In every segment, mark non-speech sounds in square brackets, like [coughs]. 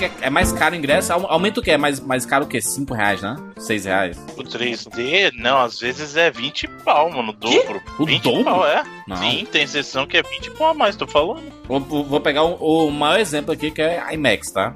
que é, é mais caro o ingresso. Au- Aumenta o que? É mais, mais caro o quê? 5 reais, né? 6 reais. O 3D, não, às vezes é 20 pau, mano, o dobro. O 20 dobro? pau, é. Não. Sim, tem sessão que é 20 pau a mais, tô falando. Vou, vou- pegar o, o maior exemplo aqui, que é IMAX, tá?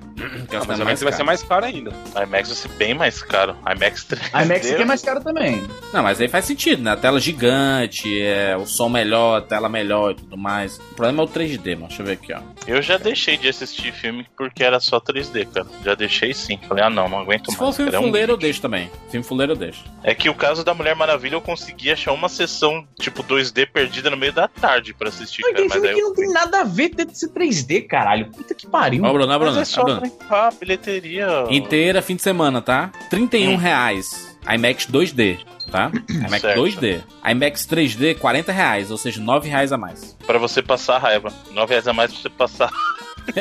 Que é o Ah, mas o IMAX vai ser mais caro ainda. IMAX vai ser bem mais caro. IMAX 3D. IMAX aqui é mais caro também. Não, mas aí faz sentido, né? A tela gigante, é, o som melhor, a tela melhor e tudo mais. O problema é o 3D, mano. Deixa eu ver aqui, ó. Eu já deixei de assistir filme porque era só 3D, cara. Já deixei sim. Falei, ah não, não aguento Se for mais. filme cara, é um fuleiro, eu deixo também. Filme fuleiro, eu deixo. É que o caso da Mulher Maravilha eu consegui achar uma sessão, tipo, 2D perdida no meio da tarde pra assistir, Não, cara. tem Mas filme aí que eu... não tem nada a ver dentro desse 3D, caralho. Puta que pariu. Ó, Bruno, ó, Bruno, Mas é ó, só Bruno. pra bilheteria. Inteira fim de semana, tá? 31 Hum. reais. IMAX 2D, tá? [coughs] IMAX Certo. 2D. IMAX 3D, 40 reais, ou seja, 9 reais a mais. Pra você passar raiva. 9 reais a mais pra você passar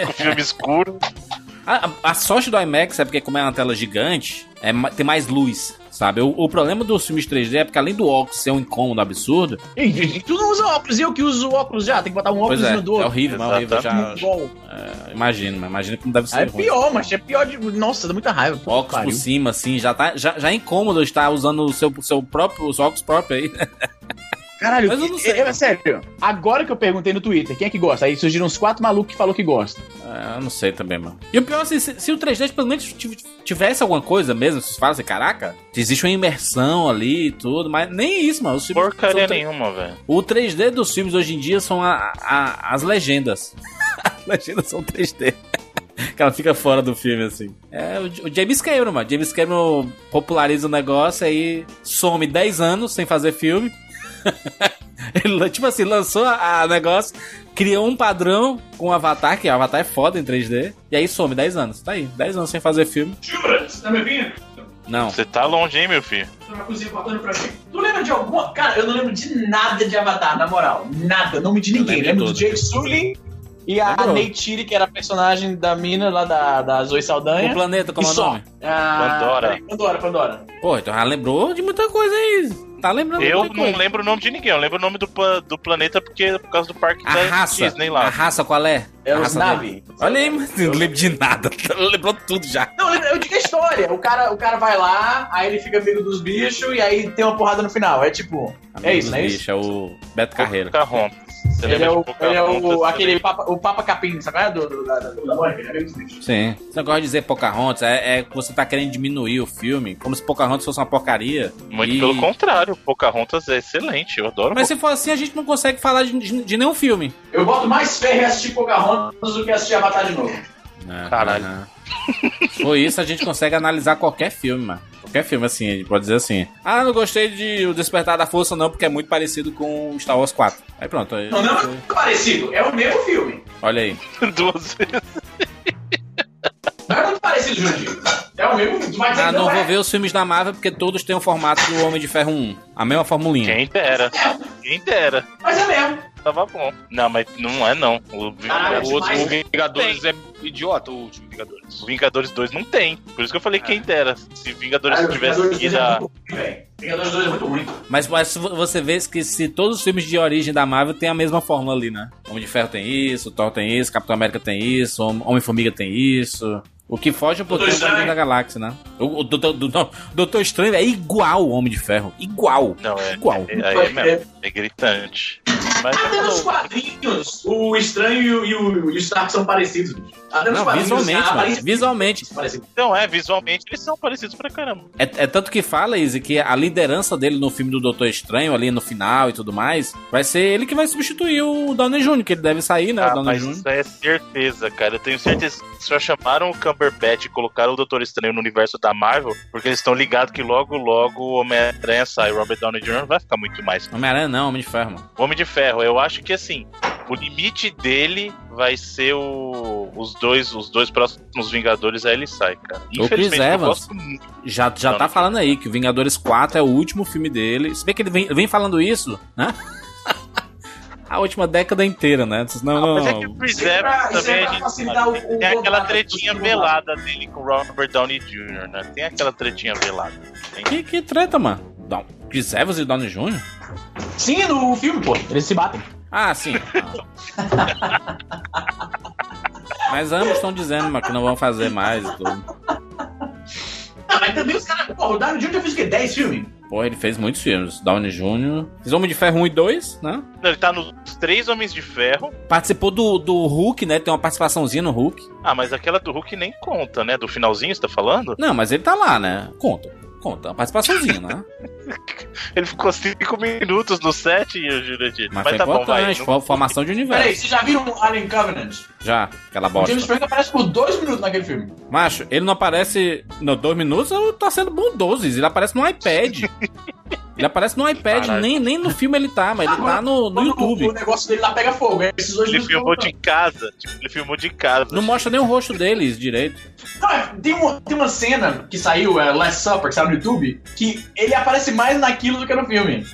com [laughs] [laughs] filme escuro. A, a- a sorte do IMAX é porque, como é uma tela gigante, é, tem mais luz, sabe? O, o problema dos filmes 3D é porque, além do óculos ser um incômodo absurdo, E, tu não usa óculos, eu que uso óculos já, tem que botar um óculos pois é, no do é outro. horrível, é horrível. Já, é, imagino, mas imagina como deve ser. É ruim. pior, mas é pior de. Nossa, dá muita raiva. Óculos por pariu. cima, assim, já, tá, já, já é incômodo estar usando o seu, seu próprio, os óculos próprios aí. [laughs] Caralho, Mas eu não sei, é, é sério. Agora que eu perguntei no Twitter, quem é que gosta? Aí surgiram uns quatro malucos que falou que gosta. É, eu não sei também, mano. E o pior, assim, se, se o 3D pelo menos tiv- tivesse alguma coisa mesmo, vocês falam assim, caraca, existe uma imersão ali e tudo, mas nem isso, mano. Os filmes Porcaria são nenhuma, velho. O 3D dos filmes hoje em dia são a- a- as legendas. [laughs] As legendas são 3D. que ela fica fora do filme, assim. É o, o James Cameron, mano. James Cameron populariza o negócio aí some 10 anos sem fazer filme. [laughs] Ele, tipo assim, lançou a, a negócio, criou um padrão com o Avatar, que o Avatar é foda em 3D, e aí some 10 anos. Tá aí, 10 anos sem fazer filme. Jura? Você tá me ouvindo? Não. Você tá longe, hein, meu filho? Tô na cozinha botando pra mim. Tu lembra de alguma. Cara, eu não lembro de nada de Avatar, na moral. Nada, nome de ninguém. lembro de lembro do. Jake Sully e a Lembrou. Neytiri, que era a personagem da mina lá da, da Zoe Saldanha. O planeta, como E é o nome? Ah, Pandora. Pandora, Pandora. Pô, então já lembrou de muita coisa aí. Tá lembrando Eu não coisa. lembro o nome de ninguém, eu lembro o nome do, do planeta porque por causa do parque A da raça. Disney A lá. raça qual é? É A os Navi. Olha aí, mas não lembro de nada. [laughs] Lembrou tudo já. Não, eu eu digo a história. O cara, o cara vai lá, aí ele fica amigo dos bichos e aí tem uma porrada no final. É tipo. É isso, não é isso? Bicho, é o Beto Carreiro. Pocahontas. Você Ele é de o, ele é o aquele papa, o Papa Capim, sabe? qual é? Do, do, da, Mônica, é bichos. Sim. Esse negócio de dizer Pocahontas é, é que você tá querendo diminuir o filme, como se Pocahontas fosse uma porcaria. Muito E- pelo contrário, Pocahontas é excelente, eu adoro Mas se for assim, a gente não consegue falar de, de- de nenhum filme. Eu boto mais fé em assistir Pocahontas do que assistir Avatar de novo. Caralho. Aham. Por isso a gente consegue analisar qualquer filme, mano. Qualquer filme, assim, a gente pode dizer assim. Ah, não gostei de O Despertar da Força, não, porque é muito parecido com Star Wars 4. Aí pronto. Aí, Não, não é muito parecido, é o mesmo filme. Olha aí. [laughs] Duas vezes. Não é muito parecido, Jurandir. É o mesmo dizer Ah, não é. vou ver os filmes da Marvel porque todos têm o formato do Homem de Ferro 1. A mesma formulinha. Quem dera. Quem dera. Mas é mesmo. Tava bom. Não, mas não é não. O, Ah, o O outro- o Vingadores é idiota, o último Vingadores. o Vingadores 2 não tem. Por isso que eu falei quem dera. Se Vingadores Cara, tivesse Vingadores que ir 2 é a... Vingadores 2 é muito ruim. Mas, mas você vê que se todos os filmes de origem da Marvel tem a mesma fórmula ali, né? Homem de Ferro tem isso, Thor tem isso, Capitão América tem isso, Hom- Homem-Formiga tem isso. O que foge um pouquinho Estranho. da Galáxia, né? O, o Doutor, do, não, Doutor Estranho é igual ao Homem de Ferro. Igual. Não, é. Igual. é- Aí é mesmo. É gritante. Mas Até nos quadrinhos, o Estranho e o, e o, o Stark são parecidos. bicho. Até nos Não, quadrinhos, visualmente, a mano. aparência Visualmente. Então, é, visualmente eles são parecidos pra caramba. É, é tanto que fala, Izzy, que a liderança dele no filme do Doutor Estranho, ali no final e tudo mais, vai ser ele que vai substituir o Downey Jr., que ele deve sair, né? o Ah, Downey mas Jr. isso é certeza, cara. Eu tenho certeza que só chamaram o Cumberbatch e colocaram o Doutor Estranho no universo da Marvel, porque eles estão ligados que logo, logo o Homem-Aranha sai. O Robert Downey Jr. não vai ficar muito mais. Homem-Aranha não, Homem de Ferro, mano. O Homem de Ferro, eu acho que assim, o limite dele vai ser o, os dois os dois próximos Vingadores, aí ele sai, cara. Chris Infelizmente, eu Evans. gosto muito. Já, já Não, tá não. falando aí que o Vingadores 4 é o último filme dele. Se bem que ele vem, vem falando isso, né? [laughs] a última década inteira, né? Não, não, Mas é que o. Chris é Evans é também a gente o- o tem aquela tretinha o velada dele com o Robert Downey Jr., né? Tem aquela tretinha velada. Tem- Que, que treta, mano? Chris Evans e Downey Jr.? Sim, no filme, pô. Eles se batem. Ah, sim. Mas ambos estão dizendo mas, que não vão fazer mais e tudo. Ah, mas também os caras. Porra, o Downey Jr. já fez o quê? 10 filmes? Pô, ele fez muitos filmes. Downey Jr. Fez Homem de Ferro 1 e 2, né? Ele tá nos três Homens de Ferro. Participou do, do Hulk, né? Tem uma participaçãozinha no Hulk. Ah, mas aquela do Hulk nem conta, né? Do finalzinho, você tá falando? Não, mas ele tá lá, né? Conta. Conta. Uma participaçãozinha, né? [laughs] Ele ficou cinco minutos no set, Jurandir. Mas, Mas, foi tá bom, vai. importante. não- foi formação de Peraí, universo. vocês já viram Alien Covenant? Já, aquela O James bosta. Franco aparece por 2 minutos naquele filme. Macho, ele não aparece no dois minutos, eu tô sendo bondoso. Ele aparece no iPad. [laughs] Ele aparece no iPad, Caralho. nem, nem no filme ele tá, mas ele tá no, no YouTube. O, o negócio dele lá pega fogo. é Esses dois Ele filmou de casa. Tipo, ele filmou de casa. Não mostra nem o rosto deles direito. Não, é, tem, uma, tem uma cena que saiu, é, Last Supper, que saiu no YouTube, que ele aparece mais naquilo do que no filme.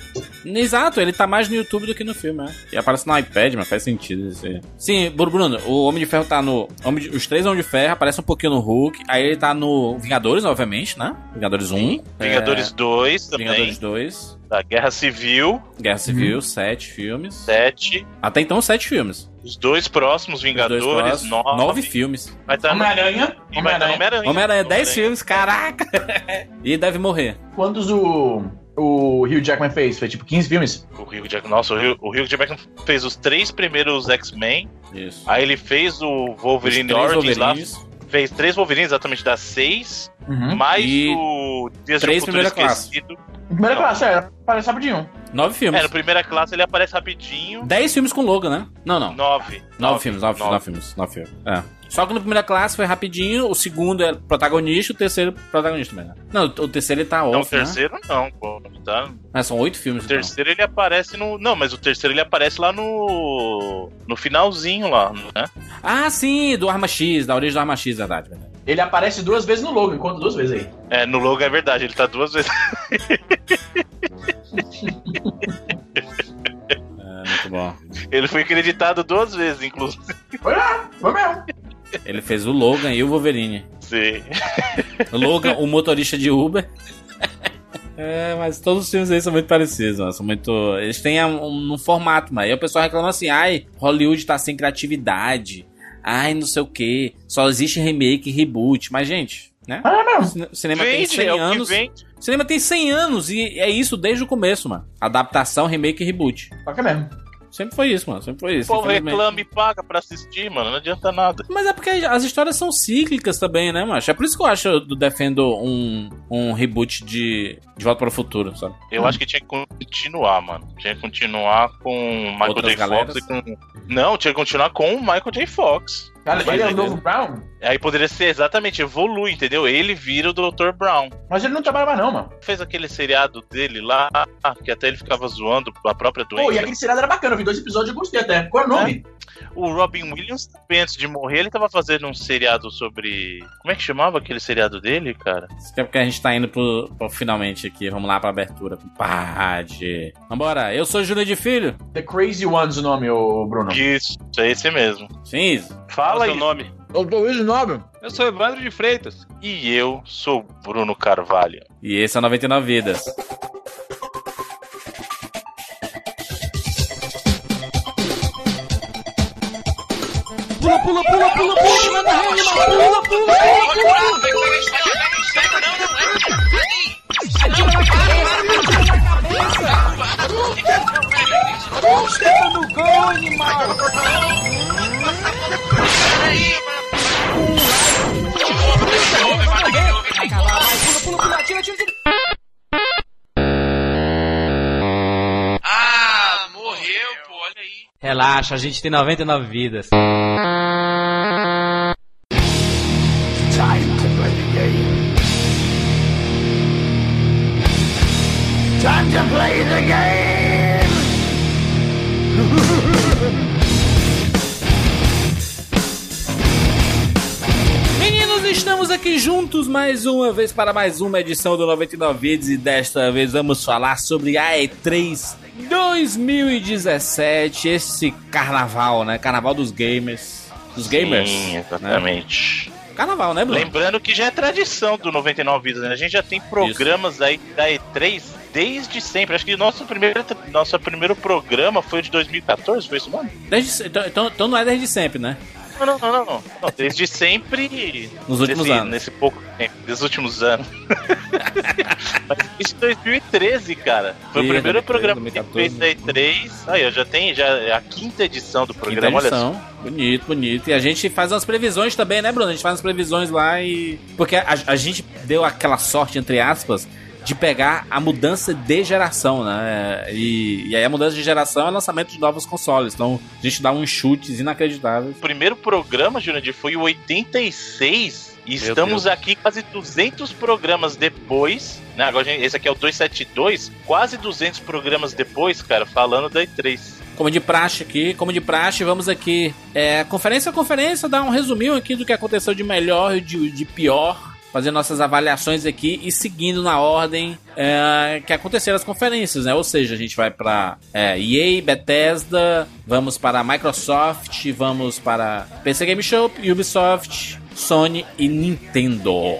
Exato, ele tá mais no YouTube do que no filme, né? E aparece no iPad, mas faz sentido isso aí. Sim, Bruno, o Homem de Ferro tá no. Homem de- os três Homens de Ferro, aparece um pouquinho no Hulk. Aí ele tá no Vingadores, obviamente, né? Vingadores 1. Vingadores 2 é, também. Vingadores 2. Da Guerra Civil, Guerra Civil, sete filmes. 7. Até então, sete filmes. Os dois próximos Os dois Vingadores, próximos, 9. nove filmes. Vai estar no Homem-Aranha. vai estar no Homem-Aranha. Homem-Aranha. Homem-Aranha, 10 filmes, caraca! [laughs] e deve morrer. Quantos o, o Hugh Jackman fez? Foi tipo 15 filmes? O Hugh Jackman, nossa, o Hugh, o Hugh Jackman fez os três primeiros X-Men. Isso. Aí ele fez o Os Wolverine Origins lá. Fez três Wolverines, exatamente das seis. Uhum. Mais E o Dias três de um Futuro primeira classe. Esquecido. Primeira Não. classe, é. Parece rapidinho. Nove filmes. É, no primeira classe ele aparece rapidinho. 10 filmes com Logan, né? Não, não. Nove. Nove filmes, nove, nove filmes, nove filmes. É. Só que no primeira classe foi rapidinho, o segundo é protagonista, o terceiro protagonista também. né? Não, o terceiro ele tá Não, o off, né? terceiro não, pô. Tá? Mas são oito filmes, O então. terceiro ele aparece no. Não, mas o terceiro ele aparece lá no. No finalzinho lá, né? Ah, sim, do Arma X, da origem do Arma X, verdade, verdade. Ele aparece duas vezes no logo, conta duas vezes aí. É, no logo é verdade, ele tá duas vezes. [laughs] É, muito bom. Ele foi acreditado duas vezes, inclusive. Foi lá, foi mesmo. Ele fez o Logan e o Wolverine. Sim. O Logan, o motorista de Uber. É, mas todos os filmes aí são muito parecidos, mano. São muito. Eles têm um, um formato, mas aí o pessoal reclama assim, ai, Hollywood tá sem criatividade. Ai, não sei o que. Só existe remake e reboot. Mas, gente, né? É mesmo. O cine- o cinema tem Vende, 100 é anos. O cinema tem 100 anos e é isso desde o começo, mano. Adaptação, remake e reboot. Só que é mesmo. Sempre foi isso, mano. Sempre foi O isso. povo infelizmente. reclama e paga pra assistir, mano. Não adianta nada. Mas é porque as histórias são cíclicas também, né, macho? É por isso que eu acho eu defendo um, um reboot de, de Volta para o Futuro, sabe? Eu acho que tinha que continuar, mano. Tinha que continuar com Michael Outras J. galeras? Fox e com. Não, tinha que continuar com o Michael J. Fox. Cara, ele é o novo Brown? Aí poderia ser exatamente, evolui, entendeu? Ele vira o Dr. Brown. Mas ele não trabalha mais não, mano. Fez aquele seriado dele lá, que até ele ficava zoando a própria Pô, doença. e aquele seriado era bacana, eu vi dois episódios e gostei até. Qual é o nome? O Robin Williams, também, antes de morrer, ele tava fazendo um seriado sobre. Como é que chamava aquele seriado dele, cara? Isso que é porque a gente tá indo pro, pro finalmente aqui. Vamos lá pra abertura. Compadre. Vambora. Eu sou Júnior de Filho. The Crazy Ones o nome, ô Bruno. Isso, é esse mesmo. Sim, isso. Fala Qual é aí. o seu nome? O Luiz Nome? Eu sou Evandro de Freitas. E eu sou Bruno Carvalho. E esse é 99 Vidas. Pula, pula, pula, pula, pula, manda rede, pula, pula, Atira na cabeça, atira na cabeça. Senta no gol, animal. Vai acabar, vai, pula, pula, pula, atira, atira, atira. Ah, morreu, pô, olha aí. Relaxa, a gente tem 99 vidas. Meninos, [laughs] estamos aqui juntos mais uma vez para mais uma edição do 99 Vidas e desta vez vamos falar sobre a E3 2017, esse carnaval, né? Carnaval dos gamers. Dos gamers. Sim, né? exatamente. Carnaval, né, Bruno? Lembrando que já é tradição do 99 Vidas, né? A gente já tem programas aí da E3 desde sempre. Acho que nosso primeiro, nosso primeiro programa foi o de 2014, foi isso mesmo? Desde, então, então, então não é desde sempre, né? Não, não, não, não, Desde sempre. Nos últimos nesse, anos. Nesse pouco tempo, desses últimos anos. [laughs] Mas desde 2013, cara. Foi Ih, o primeiro 2013, programa que 2014, fez da E3. Aí, eu já tenho já é a quinta edição do Quinta programa, olha só. edição. Bonito, bonito. E a gente faz umas previsões também, né, Bruno? A gente faz umas previsões lá e. Porque a, a gente deu aquela sorte, entre aspas, de pegar a mudança de geração, né? E, e aí a mudança de geração é lançamento de novos consoles. Então a gente dá uns chutes inacreditáveis. O primeiro programa, Jurandir, foi o 86. E Meu estamos aqui quase 200 programas depois. Né? Agora, gente- esse aqui é o 272. Quase 200 programas depois, cara, falando da E3. Como de praxe aqui, como de praxe, vamos aqui. É, conferência a conferência, dar um resuminho aqui do que aconteceu de melhor e de, de pior. Fazer nossas avaliações aqui e seguindo na ordem é, que aconteceram as conferências, né? Ou seja, a gente vai para é, EA, Bethesda, vamos para Microsoft, vamos para PC Game Show, Ubisoft, Sony e Nintendo.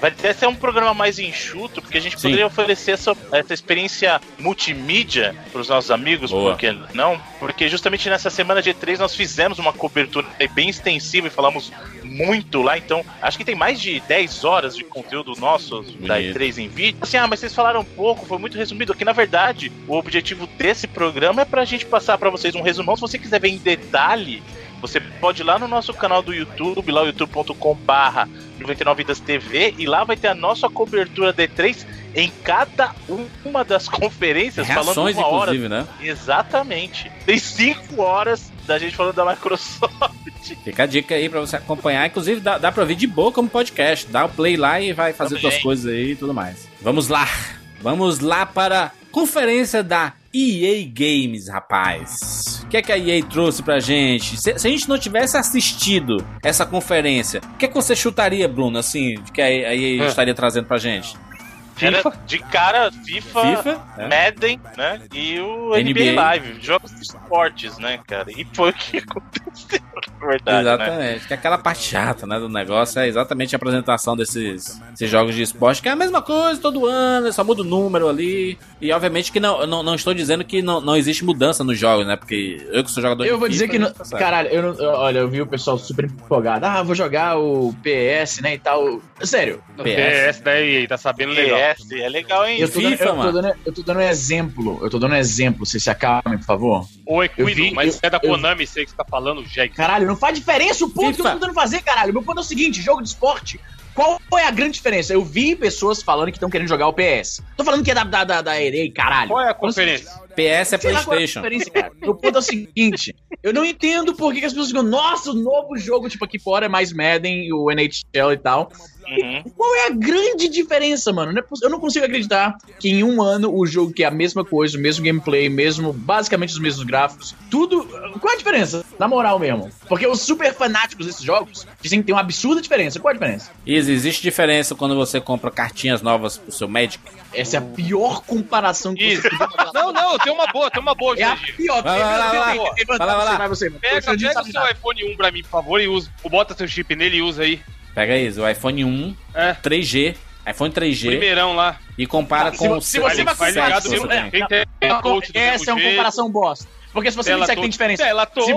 Vai até ser um programa mais enxuto, porque a gente Sim. poderia oferecer essa, essa experiência multimídia para os nossos amigos, Boa. por que não? Porque justamente nessa semana de E3 nós fizemos uma cobertura bem extensiva e falamos muito lá, então acho que tem mais de 10 horas de conteúdo nosso da Bonito. E3 em vídeo. Assim, ah, mas vocês falaram pouco, foi muito resumido, que na verdade o objetivo desse programa é pra gente passar pra vocês um resumão. Se você quiser ver em detalhe, você pode ir lá no nosso canal do YouTube, lá youtube.com barra 99 Vidas TV, e lá vai ter a nossa cobertura D3 em cada uma das conferências, falando Reações, uma hora. né? Exatamente. Tem cinco horas da gente falando da Microsoft. Fica a dica aí pra você acompanhar. Inclusive, dá, dá pra ouvir de boa como podcast. Dá o play lá e vai fazer suas coisas aí e tudo mais. Vamos lá. Vamos lá para a conferência da EA Games, rapaz. O que é que a EA trouxe pra gente? Se, se a gente não tivesse assistido essa conferência, o que é que você chutaria, Bruno, assim, que a EA, a EA É. estaria trazendo pra gente? Era de cara FIFA, FIFA? É. Madden, né? E o NBA, NBA. Live, jogos de esportes, né, cara? E foi o que [laughs] aconteceu, na verdade, né? exatamente. Que é aquela parte chata, né, do negócio é exatamente a apresentação desses, desses jogos de esporte, que é a mesma coisa todo ano, só muda o número ali. E obviamente que não, não, não estou dizendo que não, não existe mudança nos jogos, né? Porque eu que sou jogador Eu de vou dizer FIFA, que. Não, tá certo. caralho, eu não, eu- olha, eu vi o pessoal super empolgado. Ah, vou jogar o PS, né? E tal. Sério. O PS. PS daí, tá sabendo legal. PS, é legal, hein? Eu tô, FIFA, dando, eu, tô mano. dando, eu tô dando um exemplo. Eu tô dando um exemplo. Vocês se acalmem, por favor. Eu Equino, vi- mas eu- é da eu- Konami, sei que você tá falando, Jack. Caralho, não faz diferença o ponto que eu FIFA. tô tentando fazer, caralho. Meu ponto é o seguinte: jogo de esporte. Qual é a grande diferença? Eu vi pessoas falando que estão querendo jogar o PS. Tô falando que é da, da, da, da EA, caralho. Qual é a conferência? PS é é a PlayStation. Meu ponto é o seguinte: eu não entendo por que que as pessoas ficam, nossa, o novo jogo, tipo, aqui fora é mais Madden, e o NHL e tal. Uhum. Qual é a grande diferença, mano? É Eu não consigo acreditar que em um ano o jogo que é a mesma coisa, o mesmo gameplay, mesmo, basicamente os mesmos gráficos, tudo. Qual é a diferença? Na moral mesmo. Porque os super fanáticos desses jogos dizem que tem uma absurda diferença. Qual é a diferença? Isa, existe diferença quando você compra cartinhas novas pro seu Magic? Essa é a pior comparação que Isso. você. [laughs] Não, não, tem uma boa, tem uma boa, É a pior. Vai, lá, vai lá. Vai você. Pega, pega o seu iPhone 1 pra mim, por favor, e usa, bota seu chip nele e usa aí. Pega isso, o iPhone 1, É. 3G, iPhone 3G, Primeirão lá. e compara Ah, se com vo- o se você vai se- você é, tem. Tela Essa é uma comparação bosta. Porque se você me disser que tem diferença. Tela Se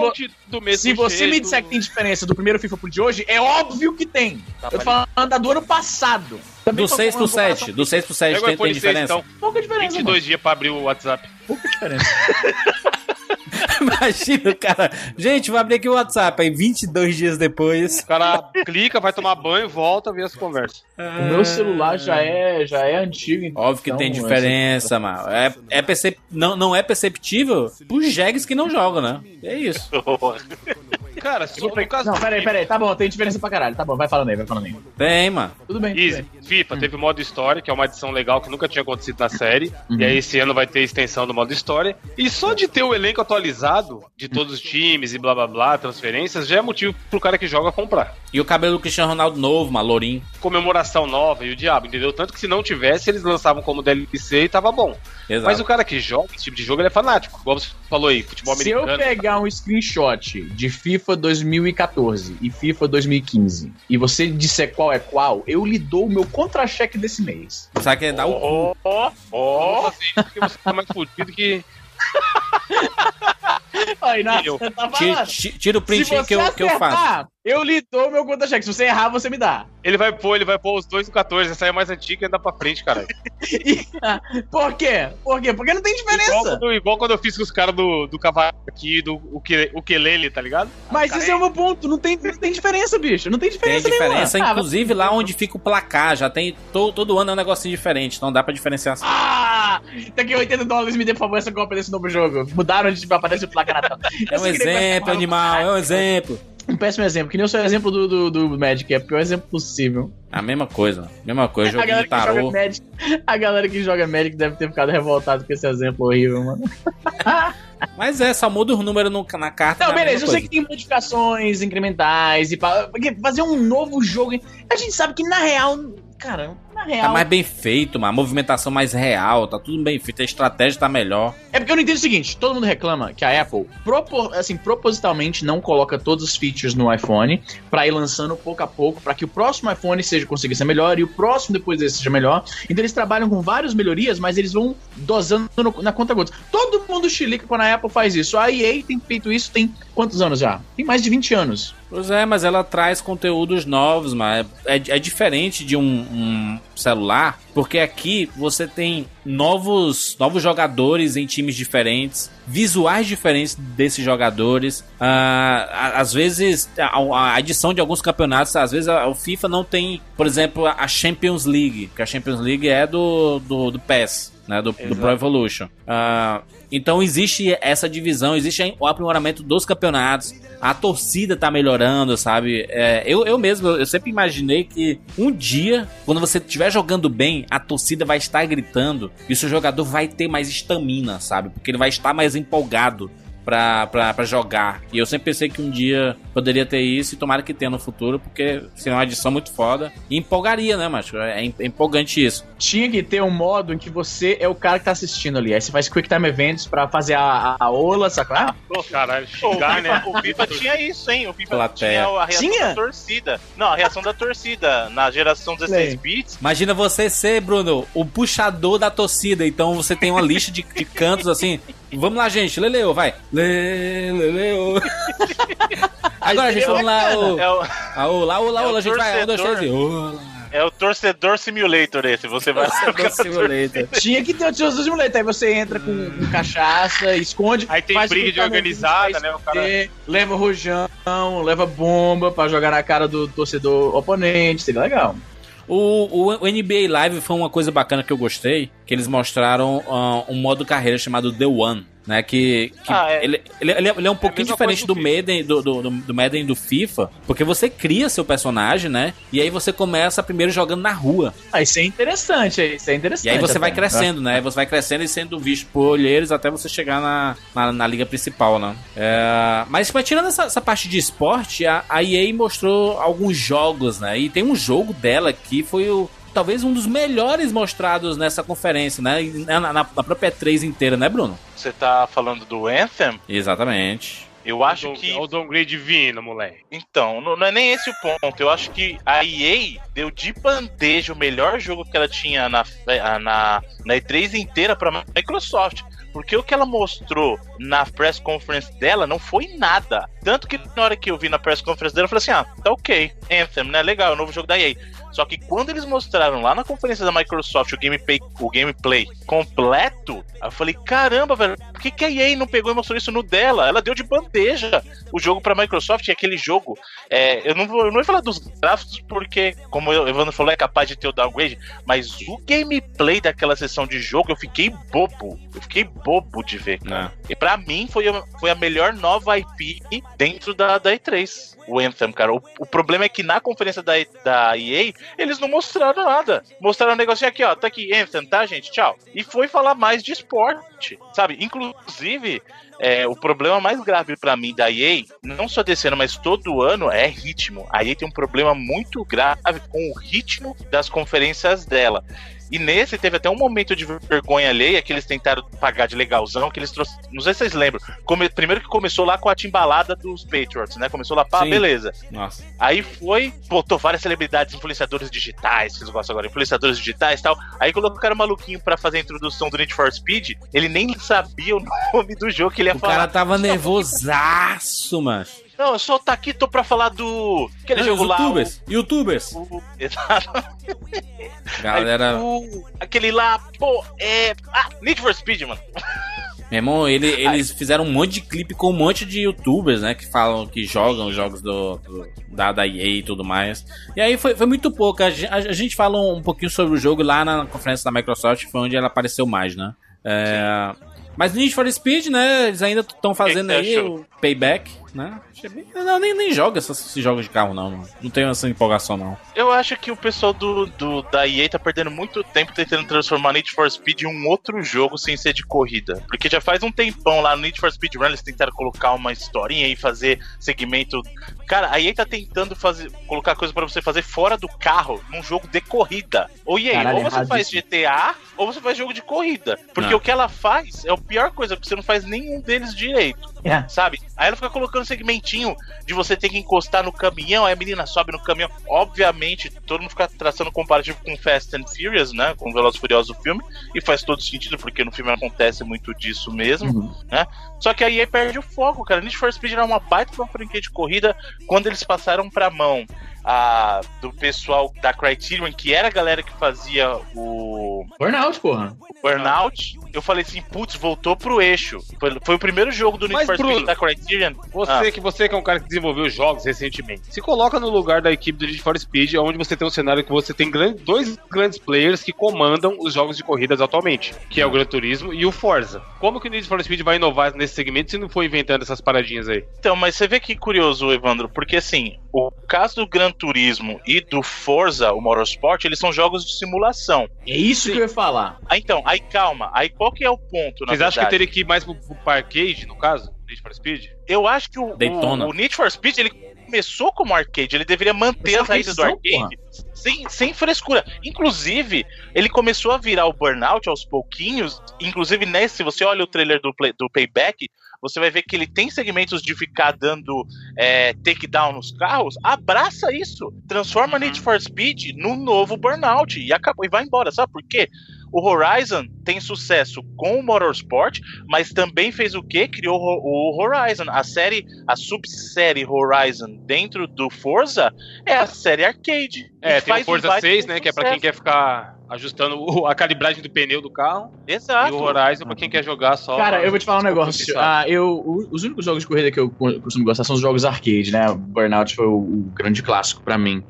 do mesmo Se você me disser que tem diferença do primeiro FIFA pro de hoje, é óbvio que tem. Tá Eu tô falando da do ano passado. Também Do foi 6 uma pro comparação 7, do 6 pro 7 Pega o tem, tem iPhone 6, diferença? então. Pouca diferença, 22 dias pra abrir o WhatsApp. mano. Pouca diferença. [laughs] Imagina o cara. Gente, vou abrir aqui o WhatsApp. Aí 22 dias depois. O cara clica, vai tomar banho, volta, vê as conversas. O meu celular já é, já é antigo. então, Óbvio que tem diferença, mano. É, é percep... não, não é perceptível pros jegues que não jogam, né? É isso. [laughs] Cara, se no caso. Não, peraí, peraí. Tá bom, tem diferença pra caralho. Tá bom, vai falando aí, vai falando aí. Tem, mano. Tudo bem. tudo Easy. bem. FIFA teve o modo história, que é uma adição legal que nunca tinha acontecido na série. Uhum. E aí esse ano vai ter extensão do modo história. E só de ter o elenco atualizado de todos os times e blá blá blá, transferências, já é motivo pro cara que joga comprar. E o cabelo do Cristiano Ronaldo novo, mano, lourinho. Comemoração nova e o diabo, entendeu? Tanto que se não tivesse, eles lançavam como DLC e tava bom. Exato. Mas o cara que joga esse tipo de jogo, ele é fanático. Igual você falou aí, futebol Se eu americano. pegar um screenshot de FIFA 2014 e FIFA 2015 e você disser qual é qual, eu lhe dou o meu contra-cheque desse mês. Sabe que dá o cu. Ó, ó, isso porque você tá mais fudido que. Aí, tá Tira, tira o print você que eu, que eu faço. Eu lhe dou meu conta-cheque. Se você errar, você me dá. Ele vai pôr, ele vai pôr os dois no 14, essa aí é mais antiga e anda pra frente, cara. [laughs] E- Por quê? Por quê? Porque não tem Igual diferença. quando, igual quando eu fiz com os caras do, do cavalo aqui, do Uke- Ukelele, tá ligado? Mas esse é o meu ponto. Não tem, não tem diferença, bicho. Não tem Tem diferença diferença, nenhuma. Ah, inclusive lá onde fica o placar, já tem. to- todo ano é um negocinho diferente, não dá pra diferenciar assim. Ah! Daqui 80 dólares me dê, por favor, essa cópia desse novo jogo. Mudaram onde aparece o placa na tela. É um exemplo, animal, é um exemplo. Um péssimo exemplo, que nem o seu exemplo do, do, do Magic, é o pior exemplo possível. A mesma coisa, mesma coisa, a, jogo galera de que joga tarô. Magic, a galera que joga Magic deve ter ficado revoltada com esse exemplo horrível, mano. [laughs] Mas é, só muda os números no- na carta. Não, é beleza, eu sei que tem modificações incrementais e porque fazer um novo jogo. A gente sabe que na real, cara, na Tá real. mais bem feito, mano. A movimentação mais real, tá tudo bem feito, a estratégia tá melhor. É porque eu não entendo o seguinte: todo mundo reclama que a Apple, propor- assim, propositalmente não coloca todos os features no iPhone pra ir lançando pouco a pouco, pra que o próximo iPhone seja consiga ser melhor e o próximo depois desse seja melhor. Então eles trabalham com várias melhorias, mas eles vão dosando no- na conta gotas. Todo mundo chilica quando a Apple faz isso. A EA tem feito isso tem quantos anos já? Tem mais de 20 anos. Pois é, mas ela traz conteúdos novos, mas é, é diferente de um, um celular, porque aqui você tem novos, novos jogadores em times diferentes, visuais diferentes desses jogadores. A- às vezes a, a adição de alguns campeonatos, às vezes a- o FIFA não tem, por exemplo, a Champions League, que a Champions League é do, do, do PES. Né, do, do Pro Evolution. Ah, então existe essa divisão, existe o aprimoramento dos campeonatos, a torcida tá melhorando, sabe? É, eu, eu mesmo, eu sempre imaginei que um dia, quando você estiver jogando bem, a torcida vai estar gritando e o seu jogador vai ter mais estamina, sabe? Porque ele vai estar mais empolgado pra, pra, pra jogar. E eu sempre pensei que um dia poderia ter isso e tomara que tenha no futuro, porque seria uma edição muito foda. E empolgaria, né, macho? É, é empolgante isso. Tinha que ter um modo em que você é o cara que tá assistindo ali. Aí você faz Quick Time Events pra fazer a, a, a ola, sacou? Ah, Pô, caralho, xingar, né? o FIFA tinha isso, hein? O FIFA Plateia. tinha a reação Tinha? da torcida. Não, a reação da torcida. Na geração 16 Lei. bits, Imagina você ser, Bruno, o puxador da torcida. Então você tem uma lista de, de cantos assim. Vamos lá, gente. Leleu, vai. Le, leleu. [laughs] Agora, gente, vamos lá. É o, Ah, olá, olá, É o olá, gente. Vai, um, dois, torcedor. três e. Olá. é o torcedor simulator esse. Você vai Torcedor Simulator. Tinha que ter o Tesouro Simulator. Aí você entra com, com cachaça, esconde. Aí tem faz briga de organizada, né? O cara. Leva rojão, leva bomba pra jogar na cara do torcedor oponente. Seria legal. O, o, o NBA Live foi uma coisa bacana que eu gostei, que eles mostraram ah, um modo carreira chamado The One, né? Que, que Ah, é. ele, ele, ele é, é um pouquinho mesma diferente do. Madden, do, do, do, do Madden e do FIFA, porque você cria seu personagem, né? E aí você começa primeiro jogando na rua. Ah, isso é interessante, isso é interessante. E aí você vai crescendo, né? Você vai crescendo e sendo visto por olheiros até você chegar na, na, na liga principal, né? É, mas, mas tirando essa, essa parte de esporte, a, a EA mostrou alguns jogos, né? E tem um jogo dela que foi o. Talvez um dos melhores mostrados nessa conferência, né? Na, na, na própria E3 inteira, né, Bruno? Você tá falando do Anthem? Exatamente. Eu acho O- que. É o downgrade divino, moleque. Então, não, não é nem esse o ponto. Eu acho que a EA deu de bandeja o melhor jogo que ela tinha na, eh, na, na E3 inteira pra Microsoft. Porque o que ela mostrou na press conference dela não foi nada. Tanto que na hora que eu vi na press conference dela, eu falei assim: ah, tá ok. Anthem, né? Legal, é o novo jogo da EA. Só que quando eles mostraram lá na conferência da Microsoft o gameplay, o gameplay completo, eu falei: caramba, velho, por que, que a EA não pegou e mostrou isso no dela? Ela deu de bandeja o jogo pra Microsoft e aquele jogo. é, eu, não vou, eu não vou falar dos gráficos porque, como o Evandro falou, é capaz de ter o downgrade, mas o gameplay daquela sessão de jogo eu fiquei bobo. Eu fiquei bobo de ver. Né? E pra mim foi foi a melhor nova IP dentro da, da E3. O Anthem, cara. O, o problema é que na conferência da, da EA, eles não mostraram nada. Mostraram um negocinho aqui, ó. Tá aqui, Anthem, tá, gente? Tchau. E foi falar mais de esporte, sabe? Inclusive, é, o problema mais grave pra mim da EA, não só desse ano, mas todo ano, é ritmo. A EA tem um problema muito grave com o ritmo das conferências dela. E nesse teve até um momento de vergonha alheia que eles tentaram pagar de legalzão, que eles trouxeram. Não sei se vocês lembram. Come- Primeiro que começou lá com a timbalada dos Patriots, né? Começou lá, pá, Sim. beleza. Nossa. Aí foi, botou várias celebridades, influenciadores digitais, que eles gostam agora, influenciadores digitais e tal. Aí colocaram o maluquinho pra fazer a introdução do Need for Speed. Ele nem sabia o nome do jogo que ele ia O falar. cara tava nervosaço, mano. Não, eu só tá aqui, tô pra falar do. Aquele Não, jogo lá. youtubers, youtubers. o- o- [laughs] Exato. Galera, Aí, o- aquele lá, pô, é. Ah, Need for Speed, mano. meu irmão, ele- eles fizeram um monte de clipe com um monte de youtubers, né? Que falam, que jogam os jogos do, do- da, da EA e tudo mais. E aí foi, foi muito pouco. A, a- a gente falou um pouquinho sobre o jogo lá na conferência da Microsoft, foi onde ela apareceu mais, né? É, mas Need for Speed, né? Eles ainda estão fazendo aí o Payback, né? Não, nem, nem jogo esses, esses jogos de carro, não. Não, não tenho essa empolgação, não. Eu acho que o pessoal do, do- da EA tá perdendo muito tempo tentando transformar Need for Speed em um outro jogo sem ser de corrida. Porque já faz um tempão lá no Need for Speed Run eles tentaram colocar uma historinha e fazer segmento. Cara, a EA tá tentando fazer, colocar coisa pra você fazer fora do carro num jogo de corrida. Ou EA, Caralho, ou você faz. GTA ou você faz jogo de corrida. Porque Não. o que ela faz é a pior coisa, porque você não faz nenhum deles direito É. sabe? Aí ela fica colocando segmentinho de você ter que encostar no caminhão, aí a menina sobe no caminhão. Obviamente, todo mundo fica traçando comparativo com Fast and Furious, né? Com Velozes e Furiosos do filme, e faz todo sentido, porque no filme acontece muito disso mesmo. Uhum. Só que aí aí perde o foco, cara. Need for Speed era uma baita de uma franquia de corrida quando eles passaram pra mão a, do pessoal da Criterion, que era a galera que fazia o Burnout, porra. Burnout. Eu falei assim, putz, voltou pro eixo. Foi, foi o primeiro jogo do Need for Speed da Criterion. Você, Ah. que você que é um cara que desenvolveu jogos recentemente, se coloca no lugar da equipe do Need for Speed, onde você tem um cenário que você tem gran- dois grandes players que comandam os jogos de corridas atualmente, que é o Gran Turismo e o Forza. Como que o Need for Speed vai inovar nesse segmento se não for inventando essas paradinhas aí? Então, mas você vê que curioso, Evandro, porque assim, o caso do Gran Turismo e do Forza, o Motorsport, eles são jogos de simulação. É isso Sim. que eu ia falar. Ah, então, aí calma, aí qual que é o ponto, na Vocês acham que teria que ir mais pro, pro arcade, no caso? Need for Speed? Eu acho que o, Daytona. o, o Need for Speed, ele começou como arcade, ele deveria manter as raízes do arcade sem, sem frescura. Inclusive, ele começou a virar o Burnout aos pouquinhos, inclusive nesse, se você olha o trailer do, play- do Payback, você vai ver que ele tem segmentos de ficar dando é, takedown nos carros, abraça isso, transforma Need for Speed no novo Burnout e acabou e vai embora, sabe por quê? O Horizon tem sucesso com o Motorsport, mas também fez o quê? Criou o Horizon. A série, a subsérie Horizon dentro do Forza é a série arcade. É, tem o Forza baita 6, de né? Que é pra quem sucesso. quer ficar ajustando o- a calibragem do pneu do carro. Exato. E o Horizon pra quem quer jogar só. Cara, eu vou te falar um negócio. Ah, eu, os únicos jogos de corrida que eu co- costumo gostar são os jogos arcade, né? Burnout foi o, o grande clássico pra mim.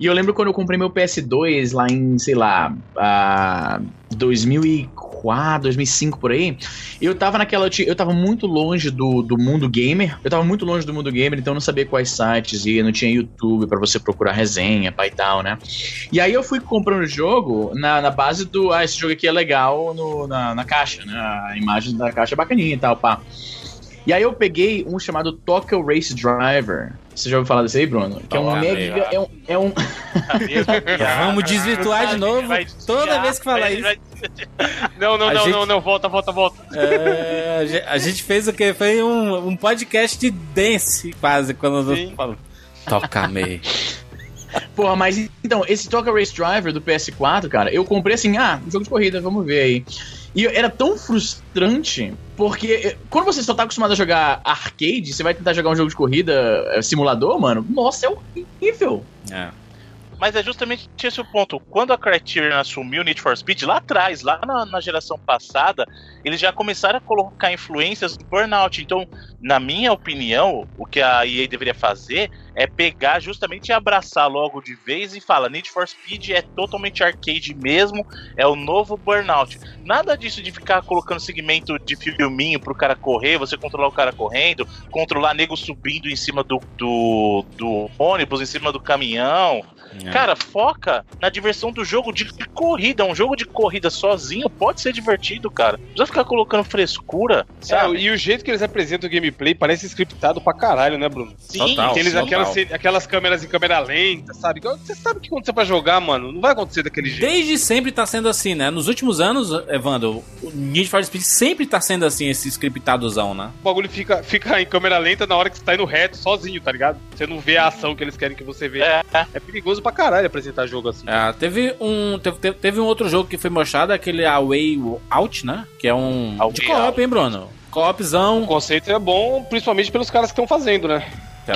E eu lembro quando eu comprei meu PS2 lá em, sei lá, ah, 2004, 2005 por aí. Eu tava naquela. eu tava muito longe do, do mundo gamer. Eu tava muito longe do mundo gamer, então eu não sabia quais sites ia, não tinha YouTube pra você procurar resenha, pai e tal, né? E aí eu fui comprando o jogo na, na base do. Ah, esse jogo aqui é legal no- na, na caixa, né? A imagem da caixa é bacaninha e tal, pá. E aí eu peguei um chamado Tokyo Race Driver. Você já ouviu falar desse aí, Bruno? Que é um mega. É um, é um, [laughs] Vamos desvirtuar de novo. Toda vez que falar isso. Não, não, A não, não, não, volta, volta, volta. É, a ge- a gente fez o quê? Foi um, um podcast de dance, quase, quando Sim. eu falo. Toca me. Porra, mas então, esse Tokyo Race Driver do PS4, cara, eu comprei assim, ah, jogo de corrida, vamos ver aí. E era tão frustrante, porque eh, quando você só tá acostumado a jogar arcade, você vai tentar jogar um jogo de corrida eh, simulador, mano, nossa, é horrível. É. Mas é justamente esse o ponto. Quando a Criterion assumiu Need for Speed, lá atrás, lá na, na geração passada, eles já começaram a colocar influências do Burnout. Então, na minha opinião, o que a EA deveria fazer é pegar justamente e abraçar logo de vez e falar: Need for Speed é totalmente arcade mesmo, é o novo Burnout. Nada disso de ficar colocando segmento de filminho pro cara correr, você controlar o cara correndo, controlar nego subindo em cima do, do, do ônibus, em cima do caminhão. É. Cara, foca na diversão do jogo de corrida. Um jogo de corrida sozinho pode ser divertido, cara. Não precisa ficar colocando frescura, É, sabe? e o jeito que eles apresentam o gameplay parece scriptado pra caralho, né, Bruno? Sim, Total. Aqueles, total. aquelas, aquelas câmeras em câmera lenta, sabe? Você sabe que quando você vai jogar, mano, não vai acontecer daquele jeito. Desde sempre tá sendo assim, né? Nos últimos anos, Evandro, o Need for Speed sempre tá sendo assim, esse scriptadozão, né? O bagulho fica, fica em câmera lenta na hora que você tá indo reto, sozinho, tá ligado? Você não vê a ação que eles querem que você veja. É, É perigoso pra caralho apresentar jogo assim. É, teve um teve, teve- um outro jogo que foi mostrado, aquele A Way Out, né? Que é um A de co-op, hein, Bruno? O Co-opzão. conceito é bom, principalmente pelos caras que estão fazendo, né?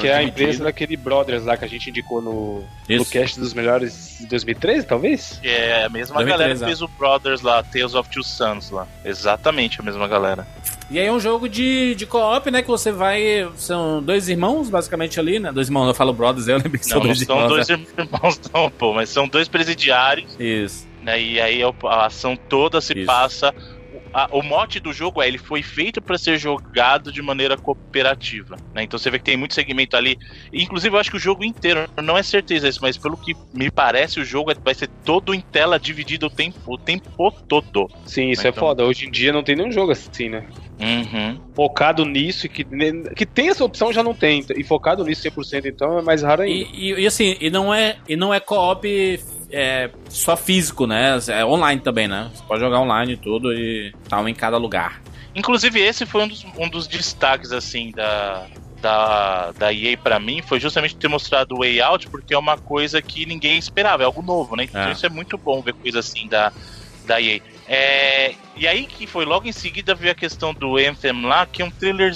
Que é a empresa daquele Brothers lá que a gente indicou no, no cast dos melhores de 2013, talvez? é a mesma 2013, galera que é. fez o Brothers lá, Tales of Two Sons lá. Exatamente a mesma galera. E aí é um jogo de, de co-op, né? Que você vai. São dois irmãos, basicamente, ali, né? Dois irmãos, eu falo brothers, eu lembro que são Não, não dois são irmãos. dois né? irmãos, não, pô, mas são dois presidiários, Isso. né? E aí a ação toda se Isso. passa. o- a- o mote do jogo é ele foi feito para ser jogado de maneira cooperativa, né? Então você vê que tem muito segmento ali. Inclusive eu acho que o jogo inteiro, não é certeza isso, mas pelo que me parece o jogo é- vai ser todo em tela dividido o tempo, o tempo todo. Sim, isso é Então- foda. Hoje em dia não tem nenhum jogo assim, né? Uhum. Focado nisso e que, que tem essa opção já não tem. E focado nisso 100%, então é mais raro ainda. E, e- e assim, e não é, e não é co-op é, só físico, né? É online também, né? Você pode jogar online e tudo e tal em cada lugar. Inclusive, esse foi um dos, um dos destaques, assim, da, da, da EA pra mim, foi justamente ter mostrado o Way Out, porque é uma coisa que ninguém esperava, é algo novo, né? Então É. isso é muito bom ver coisa assim da, da EA. É, e aí que foi logo em seguida veio a questão do Anthem lá, que é um trailer.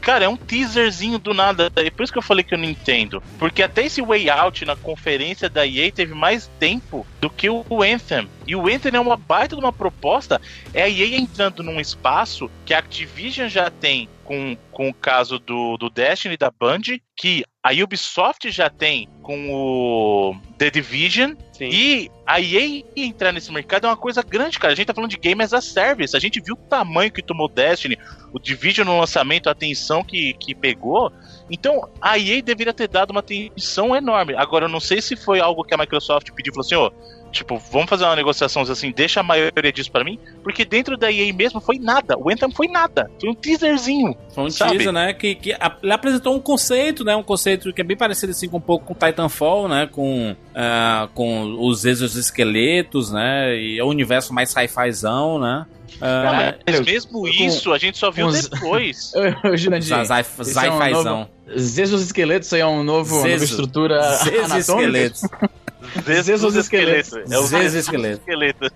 Cara, é um teaserzinho do nada. É por isso que eu falei que eu não entendo. Porque até esse Way Out na conferência da EA teve mais tempo do que o Anthem. E o Anthem é uma baita de uma proposta. É a EA entrando num espaço que a Activision já tem com, com o caso do, do Destiny da Band, que a Ubisoft já tem com o The Division, Sim. e a EA entrar nesse mercado é uma coisa grande, cara. A gente tá falando de game as a service. A gente viu o tamanho que tomou Destiny, o Division no lançamento, a atenção que, que pegou. Então, a EA deveria ter dado uma atenção enorme. Agora, eu não sei se foi algo que a Microsoft pediu, falou assim, ó, tipo, vamos fazer uma negociação assim, deixa a maioria disso pra mim, porque dentro da EA mesmo foi nada. O Anthem foi nada. Foi um teaserzinho. Foi um Sabe? teaser, né? Que, que a- ele apresentou um conceito, né? Um conceito que é bem parecido assim com um pouco com Titanfall, né? Com, ah, com os exoesqueletos, né? E o universo mais sci-fizão, né? Ah, Mas eu- mesmo isso, a gente só viu os- depois. [laughs] Jurandir, Zai- esse é um Sci-fizão. novo- Zeus esqueletos aí é um novo, uma nova Zezo. estrutura Zes anatômica? esqueletos. [laughs] Zeus esqueletos. É o Zes Zeus esqueletos. esqueleto.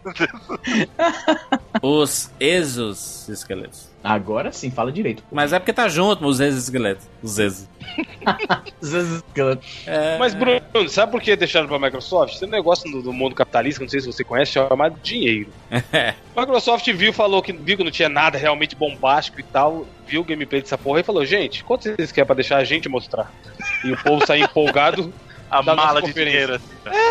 Os exoesqueletos. Agora sim, fala direito. Mas é porque tá junto, os exoesqueletos. Os exo. Zeus esqueletos. É... Mas, Bruno, sabe por que deixaram pra Microsoft? Tem um negócio do, do mundo capitalista, não sei se você conhece, chamado dinheiro. A [laughs] Microsoft viu, falou que viu que não tinha nada realmente bombástico e tal, viu o gameplay dessa porra e falou, gente, quanto vocês querem pra deixar a gente mostrar? E o povo sair empolgado. [laughs] A mala de dinheiro.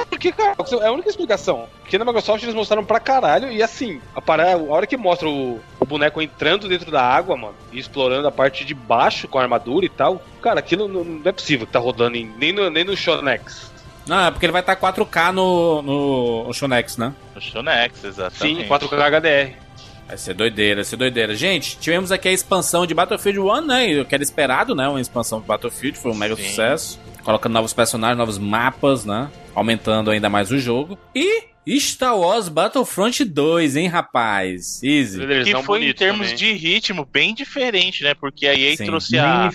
Porque, cara, é a única explicação. Porque na Microsoft eles mostraram pra caralho e assim, a, para- a hora que mostra o boneco entrando dentro da água, mano, e explorando a parte de baixo com a armadura e tal, cara, aquilo não, não é possível que tá rodando em- nem no, nem no Shonex. Não, é porque ele vai estar 4K no, no, no Shonex, né? O Shonex, exatamente. Sim, 4K HDR. Vai ser doideira, vai ser doideira. Gente, tivemos aqui a expansão de Battlefield 1, né? Que era esperado, né? Uma expansão de Battlefield, foi um mega Sim. sucesso. Colocando novos personagens, novos mapas, né? Aumentando ainda mais o jogo. E Star Wars Battlefront 2, hein, rapaz? Easy. Que foi em termos também. de ritmo bem diferente, né? Porque a EA Sim. trouxe a,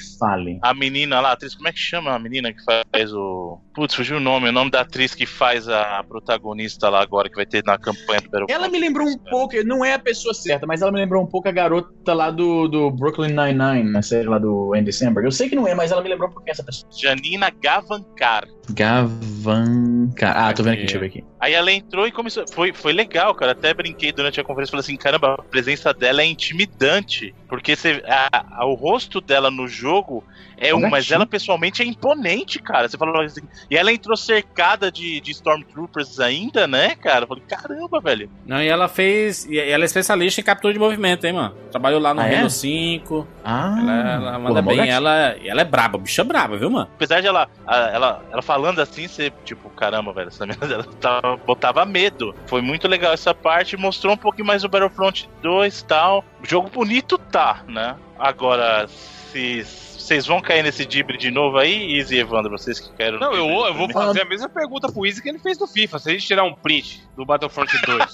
a menina lá, a atriz, como é que chama a menina que faz o. Putz, fugiu o nome, o nome da atriz que faz a protagonista lá agora, que vai ter na campanha do Battlefront. Ela me lembrou um pouco, não é a pessoa certa, mas ela me lembrou um pouco a garota lá do, do Brooklyn Nine-Nine, na série lá do Andy Samberg. Eu sei que não é, mas ela me lembrou um pouquinho essa pessoa. Janina Gavankar. Gavanca. Ah, tô vendo aqui, deixa eu ver aqui. Aí ela entrou e começou. Foi, foi legal, cara. Até brinquei durante a conferência. Falei assim: caramba, a presença dela é intimidante. Porque você, a- a- o rosto dela no jogo É, Um mas ela pessoalmente é imponente, cara. Você falou assim. E ela entrou cercada de, de Stormtroopers ainda, né, cara? Eu falei, caramba, velho. Não, e ela fez. E ela é especialista em captura de movimento, hein, mano? Trabalhou lá no Ah, é? Halo 5. Ah, Ela, ela manda porra, bem. Ela, ela é braba, bicha braba, viu, mano? Apesar de ela, ela, ela falando assim, você, tipo, caramba, velho, essa menina [laughs] ela tava- botava medo. Foi muito legal essa parte, mostrou um pouquinho mais o Battlefront 2 e tal. O jogo bonito tá, né? Agora, se vocês vão cair nesse dibre de novo aí, Easy e Evandro, vocês que querem. Não, eu, vou- eu vou fazer a mesma pergunta pro Easy que ele fez do FIFA. Se a gente tirar um print do Battlefront 2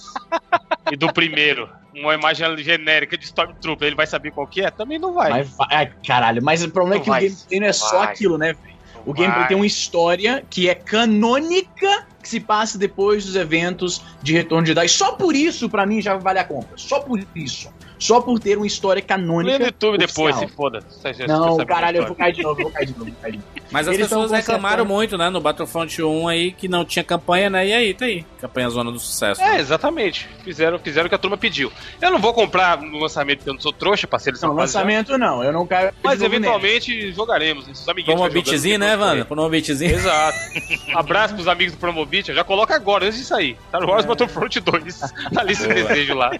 [laughs] e do primeiro, uma imagem genérica de Stormtrooper, ele vai saber qual que é? Também não vai. Mas vai- ai, caralho, mas o problema é Não que vai. o gameplay não é só Vai. aquilo, né, velho? O gameplay tem uma história que é canônica que se passa depois dos eventos de Retorno de Jedi. Só por isso, pra mim, já vale a compra. Só por isso. Só por ter uma história Lê canônica. no YouTube depois, oficial. se foda. Você Não, caralho, eu vou cair de novo, eu vou cair de novo, cair de novo. Mas as Eles pessoas reclamaram muito, né, no Battlefront 1 aí, que não tinha campanha, né? E aí, tá aí. Campanha Zona do Sucesso. É, né? exatamente. Fizeram, fizeram o que a turma pediu. Eu não vou comprar no lançamento porque eu não sou trouxa, parceiro. Não, lançamento não, eu não caio. Mas eventualmente jogaremos. Os amiguinhos jogando, Promobitzinho, né, depois Wanda? Promobitzinho. Exato. [laughs] Abraço pros amigos do Promobit. Já coloca agora, antes de sair. Star Wars Battlefront 2. Na lista de desejo lá.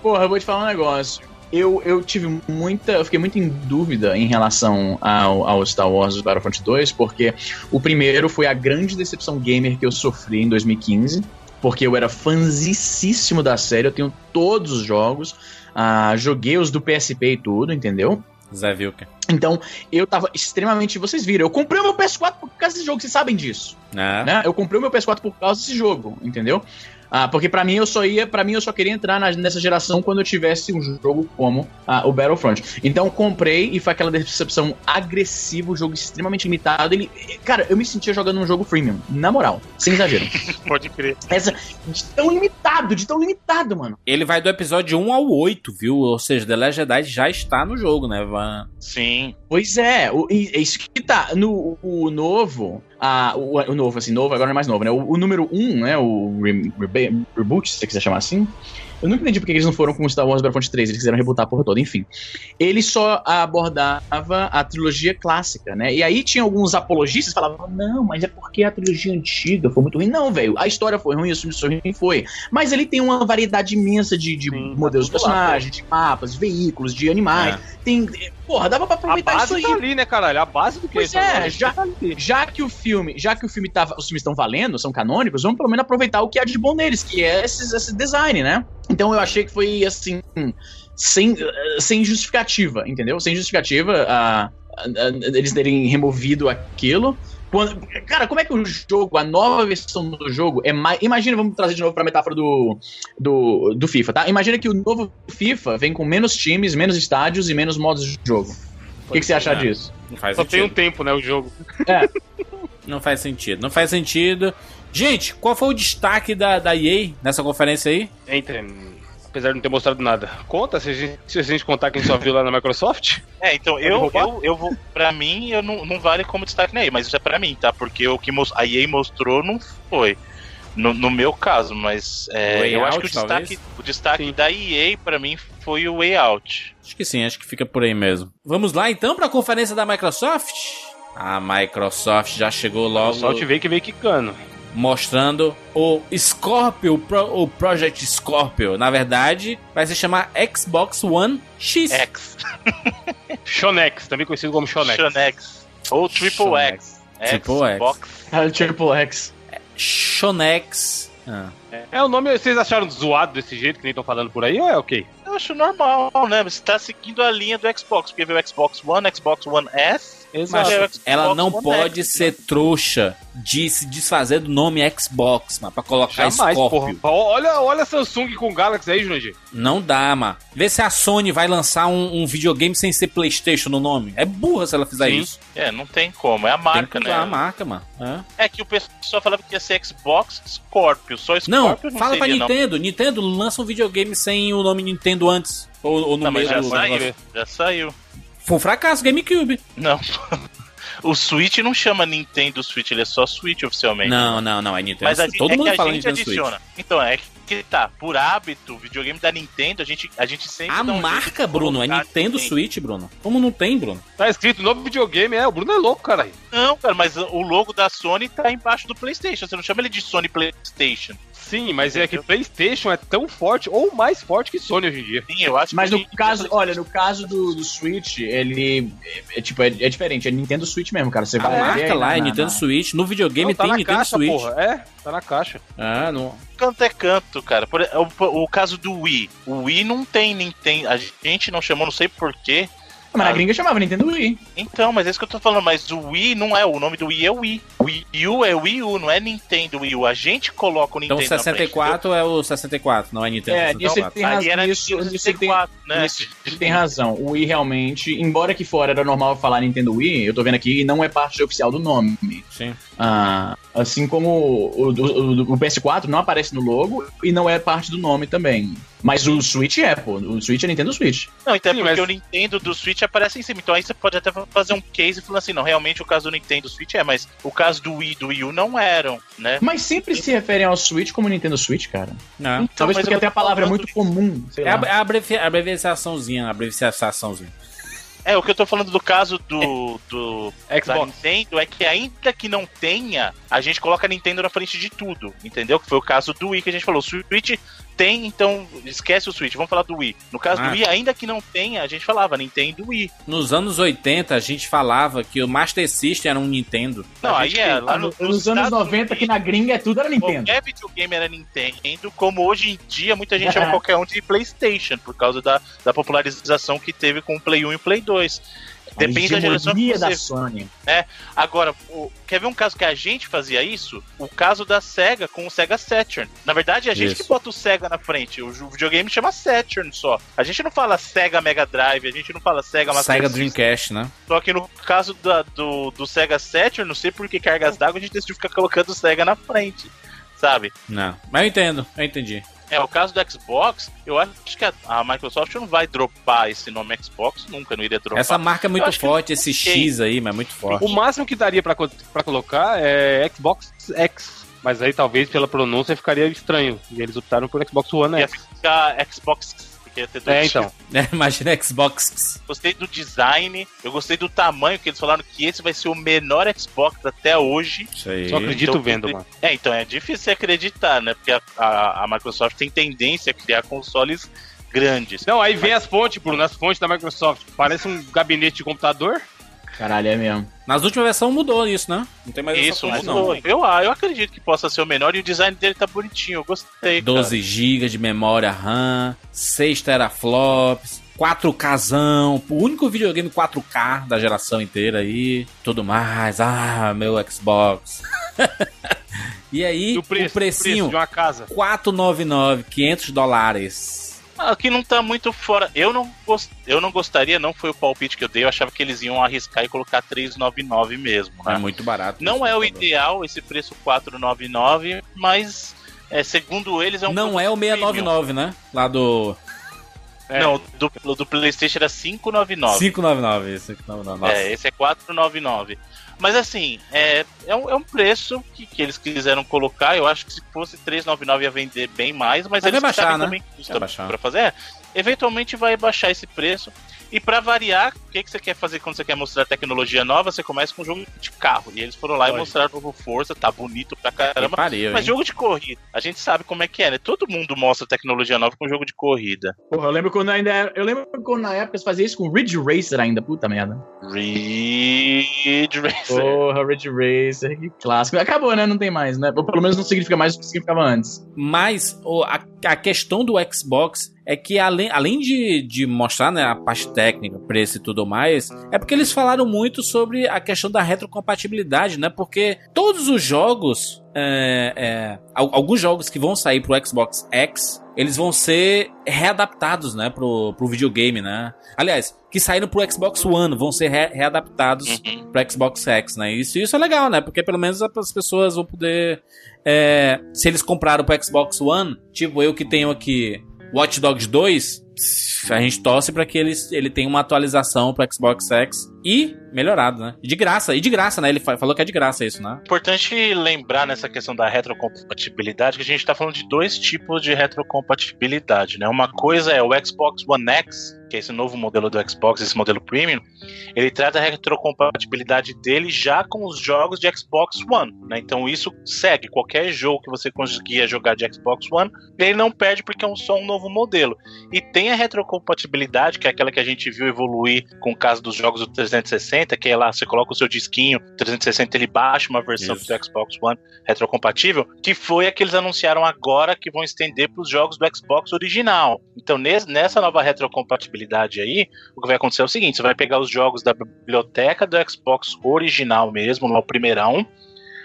Porra, eu vou te falar um negócio. Eu, eu tive muita. Eu fiquei muito em dúvida em relação ao, ao Star Wars Battlefront 2, porque o primeiro foi a grande decepção gamer que eu sofri em 2015. Porque eu era fanzicíssimo da série, eu tenho todos os jogos, ah, joguei os do PSP e tudo, entendeu? Zé Vilker. Então, eu tava extremamente. Vocês viram, eu comprei o meu PS4 por causa desse jogo, vocês sabem disso. Né? né? Eu comprei o meu PS4 por causa desse jogo, entendeu? Ah, porque pra mim eu só ia, para mim eu só queria entrar na- nessa geração quando eu tivesse um jogo como ah, o Battlefront. Então comprei e foi aquela decepção agressiva, o jogo extremamente limitado. Ele, cara, eu me sentia jogando um jogo freemium, na moral, sem exagero. [laughs] Pode crer. Essa de tão limitado, de tão limitado, mano. Ele vai do episódio 1 ao 8, viu? Ou seja, The Last Jedi já está no jogo, né, Van? Sim. Pois é, o, e- é isso que tá. No o novo, ah, o, o novo, assim, novo, agora não é mais novo, né? O, o número 1, né? O re, rebe- Reboot, se você quiser chamar assim. Eu nunca entendi porque eles não foram com o Star Wars Battlefront 3, eles quiseram rebootar a porra toda, enfim. Ele só abordava a trilogia clássica, né? E aí tinha alguns apologistas que falavam, não, mas é porque a trilogia antiga foi muito ruim. Não, velho, a história foi ruim, o filme foi ruim, foi. Mas ele tem uma variedade imensa de, de Sim, modelos de tá tudo lá, personagens, de mapas, de veículos, de animais. Tem. Porra, dava pra A aproveitar isso base aí. tá ali, né, caralho? A base do que Pois é, Wars já- tá. Já que o filme, já que o filme tá, os filmes estão valendo, são canônicos, vamos pelo menos aproveitar o que há de bom neles, que é esse, esse design, né? Então eu achei que foi assim, sem, sem justificativa, entendeu? Sem justificativa ah, ah, ah, eles terem removido aquilo. Quando- cara, como é que o jogo, a nova versão do jogo é mais. Imagina, vamos trazer de novo pra metáfora do, do, do FIFA, tá? Imagina que o novo FIFA vem com menos times, menos estádios e menos modos de jogo. O que, que você acha É. disso? Não faz Só tem um sentido. tempo, né, o jogo. [laughs] Não faz sentido. Não faz sentido. Gente, qual foi o destaque da, da EA nessa conferência aí? Entra. Apesar de não ter mostrado nada. Conta, se a gente, se a gente contar quem só viu lá na Microsoft. É, então eu, eu, eu vou. Pra mim, eu não, não vale como destaque nem aí, mas isso é pra mim, tá? Porque o que a EA mostrou não foi. No, no meu caso, mas é, Way eu acho Out, que o destaque, talvez? o destaque Sim. da EA pra mim foi o Way Out. Acho que sim, acho que fica por aí mesmo. Vamos lá então para a conferência da Microsoft? A Microsoft já chegou logo Só te ver que veio quicando. Mostrando o Scorpio, Pro- o Project Scorpio. Na verdade, vai se chamar Xbox One X. X. [laughs] Shonex, também conhecido como Shonex. Shonex. Ou Triple Shonex. X. Triple X. Xbox. Ah, Triple X. Shonex. Ah. É o nome, vocês acharam zoado desse jeito que nem estão falando por aí ou é ok? Eu acho normal, né? Você tá seguindo a linha do Xbox, porque veio o Xbox One, Xbox One S. Mas é o Xbox ela não pode X, ser trouxa de se desfazer do nome Xbox, mas pra colocar Jamais, Scorpio. porra. Olha, olha a Samsung com Galaxy aí, Jurandir. Não dá, mano. Vê se a Sony vai lançar um, um videogame sem ser PlayStation no nome. É burra se ela fizer Sim. isso. É, não tem como, é a Tem marca, que usar a né? marca, mano. É. É que o pessoal falava que ia ser Xbox Scorpio, só Não, Scorpio não, fala pra seria, não. Nintendo. Nintendo lança um videogame sem o nome Nintendo antes. Ou, ou no Não, meio mas já do saiu, negócio. já saiu. Foi um fracasso, GameCube. Não. [laughs] O Switch não chama Nintendo Switch, ele é só Switch oficialmente. Não, não, não. É Nintendo Mas a Switch. gente, Todo é mundo que a fala gente Nintendo Switch. adiciona. Então, é que tá, por hábito, o videogame da Nintendo, a gente, a gente sempre. A um marca, Bruno, é Nintendo Switch, Bruno. Como não tem, Bruno? Tá escrito novo videogame, é. O Bruno é louco, cara. Não, cara, mas o logo da Sony tá embaixo do PlayStation. Você não chama ele de Sony PlayStation. Sim, mas é que PlayStation é tão forte ou mais forte que Sony hoje em dia. Sim, eu acho Mas que no caso, olha, no caso do, do Switch, ele é, é, tipo, é, é diferente, é Nintendo Switch mesmo, cara. Você vai ver marca aí lá na- é Nintendo na- Switch. No videogame Não, tá tem na Nintendo caixa, Switch. porra. É, tá na caixa. Ah, não. canto é canto, cara. Por, o, o caso do Wii. O Wii não tem Nintendo. A gente não chamou, não sei porquê. Mas na gringa chamava Nintendo Wii. Então, mas é isso que eu tô falando. Mas o Wii não é. O nome do Wii é Wii. O Wii U é Wii U, não é Nintendo Wii U. A gente coloca o Então Nintendo. o 64 é o 64, não é Nintendo É, nisso ele 64. tem Aí razão. era nisso ele tem, 64, né? tem razão. O Wii realmente, embora que fora era normal falar Nintendo Wii, eu tô vendo aqui, não é parte oficial do nome. Sim. Ah, assim como o, o- o- o PS4 não aparece no logo e não é parte do nome também. Mas o Switch é, pô. O Switch é Nintendo Switch. Não, então é porque mas- o Nintendo do Switch aparece em cima. Então aí você pode até fazer um case falando assim, não, realmente o caso do Nintendo Switch é, mas o caso do Wii e do Wii U não eram, né? Mas sempre se referem ao Switch como Nintendo Switch, cara. Não. Então, Talvez porque eu até a palavra é muito comum. Sei É a, lá. é a abrevi- abreviaçãozinha, a abreviaçãozinha. É, o que eu tô falando do caso do, do da Xbox. Nintendo é que ainda que não tenha, a gente coloca a Nintendo na frente de tudo, entendeu? Que foi o caso do Wii que a gente falou. O Switch tem, então esquece o Switch, vamos falar do Wii. No caso Ah. do Wii, ainda que não tenha, a gente falava Nintendo Wii. Nos anos 80, a gente falava que o Master System era um Nintendo. Não, aí é, lá no, no- nos anos 90, que na gringa é tudo era Nintendo. Qualquer videogame era Nintendo, como hoje em dia muita gente chama qualquer um de PlayStation, por causa da, da popularização que teve com o Play 1 e o Play 2. Depende da geração que você da Sony. Agora, o- quer ver um caso que a gente fazia isso? O caso da SEGA com o SEGA Saturn. Na verdade, é a gente Isso. que bota o SEGA na frente. O videogame chama Saturn só. A gente não fala SEGA Mega Drive, a gente não fala SEGA Master Sega System. Dreamcast, né? Só que no caso da- do, do Sega Saturn, não sei por que cargas d'água, a gente decidiu ficar colocando o Sega na frente. Sabe? Não. Mas eu entendo, eu entendi. É, o caso do Xbox, eu acho que a, a Microsoft não vai dropar esse nome Xbox, nunca não iria dropar. Essa marca é muito forte, esse. X aí, mas é muito forte. O máximo que daria pra colocar é Xbox X. Mas aí talvez pela pronúncia ficaria estranho. E eles optaram por Xbox One Ia X. ficar Xbox, porque ia ter dois É, então. [laughs] É, imagina Xbox. Gostei do design, eu gostei do tamanho, que eles falaram que esse vai ser o menor Xbox até hoje. Isso aí. Só acredito Então, vendo, mano. É, então é difícil você acreditar, né? Porque a, a- a Microsoft tem tendência a criar consoles grandes. Não, aí vem as fontes, Bruno, as fontes da Microsoft. Parece um gabinete de computador. Caralho, é mesmo. Nas últimas versões mudou isso, né? Não tem mais Isso, essa mas fonte, não. eu, eu acredito que possa ser o menor e o design dele tá bonitinho, eu gostei. cara. 12 GB de memória RAM, 6 teraflops, 4Kzão, o único videogame 4K da geração inteira aí, tudo mais. Ah, meu Xbox. [laughs] e aí, E o preço, o precinho, preço de uma casa. 499, 500 dólares. Aqui não tá muito fora. Eu não, gost... eu não gostaria, não foi o palpite que eu dei. Eu achava que eles iam arriscar e colocar 399 mesmo. É Né? muito barato. Não é o ideal esse preço 499, mas é, segundo eles é um Não é o produto 699, né? Lá do É. Não, do, do PlayStation era 599. 599, esse 599. Nossa. É, esse é 499. Mas assim, é, é, um, é um preço que, que eles quiseram colocar. Eu acho que se fosse 399 ia vender bem mais, mas Mas eles baixar, né? também que custa pra fazer. É, eventualmente vai baixar esse preço. E pra variar, o que, que você quer fazer quando você quer mostrar tecnologia nova? Você começa com um jogo de carro. E eles foram lá e mostraram o novo Força, tá bonito pra caramba. pariu, Mas hein? jogo de corrida, a gente sabe como é que é, né? Todo mundo mostra tecnologia nova com jogo de corrida. Porra, eu lembro quando ainda era, Eu lembro quando na época você fazia isso com Ridge Racer ainda, puta merda. Ridge Racer. Porra, Ridge Racer, que clássico. Acabou, né? Não tem mais, né? Ou pelo menos não significa mais o que significava antes. Mas o- a, a questão do Xbox é que além, além de, de mostrar né, a parte técnica, preço e tudo mais, é porque eles falaram muito sobre a questão da retrocompatibilidade, né? Porque todos os jogos, é, é, al- alguns jogos que vão sair pro Xbox X, eles vão ser readaptados, né, pro, pro videogame, né? Aliás, que saíram pro Xbox One vão ser re- readaptados Uhum. pro Xbox X, né? Isso, isso é legal, né? Porque pelo menos as pessoas vão poder. é, se eles compraram pro Xbox One, tipo eu que tenho aqui Watch Dogs 2, a gente torce pra que ele, ele tenha uma atualização pro Xbox X e melhorado, né? De graça, e de graça, né? Ele fa- falou que é de graça isso, né? Importante lembrar nessa questão da retrocompatibilidade que a gente está falando de dois tipos de retrocompatibilidade, né? Uma coisa é o Xbox One X, que é esse novo modelo do Xbox, esse modelo premium, ele trata a retrocompatibilidade dele já com os jogos de Xbox One, né? Então isso segue qualquer jogo que você conseguia jogar de Xbox One, ele não perde porque é só um novo modelo. E tem a retrocompatibilidade, que é aquela que a gente viu evoluir com o caso dos jogos do 360, que é lá você coloca o seu disquinho 360 ele baixa uma versão Isso. do Xbox One retrocompatível, que foi a que eles anunciaram agora que vão estender para os jogos do Xbox original. Então nes- nessa nova retrocompatibilidade aí, o que vai acontecer é o seguinte: você vai pegar os jogos da biblioteca do Xbox original mesmo, lá o primeirão,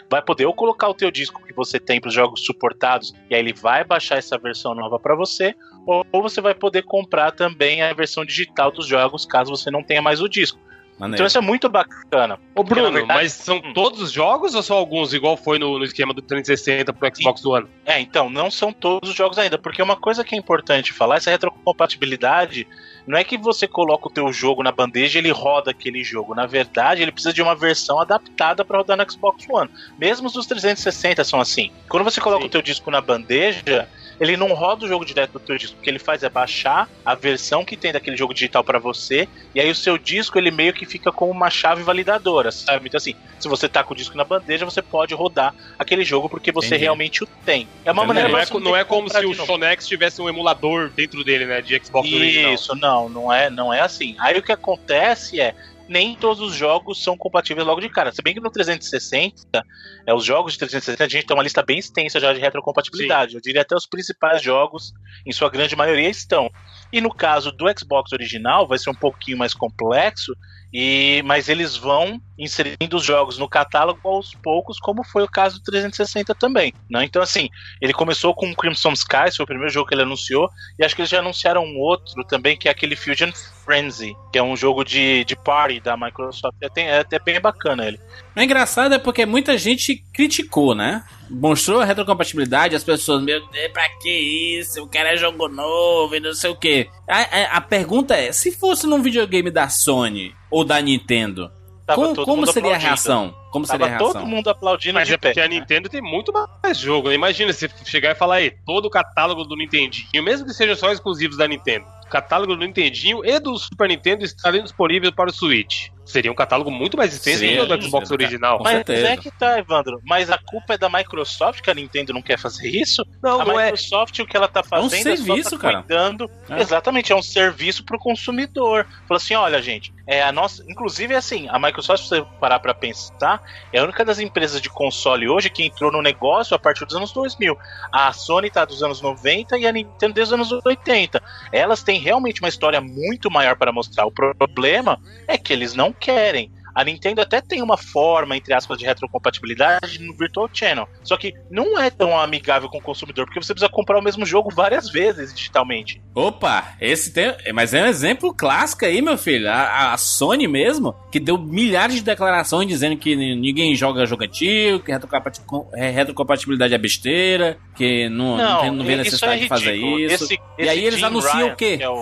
vai poder ou colocar o teu disco que você tem para os jogos suportados e aí ele vai baixar essa versão nova para você, ou, ou você vai poder comprar também a versão digital dos jogos caso você não tenha mais o disco. Maneiro. Então isso é muito bacana. Ô, Porque, Bruno, verdade- mas são Hum. todos os jogos ou só alguns, igual foi no, no esquema do 360 pro Xbox One? É, então, não são todos os jogos ainda, porque uma coisa que é importante falar, essa retrocompatibilidade, não é que você coloca o teu jogo na bandeja e ele roda aquele jogo. Na verdade, ele precisa de uma versão adaptada para rodar no Xbox One. Mesmo os dos 360 são assim. Quando você coloca Sim. o teu disco na bandeja, ele não roda o jogo direto do teu disco. O que ele faz é baixar a versão que tem daquele jogo digital para você, e aí o seu disco ele meio que fica como uma chave validadora, sabe? Então assim, se você tá com o disco na bandeja, você pode rodar aquele jogo porque você Entendi. realmente o tem. É uma maneira Não é, co- não é como se o. Shonex tivesse um emulador dentro dele, né? De Xbox original. Isso, não, não é, não é assim. Aí o que acontece é nem todos os jogos são compatíveis logo de cara. Se bem que no 360, é, os jogos de 360 a gente tem uma lista bem extensa já de retrocompatibilidade. Eu diria até os principais jogos, em sua grande maioria, estão. E no caso do Xbox original, vai ser um pouquinho mais complexo, e mas eles vão inserindo os jogos no catálogo aos poucos, como foi o caso do 360 também. Né? Então, assim, ele começou com o Crimson Skies, foi o primeiro jogo que ele anunciou, e acho que eles já anunciaram um outro também, que é aquele Fusion Frenzy, que é um jogo de, de party da Microsoft. É, tem- é até bem bacana ele. O engraçado é porque muita gente criticou, né? Mostrou a retrocompatibilidade, as pessoas, meu Deus, pra que isso? Eu quero é jogo novo e não sei o que. A, a- a pergunta é: se fosse num videogame da Sony ou da Nintendo, Tava como, como seria a aplaudindo. reação? Como seria a Tava reação? todo mundo aplaudindo Mas de é porque a Nintendo tem muito mais jogo. né? Imagina se chegar e falar aí, todo o catálogo do Nintendinho, mesmo que sejam só exclusivos da Nintendo, o catálogo do Nintendinho e do Super Nintendo estariam disponíveis para o Switch. Seria um catálogo muito mais extenso Sim, que o do Xbox sim, original. Mas certeza. é que tá, Evandro. Mas a culpa é da Microsoft que a Nintendo não quer fazer isso? Não, a não é. Microsoft, o que ela tá fazendo é, serviço, só tá cara. cuidando. É. Exatamente, é um serviço pro consumidor. Fala assim: olha, gente, é a nossa. Inclusive, é assim, a Microsoft, se você parar pra pensar, é a única das empresas de console hoje que entrou no negócio a partir dos anos 2000. A Sony tá dos anos 90 e a Nintendo desde os anos 80. Elas têm realmente uma história muito maior para mostrar. O problema é que eles não querem. A Nintendo até tem uma forma, entre aspas, de retrocompatibilidade no Virtual Channel. Só que não é tão amigável com o consumidor, porque você precisa comprar o mesmo jogo várias vezes digitalmente. Opa, esse tem. Mas é um exemplo clássico aí, meu filho. A, a Sony mesmo, que deu milhares de declarações dizendo que ninguém joga jogo antigo, que é, retrocompatibilidade é besteira, que não, não, tem, não vê necessidade é de fazer isso. Esse- E esse aí eles Jim anunciam Ryan, o quê? que É, o...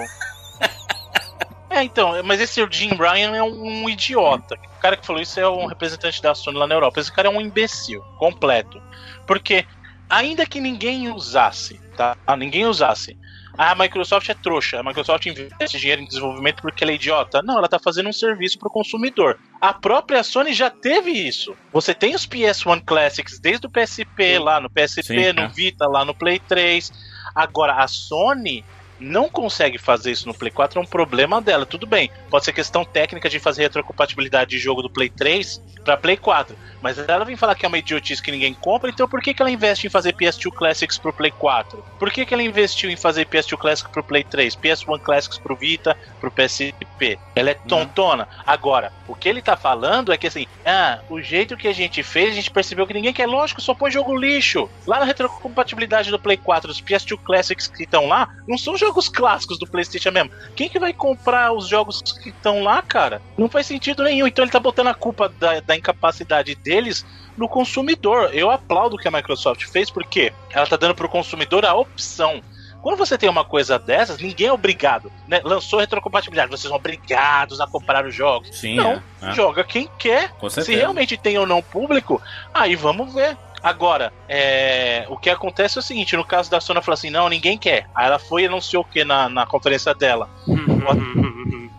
É, então, mas esse Jim Ryan é um, um idiota. O cara que falou isso é um representante da Sony lá na Europa. Esse cara é um imbecil completo. Porque, ainda que ninguém usasse, tá? Ah, Ninguém usasse. A Microsoft é trouxa. A Microsoft investe dinheiro em desenvolvimento porque ela é idiota. Não, ela tá fazendo um serviço pro consumidor. A própria Sony já teve isso. Você tem os PS1 Classics desde o PSP lá no PSP, Sim, no é. Vita, lá no Play 3. Agora, a Sony não consegue fazer isso no Play 4, é um problema dela. Tudo bem, pode ser questão técnica de fazer retrocompatibilidade de jogo do Play 3 para Play 4. Mas ela vem falar que é uma idiotice que ninguém compra, então por que, que ela investe em fazer PS2 Classics pro Play 4? Por que, que ela investiu em fazer PS2 Classics pro Play 3, PS1 Classics pro Vita, pro PSP? Ela é tontona. Agora, o que ele tá falando é que assim, ah, o jeito que a gente fez, a gente percebeu que ninguém quer, lógico, só põe jogo lixo. Lá na retrocompatibilidade do Play 4, os PS2 Classics que estão lá, não são jogos clássicos do PlayStation mesmo. Quem que vai comprar os jogos que estão lá, cara? Não faz sentido nenhum. Então ele tá botando a culpa da, da incapacidade deles no consumidor. Eu aplaudo o que a Microsoft fez porque ela tá dando pro consumidor a opção. Quando você tem uma coisa dessas, ninguém é obrigado, né? Lançou retrocompatibilidade, vocês são obrigados a comprar os jogos. Sim, não, é, é. joga quem quer. Se realmente tem ou não público, aí vamos ver. Agora, é, o que acontece é o seguinte: no caso da Sony, ela falou assim: não, ninguém quer. Aí ela foi e anunciou o que na, na conferência dela?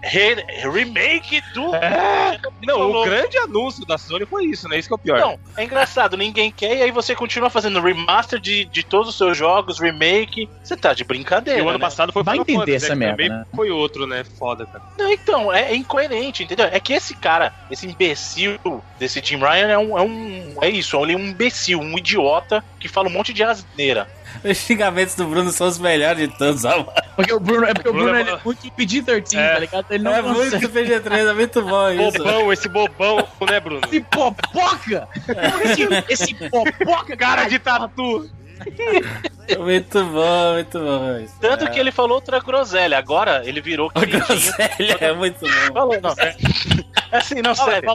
Re- remake do. É. Não, Falou. o grande anúncio da Sony foi isso, né? Isso que é o pior. Não, é engraçado, ninguém quer, e aí você continua fazendo remaster de, de todos os seus jogos, remake. Você tá de E brincadeira. o ano né? passado foi Vai entender Fantasy, essa né, merda, né? Foi outro, né? Foda, cara. Não, então, é, é incoerente, entendeu? É que esse cara, esse imbecil desse Jim Ryan é um. É, um, é isso, ele é um imbecil, um idiota que fala um monte de asneira. Os xingamentos do Bruno são os melhores de todos. ó, mano. Porque o Bruno é porque o Bruno Bruno é é muito PG-13, É. tá ligado? Ele não É consegue. muito PG-3, é muito bom isso. Bobão, esse bobão, né, Bruno? Esse popoca! esse, esse popoca, Cara cara de tatu. [laughs] Muito bom, muito bom. Isso. Tanto é. que ele falou outra groselha. Agora ele virou O queridinho. Groselha é muito bom. [laughs] Falou, não. Assim, não, sério.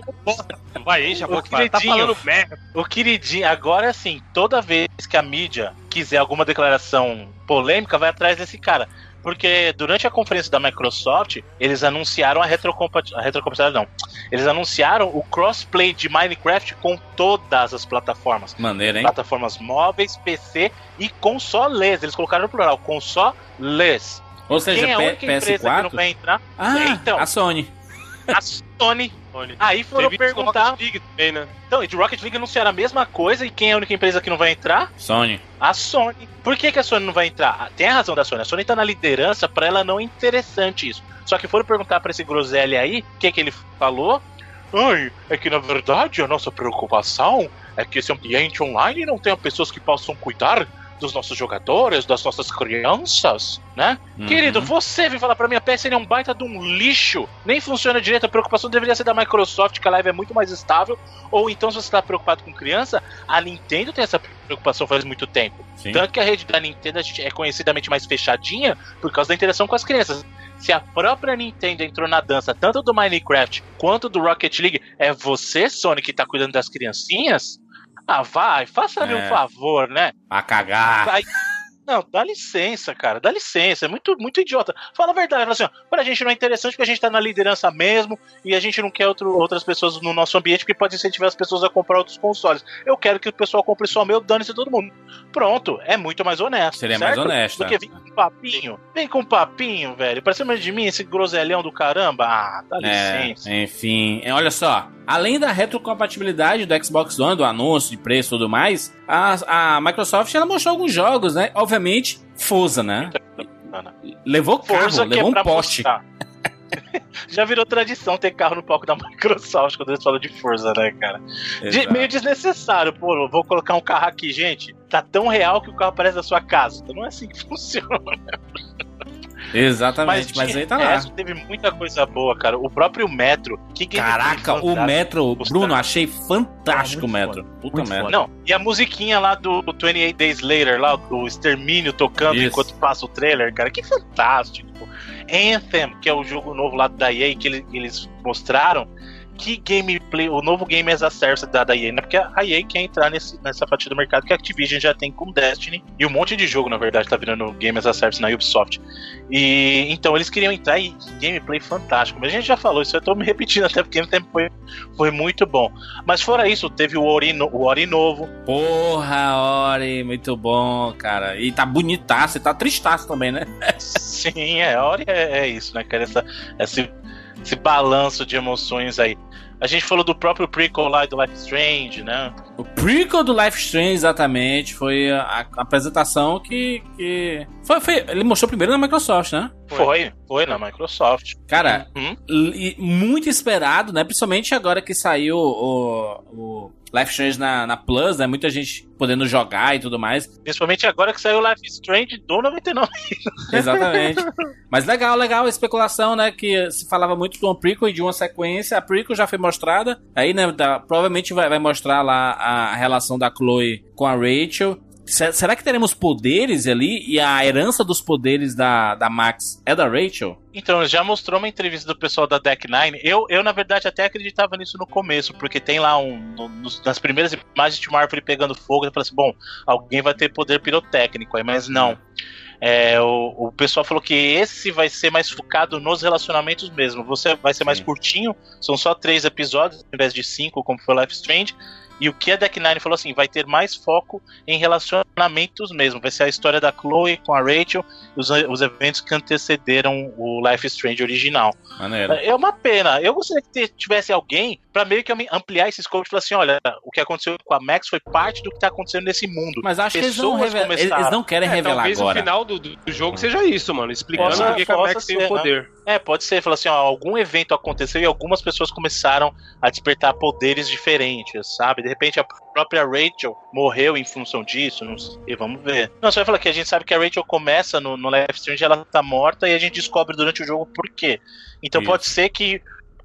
Vai, enche a O boca fala, tá queridinho. falando merda. O queridinho, agora assim, toda vez que a mídia quiser alguma declaração polêmica, vai atrás desse cara. Porque durante a conferência da Microsoft, eles anunciaram a retrocompatibilidade. A retrocompatibilidade não. Eles anunciaram o crossplay de Minecraft com todas as plataformas. Maneiro, hein? Plataformas móveis, PC e consoles. Eles colocaram no plural, consoles. Ou seja, Quem é a P- única empresa que não PS4. vai entrar? Ah, Então. a Sony. A Sony. Olha, Aí foram teve perguntar. Rocket League também, né? Então, e de Rocket League anunciaram a mesma coisa. E quem é a única empresa que não vai entrar? Sony. A Sony. Por que, que a Sony não vai entrar? Ah, Tem a razão da Sony. A Sony tá na liderança, pra ela não é interessante isso. Só que foram perguntar pra esse groselha aí, o que, que ele falou? Ai, é que na verdade a nossa preocupação é que esse ambiente online não tenha pessoas que possam cuidar dos nossos jogadores, das nossas crianças, né? Uhum. Querido, você vem falar pra mim, a PSN é um baita de um lixo, nem funciona direito, a preocupação deveria ser da Microsoft, que a live é muito mais estável, ou então se você tá preocupado com criança, a Nintendo tem essa preocupação faz muito tempo. Sim. Tanto que a rede da Nintendo a gente é conhecidamente mais fechadinha por causa da interação com as crianças. Se a própria Nintendo entrou na dança, tanto do Minecraft quanto do Rocket League, é você, Sony, que tá cuidando das criancinhas? Ah, vai, faça-me É. um favor, né? A cagar. Vai. Não, dá licença, cara, dá licença, é muito, muito idiota. Fala a verdade, fala assim, ó, pra gente não é interessante porque a gente tá na liderança mesmo e a gente não quer outro- outras pessoas no nosso ambiente porque pode incentivar as pessoas a comprar outros consoles. Eu quero que o pessoal compre só o meu, dane-se todo mundo. Pronto, é muito mais honesto. Seria certo? mais honesto, Do que é. vir com papinho. Vem com papinho, velho. Pra cima de mim, esse groselhão do caramba. Ah, dá licença. É, enfim, É, olha só. Além da retrocompatibilidade do Xbox One, do anúncio de preço e tudo mais, a, a Microsoft ela mostrou alguns jogos, né? Obviamente, Forza, né? Levou carro, Força que levou é um poste. [laughs] Já virou tradição ter carro no palco da Microsoft quando eles falam de Forza, né, cara? De- meio desnecessário, pô. Vou colocar um carro aqui, gente. Tá tão real que o carro parece da sua casa. Então não é assim que [laughs] funciona. Exatamente, mas, de aí tá lá. resto, teve muita coisa boa, cara. O próprio Metro. Que Caraca, o. Metro. Bruno, achei fantástico o Metro. Puta Muito merda. foda. Não, e a musiquinha lá do 28 Days Later, lá, do Extermínio tocando Isso. enquanto passa o trailer, cara, que fantástico. Anthem, que é o jogo novo lá da EA que ele- eles mostraram. Que gameplay, o novo game as a service da, da EA, né? Porque a EA quer entrar nesse, nessa fatia do mercado que a Activision já tem com Destiny. E um monte de jogo, na verdade, tá virando game as a service na Ubisoft. E então eles queriam entrar e gameplay fantástico. Mas a gente já falou isso, eu tô me repetindo [laughs] até porque o tempo foi, foi muito bom. Mas fora isso, teve o Ori, no- o Ori novo. Porra, Ori, muito bom, cara. E tá bonitaço, e tá tristaço também, né? [laughs] Sim, é, hora é, é isso, né, cara? Essa, esse, esse balanço de emoções aí. A gente falou do próprio prequel lá do Life Strange, né? O prequel do Life Strange, exatamente, foi a, a apresentação que. que foi, foi- ele mostrou primeiro na Microsoft, né? Foi, foi na Microsoft. Cara, Uhum. e muito esperado, né? Principalmente agora que saiu o, o Life Strange na, na Plus, né? Muita gente podendo jogar e tudo mais. Principalmente agora que saiu o Life Strange do 99. [laughs] Exatamente. Mas legal, legal a especulação, né? Que se falava muito de uma prequel e de uma sequência. A prequel já foi mostrada. Aí, né? da- provavelmente vai, vai mostrar lá a relação da Chloe com a Rachel. Se- será que teremos poderes ali? E a herança dos poderes da, da Max é da Rachel? Então, já mostrou uma entrevista do pessoal da Deck Nine. Eu, eu, na verdade, até acreditava nisso no começo, porque tem lá um. no- nas primeiras imagens de uma árvore pegando fogo, eu falei assim: bom, alguém vai ter poder pirotécnico aí, mas não. É, o, o pessoal falou que esse vai ser mais focado nos relacionamentos mesmo. Você vai ser mais Sim. curtinho, são só três episódios, ao invés de cinco, como foi Life Strange. E o que a Deck Nine falou assim, vai ter mais foco em relacionamentos mesmo. Vai ser a história da Chloe com a Rachel, os, os eventos que antecederam o Life Strange original. Maneiro. É uma pena. Eu gostaria que tivesse alguém pra meio que ampliar esse scope e falar assim: olha, o que aconteceu com a Max foi parte do que tá acontecendo nesse mundo. Mas acho que eles não, Pessoas revela- eles, começaram- eles não querem É, revelar talvez agora. o final do, do jogo seja isso, mano. Explicando por que a Max tem ser, o poder. É, pode ser. Falar assim: ó, algum evento aconteceu e algumas pessoas começaram a despertar poderes diferentes, sabe? De repente a própria Rachel morreu em função disso, não sei, vamos ver. Não, só vai falar que a gente sabe que a Rachel começa no, no Life Strange, ela tá morta e a gente descobre durante o jogo por quê. Então Isso. pode ser que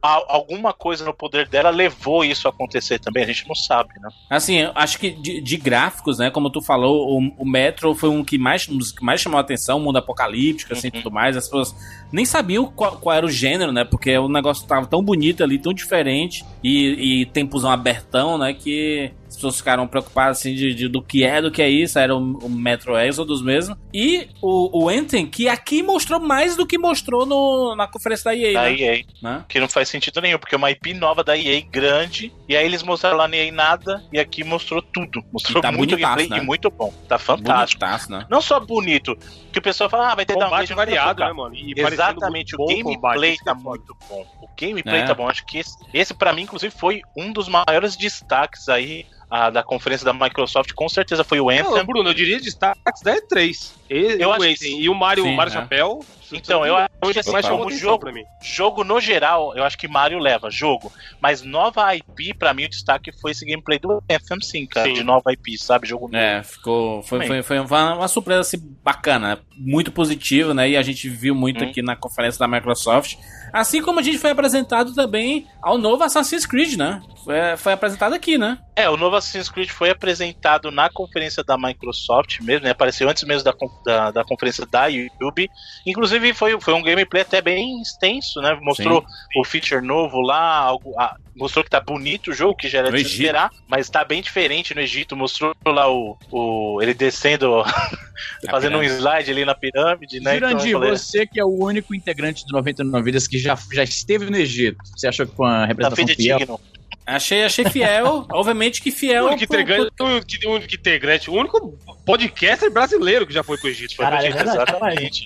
alguma coisa no poder dela levou isso a acontecer também, a gente não sabe, né? Assim, eu acho que de, de gráficos, né? Como tu falou, o, o Metro foi um que mais, um que mais chamou a atenção, mundo apocalíptico, assim, Uhum. tudo mais. As pessoas nem sabiam qual, qual era o gênero, né? Porque o negócio tava tão bonito ali, tão diferente, e, e tempozão abertão, né? Que pessoas ficaram preocupadas, assim, de, de- do que é, do que é isso. Era o, o Metro Exodus mesmo. E o, o Anthem, que aqui mostrou mais do que mostrou no, na conferência da EA, Da né? EA. né? Que não faz sentido nenhum, porque é uma IP nova da EA grande, e aí eles mostraram lá na EA nada, e aqui mostrou tudo. Mostrou tá muito bonitaço, gameplay né? e muito bom. Tá fantástico. Bonitaço, né? Não só bonito, que o pessoal fala, ah, vai ter Combate downgrade, variado, né, mano? E Exatamente, o gameplay tá é foda. muito bom. O gameplay É. tá bom. Acho que esse, esse para mim, inclusive, foi um dos maiores destaques aí ah, da conferência da Microsoft. Com certeza foi o Anthem. Não, Bruno, eu diria destaques da E3. E, Eu o acho sim. e o Mario, Sim, Mario é. Chapéu. Então, eu acho que assim, o jogo, pra mim. jogo no geral, eu acho que Mario leva, jogo. Mas nova IP, pra mim, o destaque foi esse gameplay do Anthem, sim, cara. Sim. De nova IP, sabe? Jogo novo. É, ficou. Foi, foi, foi uma, uma surpresa assim, bacana, né? Muito positiva, né? E a gente viu muito Hum. aqui na conferência da Microsoft. Assim como a gente foi apresentado também ao novo Assassin's Creed, né? Foi, foi apresentado aqui, né? É, o novo Assassin's Creed foi apresentado na conferência da Microsoft mesmo, né? Apareceu antes mesmo da, da, da conferência da YouTube. Inclusive, foi, foi um gameplay até bem extenso, né? Mostrou o feature novo lá, algo, ah, mostrou que tá bonito o jogo, que já era No de Egito. esperar, mas tá bem diferente no Egito. Mostrou lá o, o ele descendo, [laughs] fazendo um pirâmide. slide ali na pirâmide, né? Então, Jurandir, falei, você que é o único integrante do 99 Vidas que já, já esteve no Egito, você achou que foi uma tá representação fiel? fidedigno. Achei, achei fiel. [laughs] Obviamente que O fiel. único pro- integrante, o único- o único integrante, o único podcaster brasileiro que já foi pro Egito. Foi pro Caralho, é Egito. verdade, Exatamente.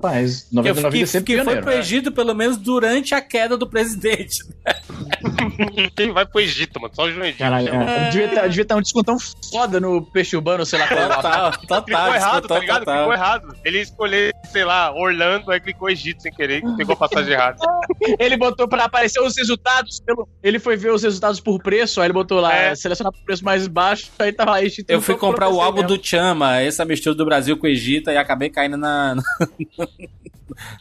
Rapaz, Que, 99 que, é sempre que foi pioneiro. pro Egito, pelo menos durante a queda do presidente. [laughs] Quem vai pro Egito, mano? Só o Jurandir. Caralho, é. devia estar devia tá um descontão foda no peixe urbano, sei lá qual é. Total, Clicou total, errado, tá ligado? Clicou errado. Ele escolheu, sei lá, Orlando, aí clicou Egito sem querer, pegou a passagem errada. [laughs] Ele botou pra aparecer os resultados. pelo- Ele foi ver os resultados por preço, aí ele botou lá, É. selecionar por preço mais baixo, aí tava aí. Eu fui comprar o álbum mesmo. do Chama, essa mistura do Brasil com o Egito, e acabei caindo na, [laughs]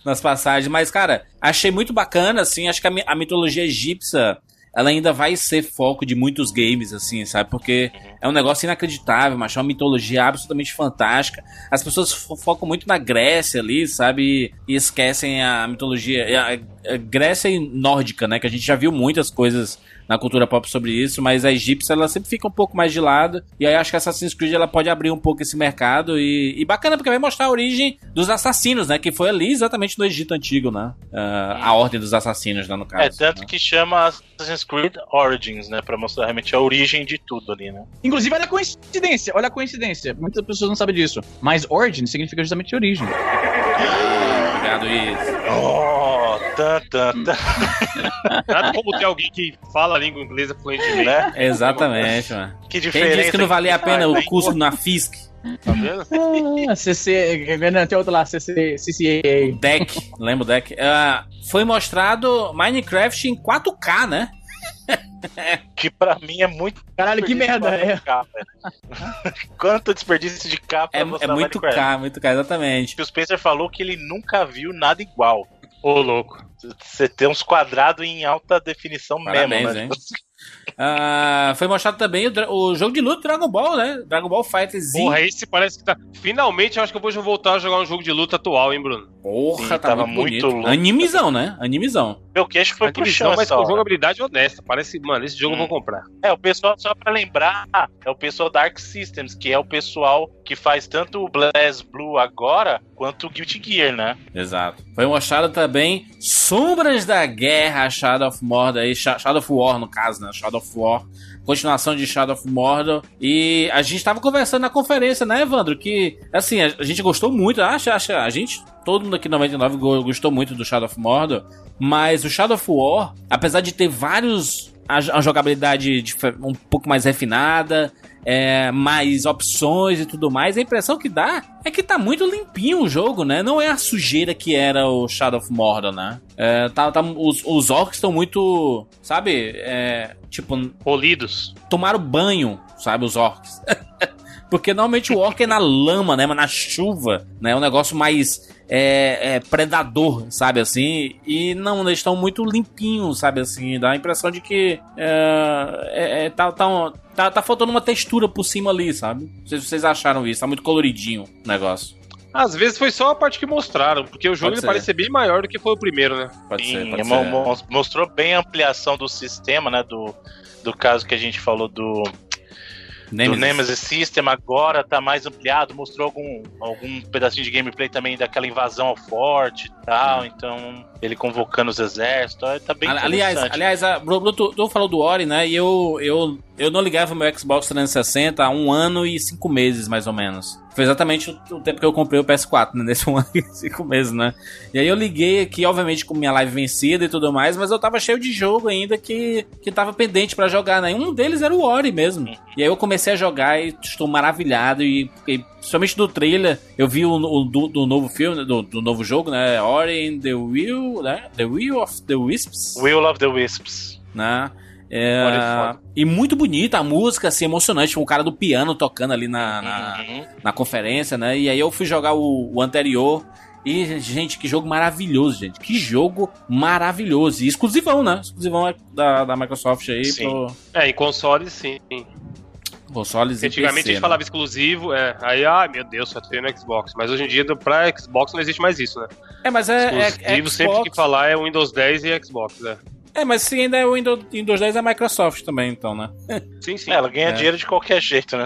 nas passagens. Mas, cara, achei muito bacana, assim, acho que a, a mitologia egípcia, ela ainda vai ser foco de muitos games, assim, sabe? Porque é um negócio inacreditável, mas é uma mitologia absolutamente fantástica. As pessoas fo- focam muito na Grécia ali, sabe? E, e esquecem a mitologia, a, a Grécia e nórdica, né? Que a gente já viu muitas coisas na cultura pop sobre isso, mas a egípcia ela sempre fica um pouco mais de lado. E aí acho que Assassin's Creed ela pode abrir um pouco esse mercado e, e bacana porque vai mostrar a origem dos assassinos, né? Que foi ali exatamente no Egito antigo, né? Ah, a ordem dos assassinos, né? No caso. É, tanto né? que chama Assassin's Creed Origins, né? Pra mostrar realmente a origem de tudo ali, né? Inclusive, olha a coincidência, olha a coincidência. Muitas pessoas não sabem disso. Mas origin significa justamente origem. [laughs] Obrigado, isso. Oh, tan, tan, tan, Nada como ter alguém que fala a língua inglesa fluentemente, né? Exatamente, mano. Que Quem diferença. disse que não valia a pena faz, o hein? curso na FISC? tá vendo? Ah, CC. Não, tem outro lá, CC, CCAA. Deck, lembra o deck? Ah, foi mostrado Minecraft em 4K, né? Que pra mim é muito. Caralho, que merda. É. capa, [laughs] velho. Quanto desperdício de capa É, é muito Minecraft. K, muito K, exatamente. O Spencer falou que ele nunca viu nada igual. Ô, louco. Você tem uns quadrados em alta definição Parabéns, mesmo, né? hein? Ah, foi mostrado também o, o jogo de luta Dragon Ball, né? Dragon Ball Fighter Z. Porra, esse parece que tá. Finalmente eu acho que eu vou voltar a jogar um jogo de luta atual, hein, Bruno? Porra, Sim, tá tava muito, louco. Animizão, né? Animizão. Meu queixo foi Foi pro chão mas com jogabilidade honesta. Parece, mano, esse jogo eu vou comprar. É, o pessoal, só pra lembrar, é o pessoal da Arc Systems, que é o pessoal que faz tanto o Blaze Blue agora, quanto Guilty Gear, né? Exato. Foi mostrado também Sombras da Guerra, Shadow of Mordor aí, Sha- Shadow of War no caso, né? Shadow of War. Continuação de Shadow of Mordor. E a gente tava conversando na conferência, né, Evandro? Que, assim, a, gente gostou muito, acha, acha, a gente, todo mundo aqui no 99 go- gostou muito do Shadow of Mordor. Mas o Shadow of War, apesar de ter vários. A, jogabilidade um pouco mais refinada, é, mais opções e tudo mais, a impressão que dá é que tá muito limpinho o jogo, né? Não é a sujeira que era o Shadow of Mordor, né? É, tá, tá- os, os orcs estão muito, sabe? É, tipo, Polidos. tomaram banho, sabe? Os orcs. [laughs] Porque normalmente o orc é na lama, né? Mas na chuva, né? É um negócio mais é, é, predador, sabe assim? E não, eles estão muito limpinhos, sabe assim? Dá a impressão de que é, é, é, tá, tá, tá, tá faltando uma textura por cima ali, sabe? Não sei se vocês acharam isso, tá muito coloridinho o negócio. Às vezes foi só a parte que mostraram, porque o jogo Pode ele parece ser bem maior do que foi o primeiro, né? Pode Sim, ser, pode mo- ser. mo- mostrou bem a ampliação do sistema, né? Do, do caso que a gente falou do, do Nemesis. Nemesis System agora tá mais ampliado, mostrou algum, algum pedacinho de gameplay também daquela invasão ao forte e tal, então ele convocando os exércitos, ó, tá bem Ali- Aliás, aliás, a, Bruno, tu, tu falou do Ori, né? E eu, eu, eu não ligava meu Xbox 360 há um ano e cinco meses, mais ou menos. Foi exatamente o, o tempo que eu comprei o PS4, né? [laughs] Nesse um ano e cinco meses, né? E aí eu liguei aqui, obviamente, com minha live vencida e tudo mais, mas eu tava cheio de jogo ainda que, que tava pendente pra jogar, né? E um deles era o Ori mesmo. E aí eu comecei a jogar e estou maravilhado e, e principalmente do trailer, eu vi o, o do, do novo filme, do, do novo jogo, né? Ori and the Will, né? The Will of the Wisps Will of the Wisps. né? É, é e muito bonita a música, assim, emocionante, com o cara do piano tocando ali na, na, Uhum. na conferência, né? E aí eu fui jogar o, o anterior. E, gente, que jogo maravilhoso, gente. Que jogo maravilhoso. E exclusivão, né? Exclusivão da, da Microsoft aí pro É, em consoles sim. Consoles Antigamente PC, a gente né? falava exclusivo, é. Aí, ai meu Deus, só tem no Xbox. Mas hoje em dia, pra Xbox não existe mais isso, né? É, mas é, é, Exclusivo é sempre Xbox. que falar é Windows 10 e Xbox, né? É, mas se ainda é o Windows, Windows 10 é a Microsoft também, então, né? Sim, sim. É, ela ganha É. dinheiro de qualquer jeito, né?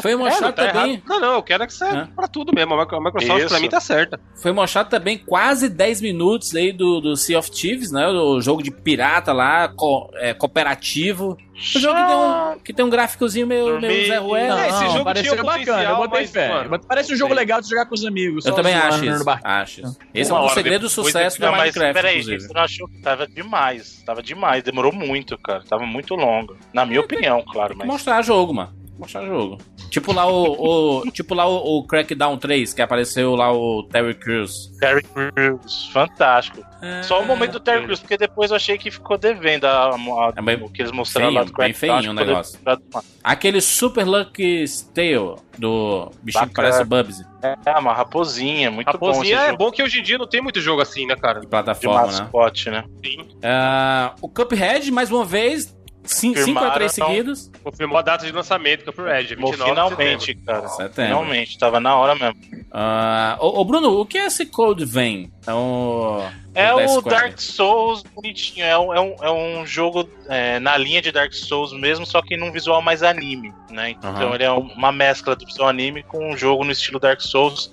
Foi É, não mostrado tá também. errado. Não, não, eu quero que seja É. pra tudo mesmo. A Microsoft Isso. pra mim tá certa. Foi mostrado também quase 10 minutos aí do, do Sea of Thieves, né? O jogo de pirata lá, co- é, cooperativo. Um jogo que tem um, que tem um gráficozinho meio, meio. Zé Ruela. É, esse jogo pareceu tinha bacana, eu botei mas, fé. mano, Parece um jogo sei. legal de jogar com os amigos. Eu também acho isso. acho isso. Esse é Uma um dos hora segredos do sucesso da Minecraft, peraí, inclusive. você não achou que tava demais? Tava demais, demorou muito, cara. Tava muito longo. Na minha opinião, claro, mas. mostrar jogo, mano. Mostrar jogo. Tipo lá o, o- tipo lá o, o Crackdown 3, que apareceu lá o Terry Crews. Terry Crews, fantástico. Só o momento do Terry. Crews, porque depois eu achei que ficou devendo a, a- É bem o que eles mostraram lá do feinho, bem Crackdown, feinho o negócio. devendo. Aquele Super Lucky Tale do bichinho que parece o Bubsy É, uma raposinha, muito A bom é jogo bom que hoje em dia não tem muito jogo assim, né, cara? de de plataforma, né? mascote, né? Sim. Ah, o Cuphead, mais uma vez, 5 a 3 então. seguidos. Confirmou a data de lançamento, Cuphead, 29 Bom, de finalmente, setembro. cara. Setembro. Finalmente, tava na hora mesmo. Ah, ô, ô, Bruno, o que é esse Code Vein? É o. É o Square. Dark Souls bonitinho. É um, é um, é um jogo é, na linha de Dark Souls mesmo, só que num visual mais anime, né? Então Aham. ele é um- uma mescla do visual anime com um jogo no estilo Dark Souls.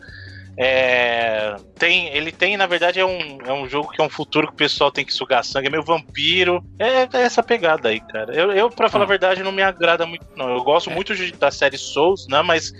É, tem, ele tem, na verdade, é um, é um jogo que é um futuro que o pessoal tem que sugar sangue, é meio vampiro. É, é essa pegada aí, cara. Eu, eu pra falar Ah. a verdade, não me agrada muito, não. Eu gosto muito de- da série Souls, né? Mas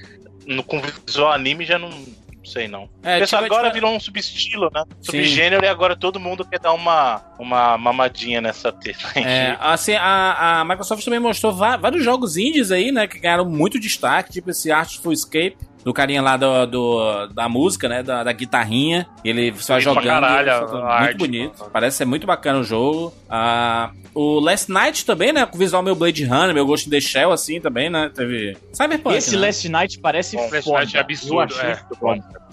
no, com visual anime já não. não Sei não. É, o pessoal tipo, agora tipo, virou um subestilo, né? Sim. Subgênero e agora todo mundo quer dar uma, uma mamadinha nessa teta. É, assim, a, a Microsoft também mostrou vários jogos indies aí, né? Que ganharam muito destaque, tipo esse Artful Escape, do carinha lá do, do- da música, né? Da, da guitarrinha. Ele pra jogando. caralho e- a muito arte, bonito. mano. Parece ser muito bacana o jogo. Ah, o Last Night também, né? Com o visual meu Blade Runner, meu Ghost in the Shell, assim também, né? Teve. Cyberpunk. Esse né? Last Night parece Bom, Last foda. Night é absurdo, é.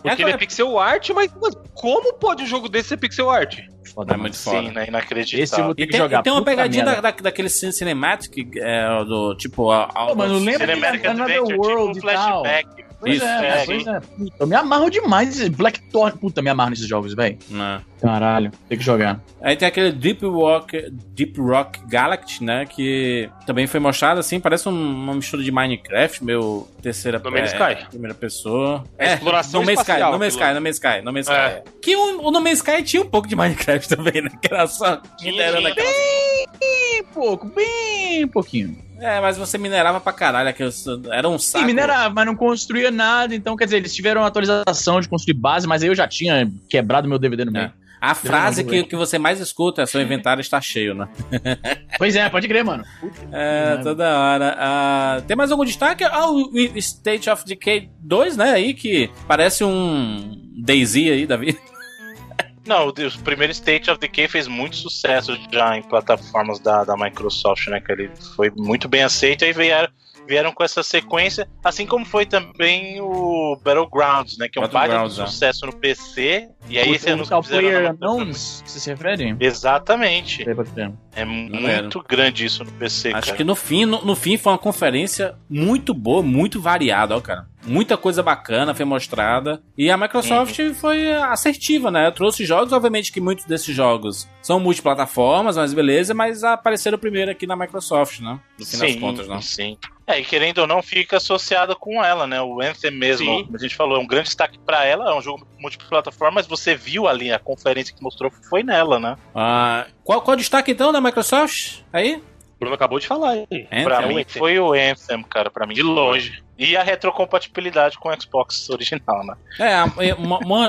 Porque É, ele é é- pixel art, mas mano, como pode um jogo desse ser pixel art? foda É muito Sim, foda. né? Esse eu Inacreditável. vou ter E que tem, jogar. e tem uma pegadinha da, da- daquele cine cinematic, é, do tipo. A, a- Pô, mano, lembra Cinematic de Another Adventure, World tipo tal? flashback. Pois Isso. é, É, pois é. Puta, eu me amarro demais nesses Blackthorn. Puta, me amarro nesses jogos, velho. Né? Caralho, tem que jogar. Aí tem aquele Deep Rock, Deep Rock Galaxy, né? Que também foi mostrado assim, parece um- uma mistura de Minecraft, meu terceira No Man's é, Sky. primeira pessoa. É exploração no Man's Sky, no Man's. Sky, no Man's Sky, no Man's Sky. É. Que o, o No Man's Sky tinha um pouco de Minecraft [laughs] também, né? Que era só minerando tinha. aquela... Bem pouco, bem pouquinho. É, mas você minerava pra caralho, aquele- era um saco. Sim, minerava, mas não construía nada. Então, quer dizer, eles tiveram uma atualização de construir base, mas aí eu já tinha quebrado meu DVD no meio. A frase que, que você mais escuta é seu inventário está cheio, né? [laughs] Pois é, pode crer, mano. É, toda hora. Ah, tem mais algum destaque? Ah, o State of Decay 2, né? Aí que parece um Daisy aí, Davi. Não, o, primeiro State of Decay fez muito sucesso já em plataformas da, da Microsoft, né? Que ele foi muito bem aceito e vieram, vieram com essa sequência, assim como foi também o Battlegrounds, né? Que é um baita de Battlegrounds, é. sucesso no PC. E aí o Player na Microsoft. Unknowns, você se refere? Exatamente. É Não muito grande isso no PC, Acho cara. que no fim, no, no fim foi uma conferência muito boa, muito variada, ó, cara. Muita coisa bacana foi mostrada. E a Microsoft foi assertiva, né? Trouxe jogos, obviamente que muitos desses jogos são multiplataformas, mas beleza, mas apareceram primeiro aqui na Microsoft, né? No fim das sim, contas, né? sim. É, e querendo ou não, fica associada com ela, né? O Anthem mesmo, Sim. como a gente falou, é um grande destaque pra ela, é um jogo multiplataforma, mas você viu ali a conferência que mostrou foi nela, né? Ah, qual, qual o destaque então da Microsoft? Aí? O Bruno acabou de falar aí. Pra o mim Anthem. foi o Anthem, cara, pra mim. De longe. E a retrocompatibilidade com o Xbox original, né? É,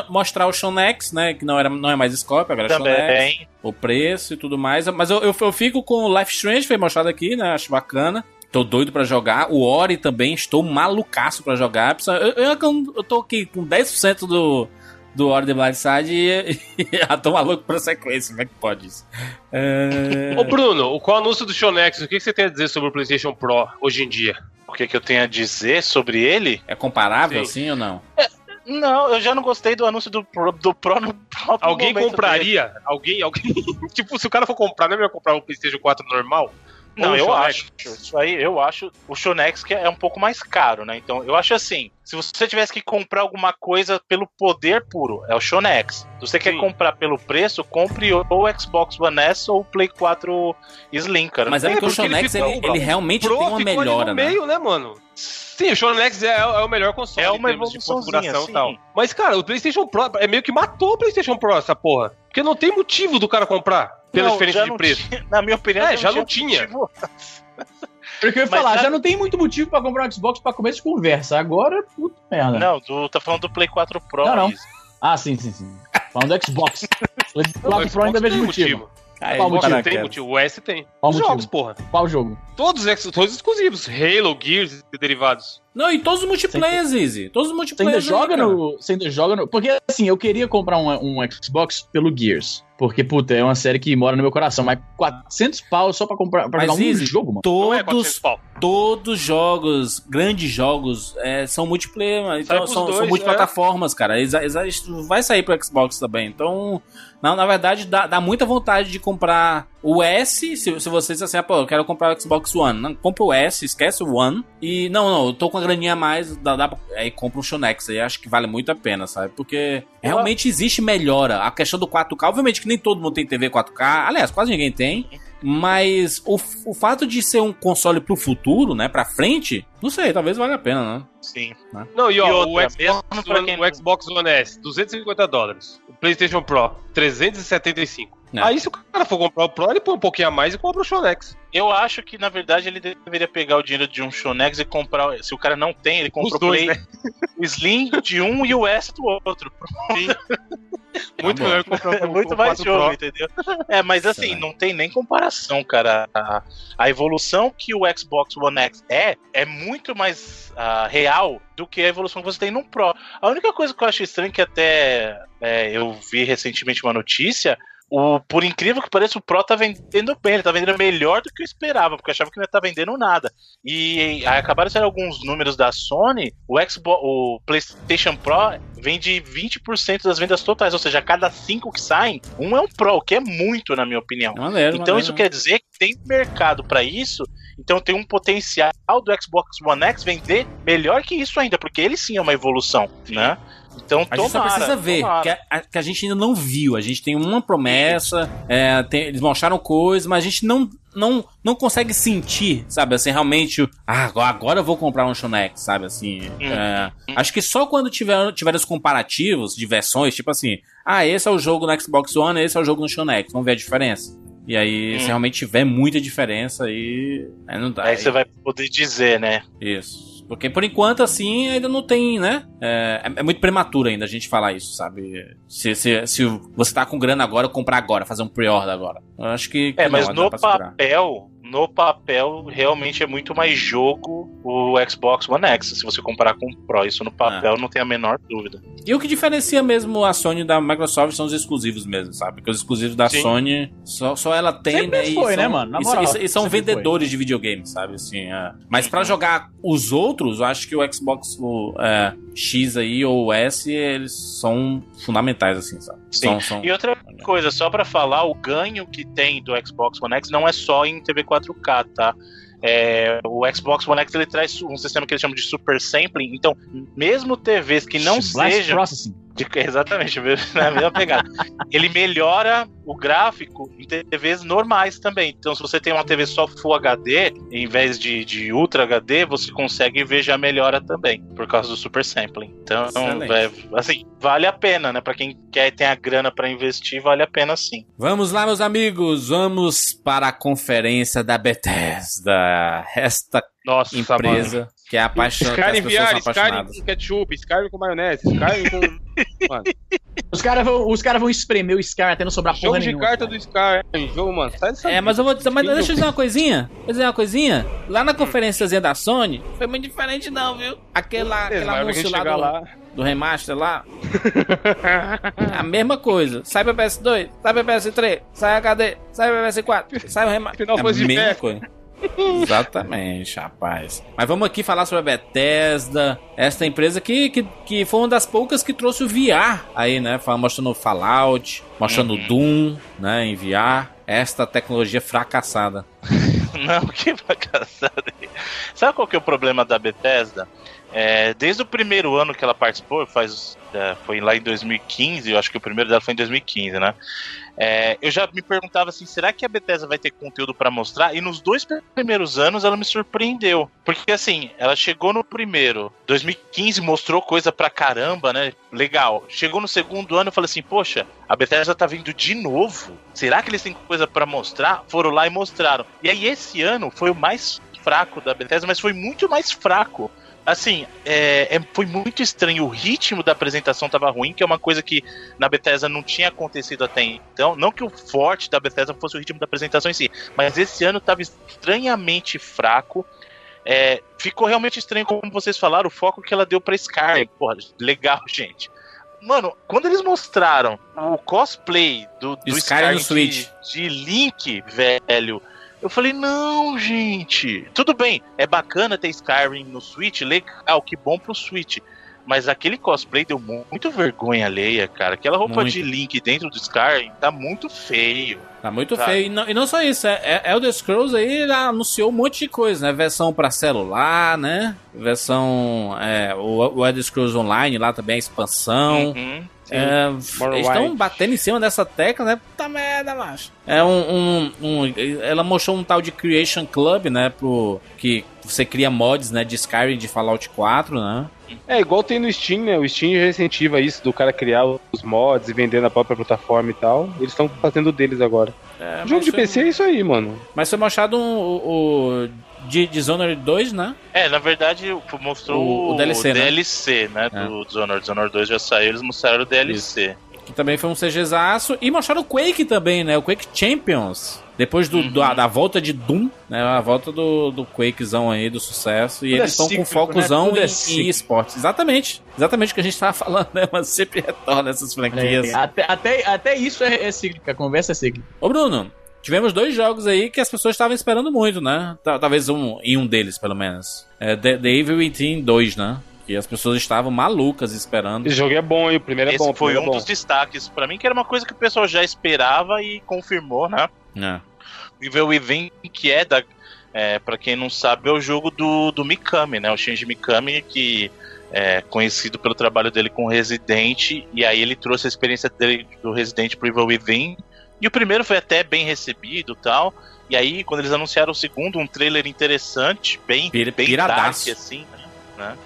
mostrar o Shonex, né? Que não, era, não é mais Scope, agora é Shonex. Também. O preço e tudo mais. Mas eu, eu, eu fico com o Life Strange, foi mostrado aqui, né? Acho bacana. Tô doido pra jogar. O Ori também, estou malucaço pra jogar. Eu, eu, eu tô aqui com 10% do, do Ori The Blind Side e, [laughs] e já tô maluco pra sequência. Como é que pode isso? É... Ô Bruno, com o anúncio do Shonex, o que você tem a dizer sobre o PlayStation Pro hoje em dia? O que, que eu tenho a dizer sobre ele? É comparável, Sim. sim ou não? Não, eu já não gostei do anúncio do Pro, do Pro no [laughs] próprio Alguém compraria? Alguém, alguém. [laughs] tipo, se o cara for comprar, não é melhor comprar o PlayStation 4 normal? Não, eu Shonex? acho. Isso aí, eu acho. O Shonex que é um pouco mais caro, né? Então, eu acho assim: se você tivesse que comprar alguma coisa pelo poder puro, é o Shonex. Se você quer Sim. comprar pelo preço, compre ou o Xbox One S ou o Play 4 Slim, cara. Mas é, É, porque o ele Shonex, ele, ficou- ele realmente Pro tem uma melhora, no né? meio, né, mano? Sim, o Shonex é, é o melhor console É em uma termos de evoluçãozinha, configuração sim. e tal. Mas, cara, o PlayStation Pro é meio que matou o PlayStation Pro, essa porra. Porque não tem motivo do cara comprar pela Não, diferença já de preço. tinha- na minha opinião, É, já não tinha. motivo. Porque eu ia falar, sabe- já não tem muito motivo pra comprar um Xbox pra começo de conversa. Agora, puta merda. Não, do, tá falando do Play 4 Pro. Não, não. isso. Ah, sim, sim, sim. Falando do Xbox. [laughs] O O Xbox Pro ainda Xbox vejo tem motivo. Aí, Qual O motivo? Tem motivo. O S tem. Qual Os motivo? jogos, porra. Qual jogo? Todos, todos exclusivos. Halo, Gears e derivados. Não, e todos os multiplayers, Easy. Todos os Você ainda multiplayers. aí, joga cara. no. Você ainda joga no. Porque assim, eu queria comprar um, um Xbox pelo Gears. Porque, puta, é uma série que mora no meu coração. Mas 400 pau só pra comprar pra Mas, jogar um Easy, jogo, mano. Não é 400 Todos, pau. todos jogos, grandes jogos, é, são multiplayer, mano. Então são, são dois, multiplataformas, cara. Eles, eles- vai sair pro Xbox também. Então, na, na verdade, dá, dá muita vontade de comprar o S. Se, se você diz assim, ah, pô, eu quero comprar o Xbox One. Não, compra o S, esquece o One. E não, não, eu tô com graninha a mais, dá, dá, pra- aí compra um Shonex. Aí acho que vale muito a pena, sabe? Porque realmente existe melhora. A questão do 4K, obviamente que nem todo mundo tem TV 4K. Aliás, quase ninguém tem. Mas o, o fato de ser um console pro futuro, né, pra frente, não sei, talvez valha a pena, né? Sim. Não, e ó, E o, outra, Xbox mesmo pra One, quem- o Xbox One S, 250 dólares. O PlayStation Pro, 375. É. Aí, se o cara for comprar o Pro, ele põe um pouquinho a mais e compra o Shonex. Eu acho que, na verdade, ele deveria pegar o dinheiro de um Shonex e comprar. Se o cara não tem, ele compra Os o dois, Play, né? o Slim de um e o S do outro. [laughs] Muito bom. melhor comprar É o, muito mais 4 jogo, entendeu? É, mas assim, não tem nem comparação, cara. A, a evolução que o Xbox One X é, é muito mais ah, real do que a evolução que você tem no Pro. A única coisa que eu acho estranho, que até é, eu vi recentemente uma notícia, o, por incrível que pareça, o Pro tá vendendo bem, ele tá vendendo melhor do que eu esperava, porque eu achava que não ia tá vendendo nada. E aí acabaram sair alguns números da Sony, o Xbox, o PlayStation Pro vende 20% das vendas totais, ou seja, a cada 5 que saem, um é um Pro, o que é muito, na minha opinião. Maneiro, Então maneiro. isso quer dizer que tem mercado pra isso Então tem um potencial do Xbox One X vender melhor que isso ainda, porque ele sim é uma evolução, né? Então A gente só precisa ver, que a, que a gente ainda não viu. A gente tem uma promessa, é, tem- eles mostraram coisas, mas a gente não, não, não consegue sentir, sabe? Assim, realmente, ah, agora, eu vou comprar um Shonex, sabe? Assim, é, acho que só quando tiver, tiver os comparativos de versões, tipo assim, ah, esse é o jogo no Xbox One, esse é o jogo no Shonex, vamos ver a diferença. E aí, se Hum. realmente tiver muita diferença, aí, aí não dá. Aí você vai poder dizer, né? Isso. Porque por enquanto, assim, ainda não tem, né? É, é- é muito prematuro ainda a gente falar isso, sabe? Se, se, se você tá com grana agora, comprar agora, fazer um pre-order agora. Eu acho que. que É, mas não, no papel, no papel, realmente é muito mais jogo o Xbox One X, se você comparar com o Pro. Isso no papel não tem a menor dúvida. E o que diferencia mesmo a Sony da Microsoft são os exclusivos mesmo, sabe? Porque os exclusivos da Sim. Sony só, só ela tem, Sempre né? e foi, são, né, mano? Na e- moral, e, e são sempre vendedores de videogame, sabe? Assim, é. Mas pra jogar os outros, eu acho que o Xbox o, é, X aí ou o S, eles são fundamentais, assim, sabe? Sim. São, são... E outra coisa, só pra falar, o ganho que tem do Xbox One X não é só em TV 4K, tá? É, o Xbox One X ele traz um sistema que eles chamam de super sampling. Então, mesmo TVs que não Blast sejam Processing. De- exatamente, [laughs] na mesma pegada. Ele melhora o gráfico em TVs normais também. Então, se você tem uma TV só Full HD, em vez de, de Ultra HD, você consegue ver já melhora também, por causa do Super Sampling. Então, é, assim, vale a pena, né? Pra quem quer tem a grana pra investir, vale a pena sim. Vamos lá, meus amigos, vamos para a conferência da Bethesda, esta Nossa, empresa que é as Skyrim VR, Skyrim com ketchup, Skyrim com maionese, Skyrim com. [laughs] Mano, Os caras vão, os cara vão espremer o Skyrim até não sobrar jogo porra de nenhuma. carta do Skyrim, jogo, mano. Sai dessa É, mas eu vou dizer, mas deixa eu dizer uma coisinha. Vou dizer uma coisinha. Lá na conferênciazinha da Sony, foi muito diferente não, viu? Aquela, Beleza, aquele mas a hora que anúncio lá do, lá. do remaster lá, [laughs] a mesma coisa. Sai pra PS2, sai pra PS3, sai HD, sai pra PS4, sai o remaster. Final é a Fantasy mesma coisa. Exatamente, rapaz. Mas vamos aqui falar sobre a Bethesda, esta empresa que, que, que foi uma das poucas que trouxe o VR aí, né? Mostrando Fallout, mostrando Uhum. Doom, né? Em VR. Esta tecnologia fracassada. [laughs] Não, que fracassada. Sabe qual que é o problema da Bethesda? É, desde o primeiro ano que ela participou, faz, é, foi lá em 2015, eu acho que o primeiro dela foi em 2015, né? É, eu já me perguntava assim, será que a Bethesda vai ter conteúdo pra mostrar? E nos dois primeiros anos ela me surpreendeu. Porque assim, ela chegou no primeiro, 2015 mostrou coisa pra caramba, né? Legal. Chegou no segundo ano eu falei assim, poxa, a Bethesda tá vindo de novo. Será que eles têm coisa pra mostrar? Foram lá e mostraram. E aí esse ano foi o mais fraco da Bethesda, mas foi muito mais fraco. Assim, é, é- foi muito estranho. O ritmo da apresentação tava ruim, que é uma coisa que na Bethesda não tinha acontecido até então. Não que o forte da Bethesda fosse o ritmo da apresentação em si, mas esse ano tava estranhamente fraco. É, ficou realmente estranho, como vocês falaram, o foco que ela deu pra Skyrim. Porra, legal, [laughs] gente. Mano, quando eles mostraram o cosplay do, do Skyrim no de- Switch. de Link, velho, eu falei, não, gente. Tudo bem, é bacana ter Skyrim no Switch, legal, que bom pro Switch. Mas aquele cosplay deu mu- muito vergonha alheia, cara. Aquela roupa Muito. de Link dentro do Skyrim tá muito feio. Tá muito feio. E não, e não só isso, é, é Elder Scrolls aí anunciou um monte de coisa, né? Versão pra celular, né? Versão. É, o, o Elder Scrolls Online lá também, a expansão. Uhum. É, eles estão batendo em cima dessa tecla, né? Puta merda, macho. É um, um, um- Ela mostrou um tal de Creation Club, né? Pro. Que você cria mods, né? De Skyrim de Fallout 4, né? É, igual tem no Steam, né? O Steam já incentiva isso, do cara criar os mods e vender na própria plataforma e tal. Eles estão fazendo deles agora. É, Jogo de foi- PC é isso aí, mano. Mas foi mostrado um, o, o de Dishonored 2, né? É, na verdade, o- mostrou O- o DLC, né? DLC, né? É. Do Dishonored. Dishonored 2 já saiu, eles mostraram o DLC. Que também foi um CGzaço. E mostraram o Quake também, né? O Quake Champions. Depois do, do- da volta de Doom, né? A volta do, do Quakezão aí, do sucesso. E Tudo é eles estão com cíclico, focozão né? É em, cíclico. esportes. Exatamente. Exatamente o que a gente tava [laughs] falando, né? Mas sempre retorna essas franquias. Até, até, até isso é, é cíclica, a conversa é cíclica. Ô, Bruno, tivemos dois jogos aí que as pessoas estavam esperando muito, né? Ta- Talvez um, em um deles, pelo menos. É The, The Evil Within 2, né? Que as pessoas estavam malucas esperando. Esse jogo é bom, hein? O primeiro é Esse bom. foi primeiro um é bom. dos destaques pra mim, que era uma coisa que o pessoal já esperava e confirmou, né? É. Evil Within, que é da, é, para quem não sabe, é o jogo do, do Mikami, né? O Shinji Mikami, que é conhecido pelo trabalho dele com Resident, e aí ele trouxe a experiência dele do Resident pro Evil Within. E o primeiro foi até bem recebido tal. E aí, quando eles anunciaram o segundo, um trailer interessante, bem, Pir- bem dark, assim, né?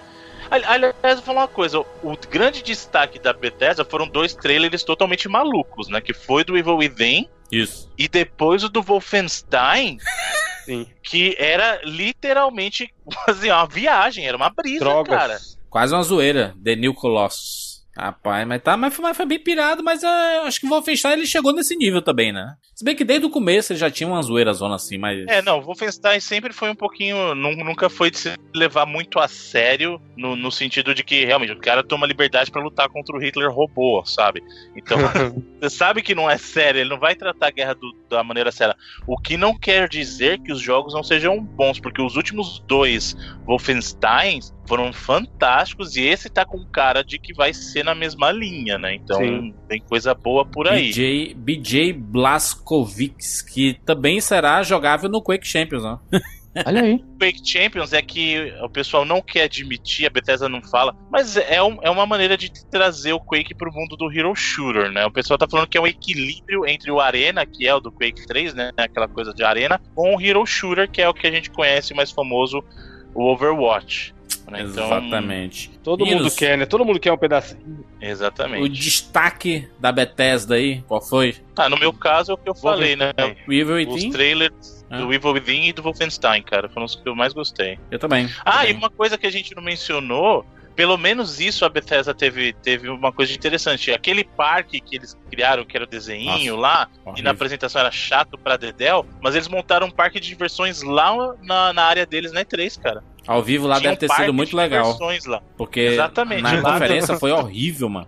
Ali- Aliás, eu vou falar uma coisa: o grande destaque da Bethesda foram dois trailers totalmente malucos, né? Que foi do Evil Within Isso. e depois o do Wolfenstein, [laughs] Sim. que era literalmente [laughs] assim, uma viagem, era uma brisa, Drogas. cara. Quase uma zoeira. The New Colossus. Rapaz, mas tá, mas foi, mas foi bem pirado, mas é, acho que o Wolfenstein ele chegou nesse nível também, né? Se bem que desde o começo ele já tinha uma zoeira zona assim, mas. É, não, o Wolfenstein sempre foi um pouquinho. nu- Nunca foi de se levar muito a sério, no, no sentido de que realmente o cara toma liberdade pra lutar contra o Hitler robô, sabe? Então, [laughs] você sabe que não é sério, ele não vai tratar a guerra do- da maneira séria. O que não quer dizer que os jogos não sejam bons, porque os últimos dois Wolfensteins foram fantásticos e esse tá com cara de que vai ser na mesma linha, né? Então Sim. tem coisa boa por aí. BJ, BJ Blazkowicz, que também será jogável no Quake Champions, né? [laughs] Olha aí. Quake Champions é que o pessoal não quer admitir, a Bethesda não fala, mas é, um- é uma maneira de trazer o Quake pro mundo do Hero Shooter, né? O pessoal tá falando que é um equilíbrio entre o Arena, que é o do Quake 3, né? Aquela coisa de Arena, com o Hero Shooter, que é o que a gente conhece mais famoso, o Overwatch. Né? Então, Exatamente. Todo mundo quer, né? Todo mundo quer um pedacinho. Exatamente. O destaque da Bethesda aí, qual foi? Ah, no meu caso é o que eu falei, né? O Evil Os trailers Ah. do Evil Within e do Wolfenstein, cara, foram os que eu mais gostei. Eu também. Ah, também. e uma coisa que a gente não mencionou, pelo menos isso a Bethesda teve, teve uma coisa interessante. Aquele parque que eles criaram, que era o desenho lá, e Horrível. na apresentação era chato pra Dedel, mas eles montaram um parque de diversões lá na, na área deles na E3, cara. Ao vivo lá Tinha deve ter sido muito legal. lá. Porque Exatamente. na Lá- conferência foi horrível, mano.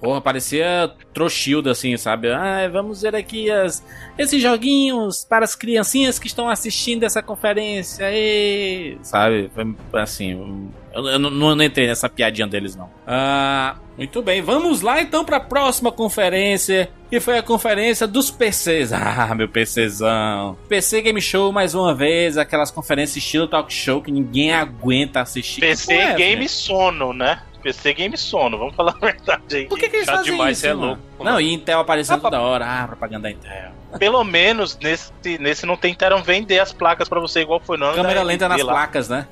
Porra, parecia Trochilda, assim, sabe? Ah, vamos ver aqui as, esses joguinhos para as criancinhas que estão assistindo essa conferência. E, sabe? Assim. Eu, eu não, não entrei nessa piadinha deles, não. Ah, muito bem, vamos lá então para a próxima conferência. Que foi a conferência dos PCs. [laughs] Ah, meu PCzão. PC Game Show mais uma vez. Aquelas conferências estilo talk show que ninguém aguenta assistir. PC é Game? Sono, né? PC Game Sono, vamos falar a verdade aí. Por que, que eles Chato fazem demais, isso, é mano? louco, Não, mano. e Intel aparecendo Ah, toda hora. Ah, propaganda da Intel. Pelo menos nesse, nesse não tentaram vender as placas pra você igual foi no ano Câmera lenta nas lá. placas, né?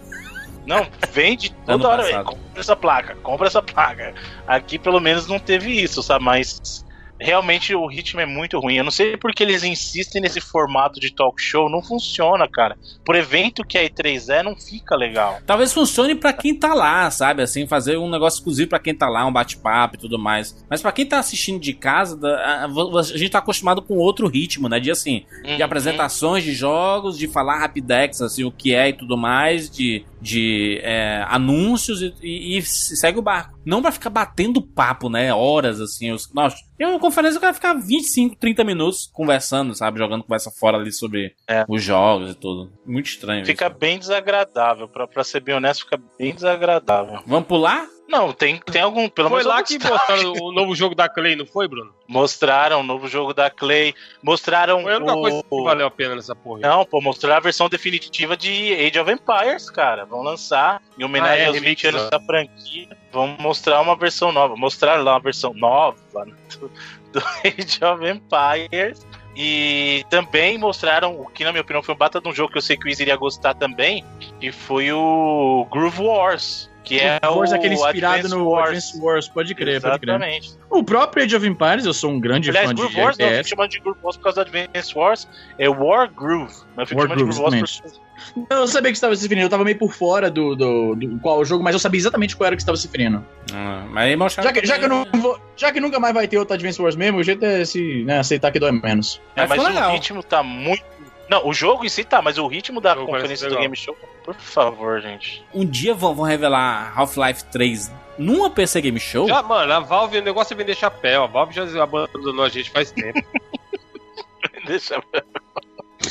Não, vende [laughs] Ano toda hora. passado. Compra essa placa, compra essa placa. Aqui pelo menos não teve isso, sabe? Mas realmente o ritmo é muito ruim. Eu não sei porque eles insistem nesse formato de talk show. Não funciona, cara. Por evento que a E3 é, não fica legal. Talvez funcione pra quem tá lá, sabe? Assim, fazer um negócio exclusivo pra quem tá lá, um bate-papo e tudo mais. Mas pra quem tá assistindo de casa, a gente tá acostumado com outro ritmo, né? De assim, de Uhum. apresentações de jogos, de falar rapidex, assim, o que é e tudo mais, de, de é, anúncios e, e- e segue o barco. Não pra ficar batendo papo, né? Horas, assim. Os, nossa, tem uma conferência que vai ficar 25, 30 minutos conversando, sabe? Jogando conversa fora ali sobre É. os jogos e tudo. Muito estranho. Fica isso. bem desagradável. Pra, pra ser bem honesto, fica bem desagradável. Vamos pular? Não, tem, tem algum. Pelo Foi menos lá que mostraram o novo jogo da Clay, não foi, Bruno? Mostraram o novo jogo da Clay. Mostraram. Foi a única o... coisa que valeu a pena nessa porra. Não, pô, mostraram a versão definitiva de Age of Empires, cara. Vão lançar em homenagem Ah, é, aos remix, 20 anos né? da franquia. Vão mostrar uma versão nova. Mostraram lá uma versão nova né, do, do [laughs] Age of Empires. E também mostraram o que, na minha opinião, foi um bata de um jogo que eu sei que o Wiz iria gostar também, que foi o Groove Wars. Que é o Wars, aquele inspirado Advance no Wars. Advance Wars, pode crer, pode crer. Exatamente. O próprio Age of Empires, eu sou um grande Aliás, fã de Groove Wars não, eu chamando de Groove Wars por causa do Advance Wars. É War Groove. Mas eu fico War chamando de Groove, Groove Wars por... Eu sabia que você estava se referindo, eu tava meio por fora do, do, do qual o jogo, mas eu sabia exatamente qual era que estava se referindo. Ah, mas aí. Já que, já, que eu não vou, já que nunca mais vai ter outro Advance Wars mesmo, o jeito é se né, aceitar que dói menos. É, Mas mas o ritmo tá muito. Não, o jogo em si tá, mas o ritmo da conferência do. Game Show, por favor, gente. Um dia vão, vão revelar Half-Life 3 numa PC Game Show? Já, mano, a Valve, o negócio é vender chapéu. A Valve já abandonou a gente faz tempo. [laughs] Eu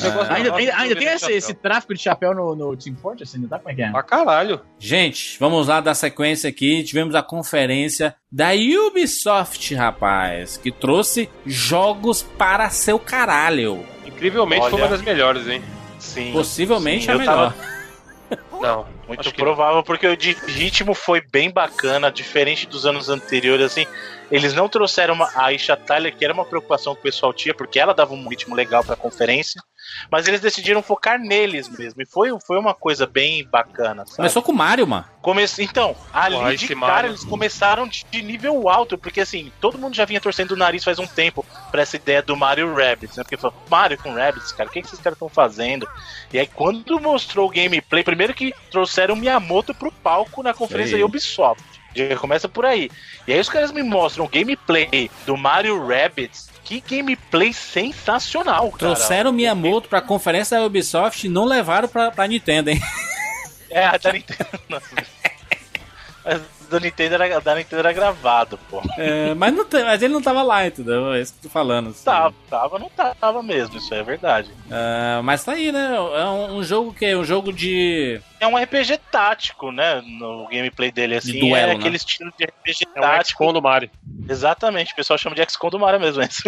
O negócio da Ainda, Valve ainda, é ainda vender tem esse, chapéu. esse tráfico de chapéu no, no Team Fortress? Ainda tá? Como é que é? Pra caralho. Gente, vamos lá dar sequência aqui. Tivemos a conferência da Ubisoft, rapaz, que trouxe jogos para seu caralho. Incrivelmente foi Olha. uma das melhores, hein? Sim. Possivelmente Sim, é eu melhor. tava- Não, Muito acho que provável, porque o de ritmo foi bem bacana, diferente dos anos anteriores, assim. Eles não trouxeram uma, a Aisha Tyler, que era uma preocupação que o pessoal tinha, porque ela dava um ritmo legal pra conferência, mas eles decidiram focar neles mesmo, e foi, foi uma coisa bem bacana, sabe? Começou com o Mario, mano. Come... Então, ali de cara Mario. eles começaram de, de nível alto, porque assim, todo mundo já vinha torcendo o nariz faz um tempo pra essa ideia do Mario Rabbids, né? Porque falou, Mario com Rabbids, cara, o que, que esses caras estão fazendo? E aí, quando mostrou o gameplay, primeiro que trouxeram Miyamoto pro palco na conferência da Ubisoft. Já começa por aí. E aí os caras me mostram o gameplay do Mario Rabbids. Que gameplay sensacional, cara. Trouxeram o Miyamoto pra conferência da Ubisoft e não levaram pra, pra Nintendo, hein? É, a da Nintendo. [laughs] Mas da Nintendo era, da Nintendo era gravado, pô. É, mas, não mas ele não tava lá, entendeu? É isso que eu tô falando. assim. Tava, tava, não tava mesmo, isso é verdade. É, mas tá aí, né? É um, um jogo que é um jogo de. É um RPG tático, né? No gameplay dele, assim. duelo, é né? aquele estilo de RPG é um tático. XCOM do Mario. Exatamente, o pessoal chama de XCOM do Mario mesmo. esse.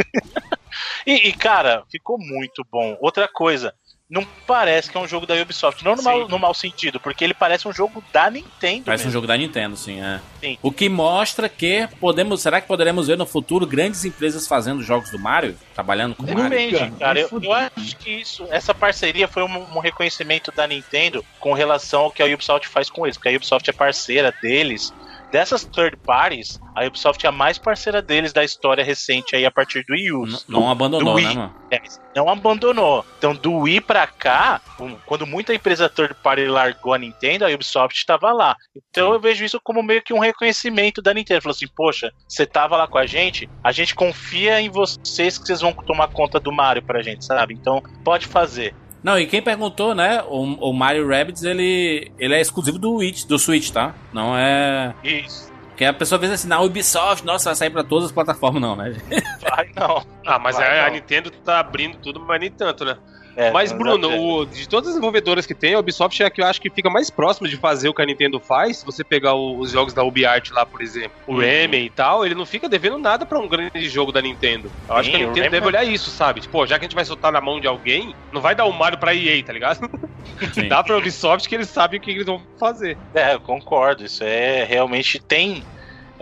[laughs] e, e, cara, ficou muito bom. Outra coisa, não parece que é um jogo da Ubisoft. Não no, mau, no mau sentido, porque ele parece um jogo da Nintendo. Parece um mesmo. jogo da Nintendo, sim, é. Sim. O que mostra que podemos. Será que poderemos ver no futuro grandes empresas fazendo jogos do Mario? Trabalhando com o Mario? Cara, Eu, eu acho que isso, essa parceria foi um, um reconhecimento da Nintendo com relação ao que a Ubisoft faz com eles, porque a Ubisoft é parceira deles. Dessas third parties, a Ubisoft é a mais parceira deles da história recente aí a partir do Wii U. N- Não abandonou, do né, Wii. mano? É, não abandonou. Então, do Wii pra cá, quando muita empresa third party largou a Nintendo, a Ubisoft estava lá. Então Sim. eu vejo isso como meio que um reconhecimento da Nintendo. Falou assim, poxa, você tava lá com a gente, a gente confia em vocês que vocês vão tomar conta do Mario pra gente, sabe? Então, pode fazer. Não, e quem perguntou, né? O, o Mario Rabbids, ele, ele é exclusivo do Switch, do Switch, tá? Não é. Isso. Porque a pessoa vê assim, na Ubisoft, nossa, vai sair pra todas as plataformas, não, né? Vai não. Ah, mas Vai, a, a não. Nintendo tá abrindo tudo, mas nem tanto, né? É, Mas, Bruno, exatamente. o- de todas as desenvolvedoras que tem, a Ubisoft é a que eu acho que fica mais próximo de fazer o que a Nintendo faz. Se você pegar o- os jogos da UbiArt lá, por exemplo, o Uhum. Rayman e tal, ele não fica devendo nada pra um grande jogo da Nintendo. Eu acho Sim, que a Nintendo Rayman- deve olhar isso, sabe? Tipo, já que a gente vai soltar na mão de alguém, não vai dar o Mario pra EA, tá ligado? [laughs] Dá pra Ubisoft que eles sabem o que eles vão fazer. É, eu concordo. Isso é realmente tem.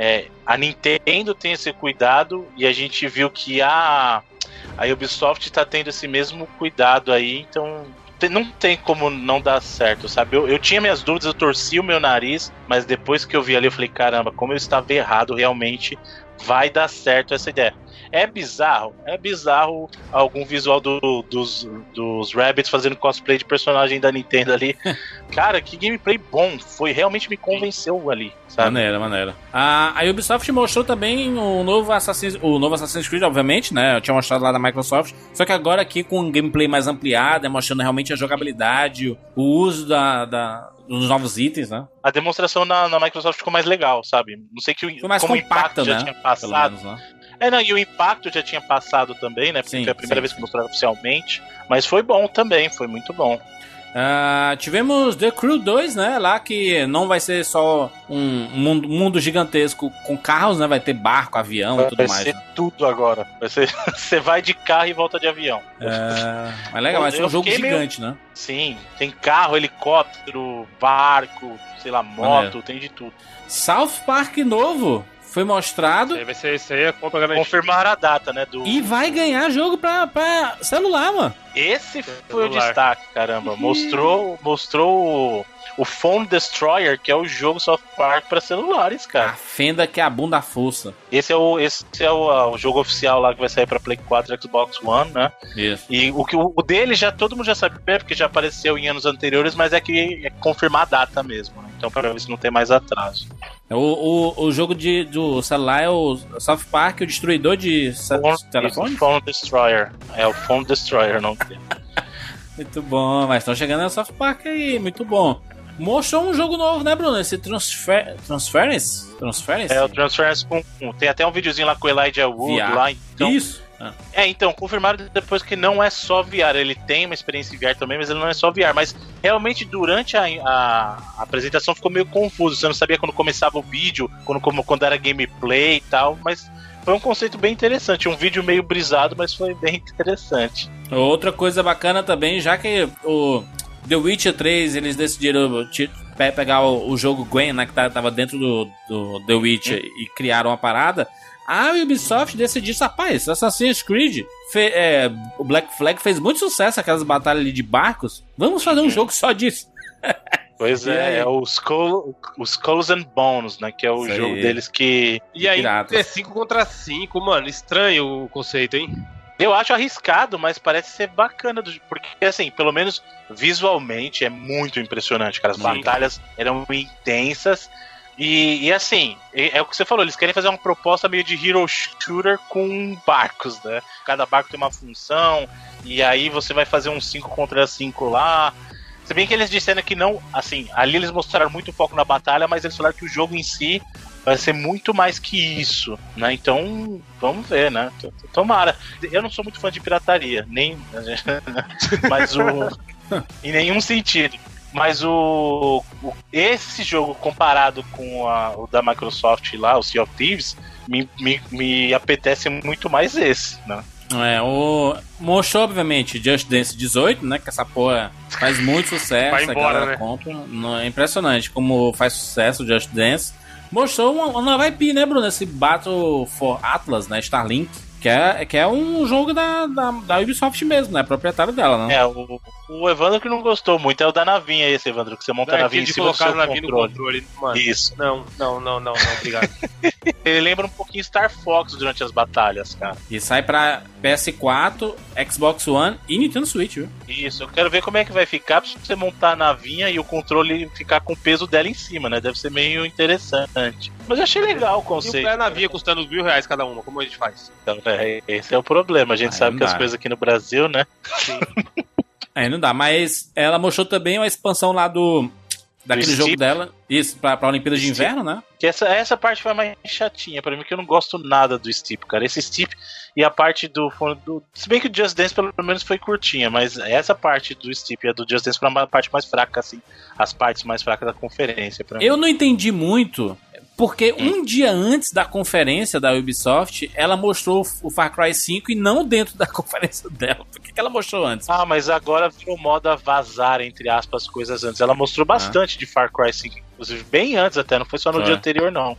é, a Nintendo tem esse cuidado e a gente viu que a, a Ubisoft tá tendo esse mesmo cuidado aí, então não tem como não dar certo, sabe? Eu, eu tinha minhas dúvidas, eu torci o meu nariz, mas depois que eu vi ali, eu falei, caramba, como eu estava errado, realmente vai dar certo essa ideia. É bizarro, é bizarro algum visual do- dos, dos Rabbits fazendo cosplay de personagem da Nintendo ali. [laughs] Cara, que gameplay bom, foi realmente me convenceu ali, sabe? Maneira, maneira. A, a Ubisoft mostrou também o novo Assassin's, o novo Assassin's Creed, obviamente, né? Eu tinha mostrado lá da Microsoft. Só que agora aqui com um gameplay mais ampliado, é mostrando realmente a jogabilidade, o, uso da, da- dos novos itens, né? A demonstração na, na Microsoft ficou mais legal, sabe? Não sei que o, Foi mais como compacta, impacto já né? tinha Pelo passado. menos, né? É, não, e o impacto já tinha passado também, né? Porque Sim, foi a primeira sim, vez que mostraram oficialmente. Mas foi bom também, foi muito bom. Ah, tivemos The Crew 2, né? Lá que não vai ser só um mundo, mundo gigantesco com carros, né? Vai ter barco, avião e tudo Vai mais. ser né? tudo agora. Vai ser, [laughs] você vai de carro e volta de avião. É, mas legal, vai ser um jogo fiquei meio- gigante, né? Sim, tem carro, helicóptero, barco, sei lá, moto, Maneiro. tem de tudo. South Park novo foi mostrado Isso aí vai ser isso aí, é. Confirmaram a data, né? Do... e vai ganhar jogo pra, pra celular, mano. Esse foi o Celular. destaque, caramba. Mostrou, mostrou o, o Phone Destroyer, que é o jogo South Park para celulares, A cara. fenda que abunda a força. Esse é o, esse é o, o jogo oficial lá que vai sair para Play 4 e Xbox One, né? Isso. E o, que, o, o dele já todo mundo já sabe, porque já apareceu em anos anteriores, mas é que é confirmar a data mesmo. Né? Então, para ver se não tem mais atraso. O, o, o jogo de, do celular é o South Park, o destruidor de telefones? Phone Destroyer. É o Phone Destroyer, não. Muito bom, mas estão chegando no South Park aí, muito bom. Mostrou um jogo novo, né, Bruno? Esse transfer... Transference? Transference? É o Transference com. Tem até um videozinho lá com o Elijah Wood VR. lá. Então, Isso. Ah, É, então, confirmaram depois que não é só VR. Ele tem uma experiência em VR também, mas ele não é só VR. Mas realmente durante a, a- a apresentação ficou meio confuso. Você não sabia quando começava o vídeo, quando, quando era gameplay e tal. Mas foi um conceito bem interessante. Um vídeo meio brisado, mas foi bem [laughs] interessante. Outra coisa bacana também, já que o The Witcher 3 eles decidiram pegar o, o jogo Gwen, né, que tá- tava dentro do, do The Witcher e criaram uma parada, a Ubisoft decidiu, rapaz, Assassin's Creed, fe- é, o Black Flag fez muito sucesso, aquelas batalhas ali de barcos, vamos fazer um jogo só disso. Pois [laughs] é, é o Skull, o Skulls and Bones, né? Que é o Isso jogo aí. deles que E aí Piratas. é 5 contra 5, mano. Estranho o conceito, hein? Eu acho arriscado, mas parece ser bacana. do- Porque, assim, pelo menos visualmente é muito impressionante, cara. As Sim. batalhas eram intensas. E, e, assim, é, é o que você falou, eles querem fazer uma proposta meio de hero shooter com barcos, né? Cada barco tem uma função, e aí você vai fazer um 5 contra 5 lá. Se bem que eles disseram que não, assim, ali eles mostraram muito foco na batalha, mas eles falaram que o jogo em si vai ser muito mais que isso, né? Então, vamos ver, né? Tomara. Eu não sou muito fã de pirataria, nem. [laughs] mas o. [laughs] em nenhum sentido. Mas o, o- esse jogo comparado com a- o da Microsoft lá, o Sea of Thieves, me, me, me apetece muito mais esse, né? É, o mostrou obviamente Just Dance 18, né, que essa porra faz muito sucesso, Vai a embora, galera né? compra, é impressionante como faz sucesso o Just Dance. Mostrou uma, uma nova IP, né, Bruno, esse Battle for Atlas, né, Starlink, que é, que é um jogo da, da, da Ubisoft mesmo, né, proprietário dela, né. É, o, o Evandro que não gostou muito é o da navinha esse, Evandro, que você monta a Daqui navinha em de cima do colocar seu na vida no controle. controle. Mano, Isso. não, não, não, não, não, obrigado. [laughs] Ele lembra um pouquinho Star Fox durante as batalhas, cara. E sai pra PS4, Xbox One e Nintendo Switch, viu? Isso, eu quero ver como é que vai ficar pra você montar a navinha e o controle ficar com o peso dela em cima, né? Deve ser meio interessante. Mas eu achei legal o E o conceito. pé na via custando mil reais cada uma, como a gente faz? Então, é, esse é o problema. A gente Aí sabe que as coisas aqui no Brasil, né? [laughs] Aí não dá, mas ela mostrou também uma expansão lá do... Daquele Do jogo Steep? dela, isso, pra, pra Olimpíada de Steep. Inverno, né? Que essa, essa parte foi mais chatinha pra mim, que eu não gosto nada do Steep, cara. Esse Steep e a parte do, do. Se bem que o Just Dance pelo menos foi curtinha, mas essa parte do Steep e a do Just Dance foi uma parte mais fraca, assim. As partes mais fracas da conferência pra mim. Eu não entendi muito, porque um dia antes da conferência da Ubisoft, ela mostrou o Far Cry 5 e não dentro da [laughs] conferência dela. Por que, que ela mostrou antes? Ah, mas agora virou moda vazar, entre aspas, coisas antes. Ela mostrou bastante de Far Cry 5, inclusive bem antes até, não foi só no dia anterior, não.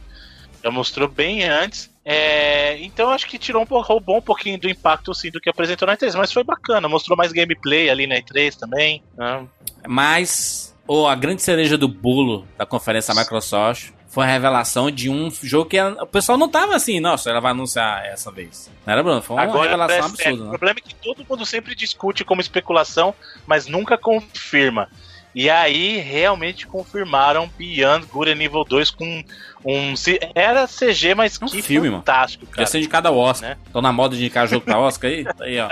Ela mostrou bem antes. É, então acho que tirou um pouco, roubou um pouquinho do impacto sim, do que apresentou na E3, mas foi bacana. Mostrou mais gameplay ali na E3 também. né? Mas oh, a grande cereja do bolo da conferência da Microsoft foi a revelação de um jogo que a- o pessoal não tava assim, nossa, ela vai anunciar essa vez. Não era, Bruno? Foi uma Agora, revelação é, absurda, o né? problema é que todo mundo sempre discute como especulação, mas nunca confirma. E aí, realmente confirmaram Beyond Good and Evil 2 com um. Era CG, mas Um que filme, mano. fantástico, Já cara. ser indicado ao Oscar. Né? Tô na moda de indicar jogo pra Oscar aí? Tá Aí, ó.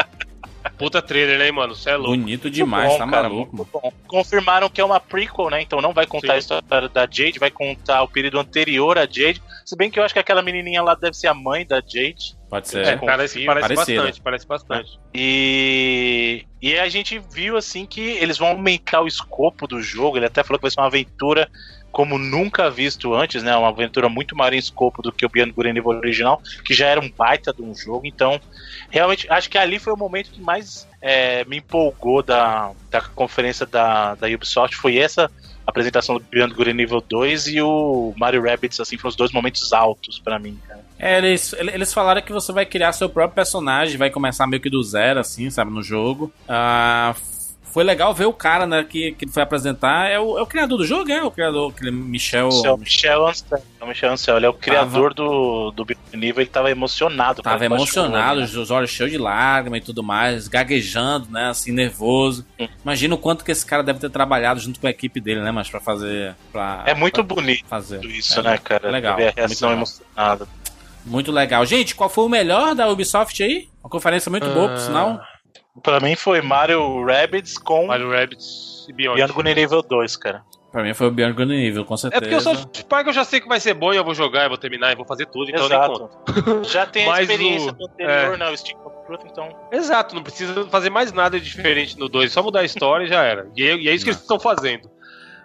Puta trailer, né, mano? Você é louco. Bonito demais, Bom, tá cara, maluco, mano. Confirmaram que é uma prequel, né? Então não vai contar Sim. a história da Jade, vai contar o período anterior a Jade. Se bem que eu acho que aquela menininha lá deve ser a mãe da Jade. Pode É, ser. parece, confio. parece Parecida. bastante, parece bastante. E, e a gente viu assim que eles vão aumentar o escopo do jogo. Ele até falou que vai ser uma aventura como nunca visto antes, né? Uma aventura muito maior em escopo do que o Beyond Good and Evil original, que já era um baita de um jogo. Então, realmente, acho que ali foi o momento que mais é, me empolgou da, da conferência da, da Ubisoft. Foi essa apresentação do Beyond and Evil 2 e o Mario Rabbids, assim, foram os dois momentos altos pra mim, cara. É, eles, eles falaram que você vai criar seu próprio personagem, vai começar meio que do zero, assim, sabe, no jogo. Ah, foi legal ver o cara, né, que, que foi apresentar. É o, é o criador do jogo, é? O criador, aquele Michel. Esse é o Michel Ancel. É o Michel Ancel, ele é o criador do, do nível, ele tava emocionado. Tava emocionado, né? os olhos cheios de lágrimas e tudo mais, gaguejando, né, assim, nervoso. Hum. Imagina o quanto que esse cara deve ter trabalhado junto com a equipe dele, né, mas pra fazer. Pra, É muito pra bonito fazer. isso, É, né, cara? Legal. Ver a reação muito, legal. emocionada. muito legal. Gente, qual foi o melhor da Ubisoft aí? Uma conferência muito boa, por Ah, sinal. Pra mim foi Mario Rabbids com Mario Rabbids e Beyond. Beyond Good and Evil 2, cara. Pra mim foi o Beyond Good and Evil, com É certeza. porque eu sou pai que eu já sei que vai ser bom e eu vou jogar, eu vou terminar e vou fazer tudo, então nem conta. Exato. Já tem a [laughs] experiência o- do anterior, é. né? O Stick of Truth, então. Exato, não precisa fazer mais nada diferente no 2, só mudar a história e já era. E é, e é isso que eles estão fazendo.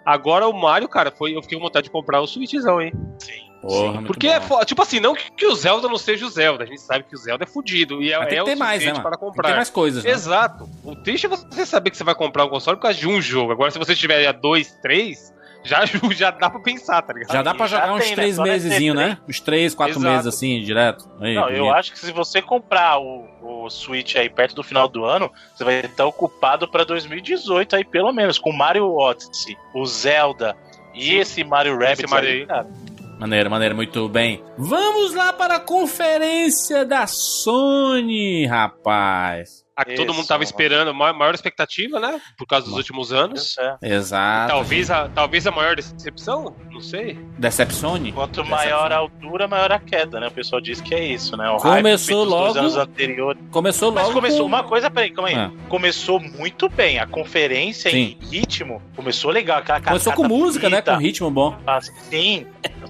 Agora o Mario, cara, foi, eu fiquei com vontade de comprar o Switchzão, hein? Sim. Porra, muito Porque bom. é tipo assim, não que, que o Zelda não seja o Zelda, a gente sabe que o Zelda é fudido e é, Mas tem é que ter o mais, né, para Tem que comprar. ter mais coisas, né? Exato. O triste é você saber que você vai comprar um console por causa de um jogo. Agora, se você tiver já dois, três, já, [laughs] já dá pra pensar, tá ligado? Já dá pra Já jogar uns tem, né? três é mesezinho, ter né? Uns três, quatro Exato. meses assim, direto. Aí, Não, eu acho que se você comprar o, o Switch aí perto do final do ano, você vai estar ocupado pra 2018 aí, pelo menos, com Mario Odyssey, o Zelda e esse Mario Rabbids Mario aí, aí. Maneiro, maneiro, muito bem. Vamos lá para a conferência da Sony, rapaz. A que todo Isso, mundo tava mano. esperando, maior, maior expectativa, né? Por causa dos últimos anos. É. Exato. Talvez a, talvez a maior decepção, não sei. Decepcione? Quanto maior a altura, maior a queda, né? O pessoal diz que é isso, né? O Começou logo- anos anteriores. Começou logo. Mas começou com- uma coisa, peraí, calma aí. Ah. Começou muito bem. A conferência Sim. em ritmo começou legal. Aquela Começou com música, né? Com ritmo bom. Sim,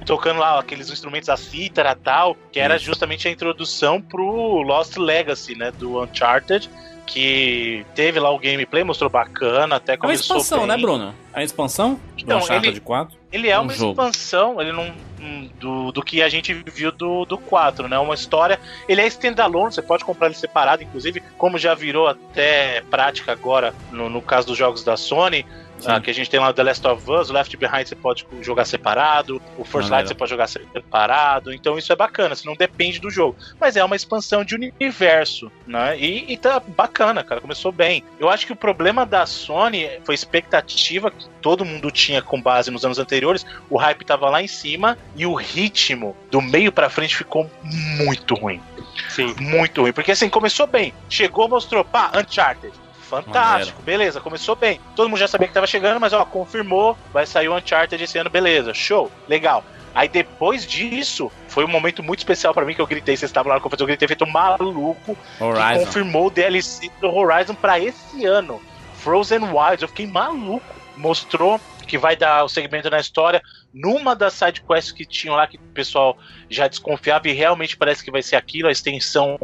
tocando lá aqueles instrumentos a cítara e tal, que era justamente a introdução pro Lost Legacy, né, do Uncharted, que teve lá o gameplay, mostrou bacana, até É uma começou expansão, bem. né, Bruno? É uma expansão Então, do ele- 4. Ele é Um uma jogo. expansão, ele não um, do, do que a gente viu do, do 4, né? Uma história. Ele é standalone, você pode comprar ele separado, inclusive, como já virou até prática agora no, no caso dos jogos da Sony. Ah, que a gente tem lá o The Last of Us, o Left Behind você pode jogar separado, o First. Light você pode jogar separado, então isso é bacana, você não depende do jogo. Mas é uma expansão de universo, né? E, e tá bacana, cara, começou bem. Eu acho que o problema da Sony foi a expectativa que todo mundo tinha com base nos anos anteriores, o hype tava lá em cima e o ritmo do meio pra frente ficou muito ruim. Sim. Muito ruim. Porque assim, começou bem. Chegou, mostrou, pá, Uncharted. Fantástico, beleza, começou bem. Todo mundo já sabia que tava chegando, mas ó, confirmou, vai sair o Uncharted esse ano, beleza, show, legal. Aí depois disso, foi um momento muito especial pra mim que eu gritei, vocês estavam lá na conferência, eu gritei feito maluco, que Horizon. confirmou o DLC do Horizon pra esse ano. Frozen Wilds, eu fiquei maluco. Mostrou que vai dar o segmento na história numa das sidequests que tinham lá que o pessoal já desconfiava e realmente parece que vai ser aquilo, a extensão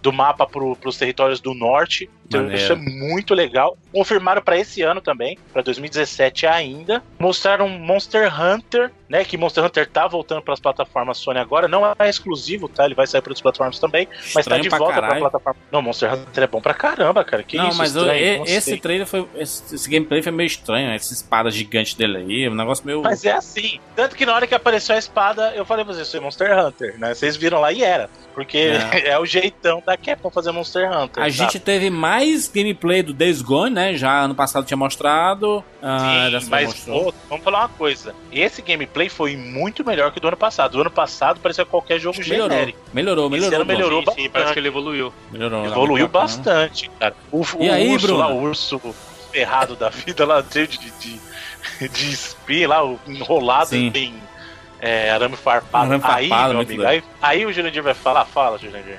do mapa pro, pros territórios do norte. Então Maneiro. isso é muito legal. Confirmaram pra esse ano também, pra 2017 ainda. Mostraram Monster Hunter, né? Que Monster Hunter tá voltando pras plataformas Sony agora. Não é exclusivo, tá? Ele vai sair para outras plataformas também. Mas tá Estranho de pra volta pra caralho. plataforma. Não, Monster Hunter é bom pra caramba, cara. Que não, isso, mas estranho, e- não esse sei. trailer foi. Esse, esse gameplay foi meio estranho, né? essa espada gigante dele aí, um negócio meio. Mas é assim. Tanto que na hora que apareceu a espada, eu falei pra vocês, isso é Monster Hunter, né? Vocês viram lá e era. Porque é, [laughs] o jeitão da Capcom fazer Monster Hunter. A sabe? gente teve mais gameplay do Days Gone, né? Já ano passado tinha mostrado. Ah, Sim, mas pô, vamos falar uma coisa. Esse gameplay foi muito melhor que o do ano passado. O ano passado parecia qualquer jogo Melhorou, genérico. melhorou, Esse melhorou. ano Bruno. melhorou sim, sim, parece que ele evoluiu. melhorou Evoluiu bacana. bastante, cara. O, E o aí, urso Bruno? lá, o urso ferrado da vida lá, cheio de, de, de espinha lá, o enrolado Sim. em é, arame farpado. Arame aí, farpado, meu amigo, aí, aí o Jurandir vai falar, fala, Jurandir.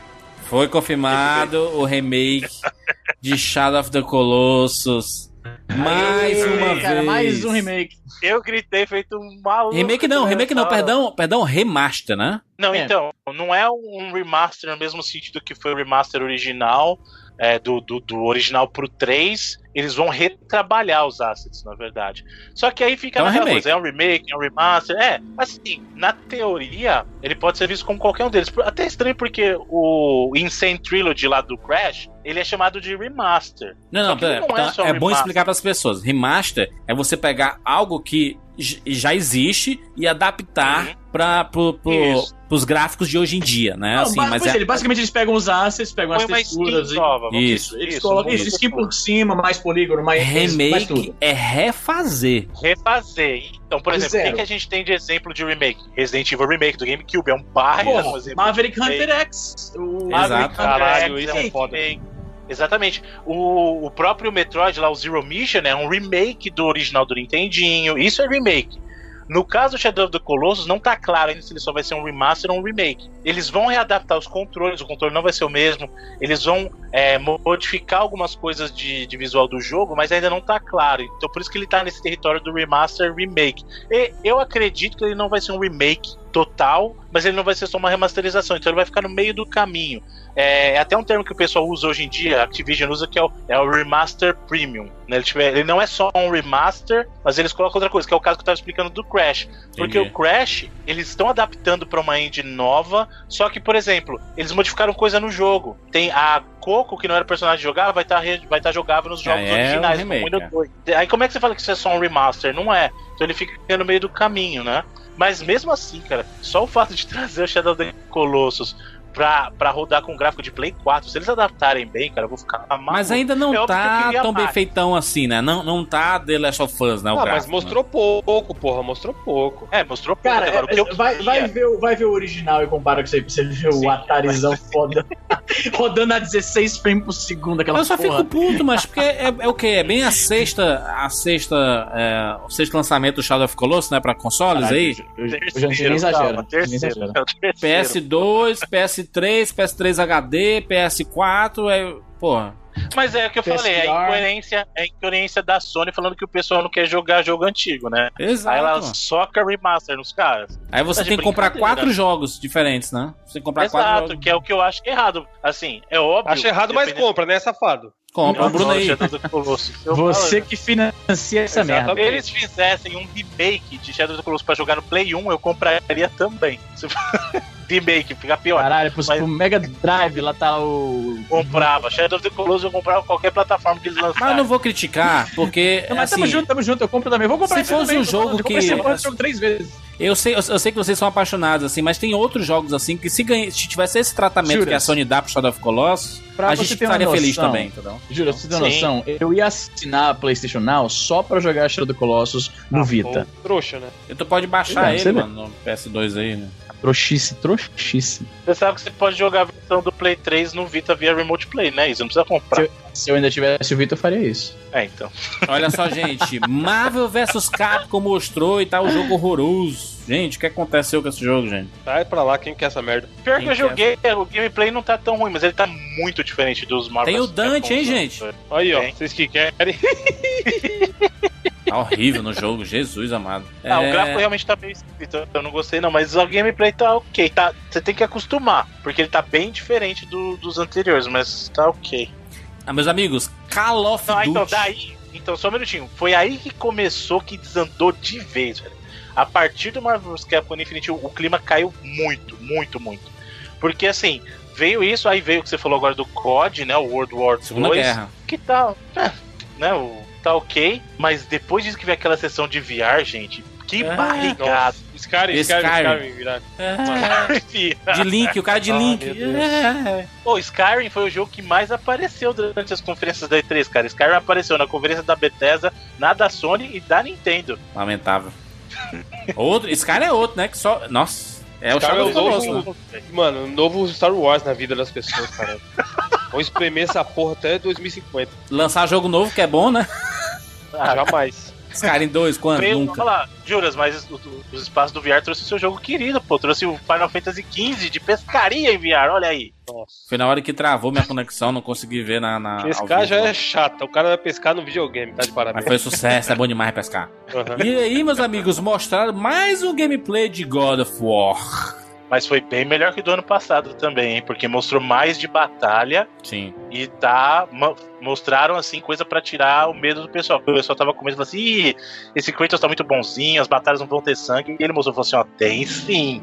Foi confirmado o remake [laughs] de Shadow of the Colossus. Mais uma Cara, vez. mais um remake. Eu gritei feito um maluco. Remake não, remake não, perdão, perdão, remaster, né? Não, É. então, não é um remaster no mesmo sentido que foi o remaster original, é, do, do, do original pro 3. Eles vão retrabalhar os assets, na verdade. Só que aí fica Então é naquela remake. coisa, é um remake, é um remaster. É, assim, na teoria, ele pode ser visto como qualquer um deles. Até estranho porque o Insane Trilogy lá do Crash, ele é chamado de remaster. Não, não, pera, não é então, só é, bom explicar para as pessoas. Remaster é você pegar algo que já existe e adaptar Uhum. para pro, pro, Isso. pros gráficos de hoje em dia, né? Não, assim, mas é, é, basicamente eles pegam os assets, pegam Põe as texturas e nova. Isso. dizer, eles colocam isso, skin por cima, mais polígono, mais, mais remake tudo. é refazer. refazer. Então, por exemplo, o que, que a gente tem de exemplo de remake? Resident Evil Remake do GameCube é um Porra, um exemplo Maverick. Hunter X. O. Maverick Hunter Caralho, X isso é remake. foda. Remake. Exatamente. O, o próprio Metroid lá, o Zero Mission, é um remake do original do Nintendinho. Isso é remake. No caso do Shadow of the Colossus, não tá claro ainda se ele só vai ser um remaster ou um remake. Eles vão readaptar os controles, o controle não vai ser o mesmo. Eles vão é, modificar algumas coisas de, de visual do jogo, mas ainda não tá claro. Então por isso que ele tá nesse território do remaster remake. E eu acredito que ele não vai ser um remake total, mas ele não vai ser só uma remasterização. Então ele vai ficar no meio do caminho. É, é até um termo que o pessoal usa hoje em dia, a Activision usa, que é o, é o Remaster Premium, né? Ele, tiver, ele não é só um remaster, mas eles colocam outra coisa, que é o caso que eu tava explicando do Crash. Porque Entendi. o Crash, eles estão adaptando pra uma engine nova, só que, por exemplo, eles modificaram coisa no jogo. Tem a Coco, que não era personagem jogável, vai estar vai tá jogável nos jogos é um originais, remake, como Windows 2. Aí como é que você fala que isso é só um remaster? Não é. Então ele fica no meio do caminho, né? Mas mesmo assim, cara, só o fato de [laughs] trazer o Shadow of the Colossus pra, pra rodar com gráfico de Play 4, se eles adaptarem bem, cara, eu vou ficar maluco. Mas ainda não É que eu tá tão bem feitão assim, né? Não, não tá The Last of Us, né? O Ah, mas gráfico, mostrou pouco, porra, mostrou pouco. É, mostrou pouco. Cara, agora, que eu é, vai, queria- vai, ver, o- vai ver o original e compara com você, pra você ver Sim. o Atarizão [laughs] foda. rodando a 16 frames por segundo, aquela Eu só porra. fico puto, mas porque é, é o quê? É bem a sexta, a sexta, é, o sexto lançamento do Shadow of Colossus, né, pra consoles Caralho, aí. Eu, eu, eu já nem exagero. calma, nem terceiro, exagero. é o terceiro. PS2, PS3, PS3 HD, PS4, é, porra. Mas é o que eu falei, é a incoerência, é a incoerência da Sony falando que o pessoal não quer jogar jogo antigo, né? Exato. Aí ela soca remaster nos caras. Aí você tá tem que comprar quatro jogos diferentes, né? Você tem que comprar quatro Exato, jogos. que é o que eu acho errado. Assim, é óbvio. Acho errado, mas dependendo- compra, né, safado? Compra, o Bruno aí. Eu Você que financia essa merda. Se eles fizessem um remake de Shadow of the Colossus pra jogar no Play 1, eu compraria também. Se- [laughs] remake, fica pior. Caralho, pro, Mas- pro Mega Drive lá tá o. Comprava. Shadow of the Colossus eu comprava qualquer plataforma que eles Mas eu lançaram. não vou criticar, porque, Não, mas tamo assim, junto, tamo junto, eu compro também. Vou comprar Se fosse também, um eu jogo eu comprei que- esse esse jogo três vezes. Eu sei, eu, eu sei que vocês são apaixonados, assim, mas tem outros jogos, assim, que se, ganha, se tivesse esse tratamento Juras. que a Sony dá pro Shadow of Colossus, Pra a você gente uma estaria feliz também, entendeu? Juro, você tem Sim. noção? Eu ia assinar a PlayStation Now só pra jogar Shadow of Colossus no Vita. Ou trouxa, né? E tu pode baixar É, ele, mano, no PS2 aí, né? Trouxice, trouxice. Você sabe que você pode jogar a versão do Play 3 no Vita via Remote Play, né? Isso não precisa comprar. Se eu ainda tivesse o Vita, eu faria isso. É, então. Olha só, gente, Marvel vs Capcom mostrou e tá o jogo horroroso. Gente, o que aconteceu com esse jogo, gente? Sai pra lá, quem quer essa merda? Pior Quem que eu joguei, o gameplay não tá tão ruim, mas ele tá muito diferente dos Marvel. Tem o Dante, hein, gente? Aí, ó, Tem. vocês que querem. [laughs] Tá horrível no jogo, Jesus amado. Ah, É, o gráfico realmente tá meio esquisito, eu não gostei não, mas o gameplay tá ok, tá, você tem que acostumar, porque ele tá bem diferente do- dos anteriores, mas tá ok. Ah, meus amigos, Call of Não, Duty. então daí, então só um minutinho, foi aí que começou que desandou de vez, velho. A partir do Marvel vs Capcom Infinity, o, o clima caiu muito, muito, muito. Porque assim, veio isso, aí veio o que você falou agora do COD, né, o World War II, Segunda Guerra. que tá, é, né, o, tá ok, mas depois disso que veio aquela sessão de VR, gente, que É. barrigado. Skyrim, Skyrim. Skyrim, Skyrim, virar. É, de Link, o cara de Ah, Link. É. Pô, Skyrim foi o jogo que mais apareceu durante as conferências da E3, cara. Skyrim apareceu na conferência da Bethesda, na da Sony e da Nintendo. Lamentável. Outro, esse cara é outro, né? Que só. Nossa. É o Shadow é o novo- né? Mano, um novo Star Wars na vida das pessoas, cara. Vou espremer essa porra até 2050. Lançar jogo novo, que é bom, né? Ah, Jamais. Skyrim 2, quando? Veio, Nunca. lá, Juras, mas o- o- os espaços do VR trouxe o seu jogo querido, pô. Trouxe o Final Fantasy XV de pescaria em VR, olha aí. Nossa. Foi na hora que travou minha conexão, não consegui ver na. na Pescar já é chato. O cara vai pescar no videogame, tá de Mas parabéns. foi sucesso, é bom demais pescar. Aham. E aí, meus amigos, mostraram mais um gameplay de God of War. Mas foi bem melhor que do ano passado também, hein? Porque mostrou mais de batalha Sim. e tá. mo- Mostraram assim coisa pra tirar o medo do pessoal. O pessoal tava com medo e falou assim: Ih, esse Kratos tá muito bonzinho, as batalhas não vão ter sangue. E ele mostrou falou assim: ó, tem sim.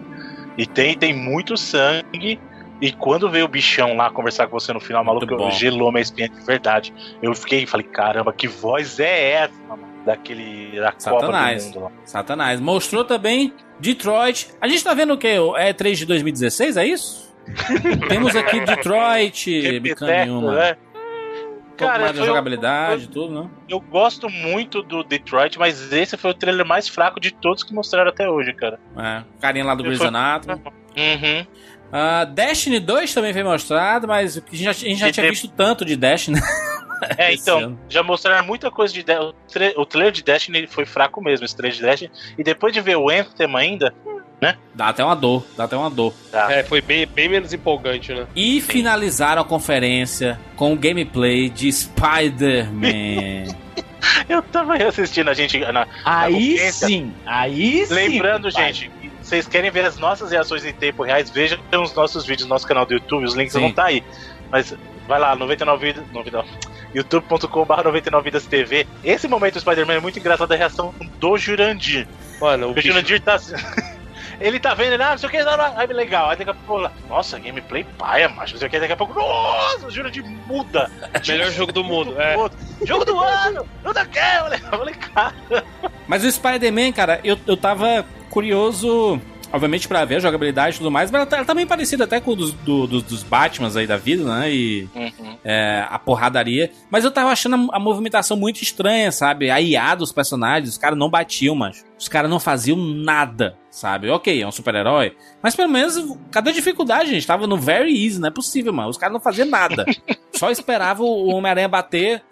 E tem, tem muito sangue. E quando veio o bichão lá conversar com você no final, maluco, gelou minha espinha de verdade. Eu fiquei falei, caramba, que voz é essa, mano? Daquele. Da Copa Satanás. do Mundo lá. Satanás. Mostrou também Detroit. A gente tá vendo o quê? É 3 de 2016, é isso? [laughs] Temos aqui Detroit, [laughs] bicana nenhuma. né? Um Cara, mais da foi o- jogabilidade e tudo, né? Eu gosto muito do Detroit, mas esse foi o trailer mais fraco de todos que mostraram até hoje, cara. É. Carinha lá do Foi- Grey's Anatomy. Uhum. Ah, Destiny 2 também foi mostrado, mas a gente já, a gente já tinha tem- visto tanto de Destiny. [laughs] É, então, ano. já mostraram muita coisa de. De- o, o trailer de Destiny foi fraco mesmo, esse trailer de Destiny. E depois de ver o Anthem ainda, Dá até uma dor, dá até uma dor. tá. É, foi bem, bem menos empolgante, né? E finalizaram a conferência com o gameplay de Spider-Man. [laughs] Eu tava assistindo a gente. na- Aí sim, aí sim. Lembrando, pai. gente, vocês querem ver as nossas reações em tempo reais, vejam os nossos vídeos no nosso canal do YouTube, os links Sim. vão estar aí. Mas vai lá, 99 vídeos. 99, youtube.com.br 99vidas TV. Esse momento do Spider-Man é muito engraçado a reação do Jurandir. Mano, o O. Jurandir tá. [laughs] Ele tá vendo, ele, ah, não sei o que, não, não. aí legal. Aí daqui a pouco, lá, nossa, gameplay paia, macho, não sei o que, daqui a pouco, nossa, o Jurandir muda. [laughs] melhor jogo do mundo. É. Jogo do ano! Não dá que, [laughs] eu falei, cara. Mas o Spider-Man, cara, eu, eu tava curioso, obviamente, pra ver a jogabilidade e tudo mais, mas ela tá, ela tá bem parecida até com o dos, do, dos, dos Batmans aí da vida, né? E é, a porradaria. Mas eu tava achando a, a movimentação muito estranha, sabe? A IA dos personagens, os caras não batiam, mas os caras não faziam nada, sabe? Ok, é um super-herói, mas pelo menos, cadê a dificuldade, gente? Tava no very easy, não é possível, mano. Os caras não faziam nada. [laughs] Só esperava o Homem-Aranha bater.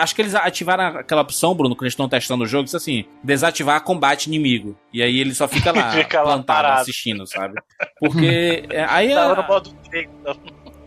Acho que eles ativaram aquela opção, Bruno, quando eles estão testando o jogo, isso assim, desativar combate inimigo. E aí ele só fica lá, [laughs] Fica lá plantado, parado. assistindo, sabe? Porque é, aí Tava no modo treino.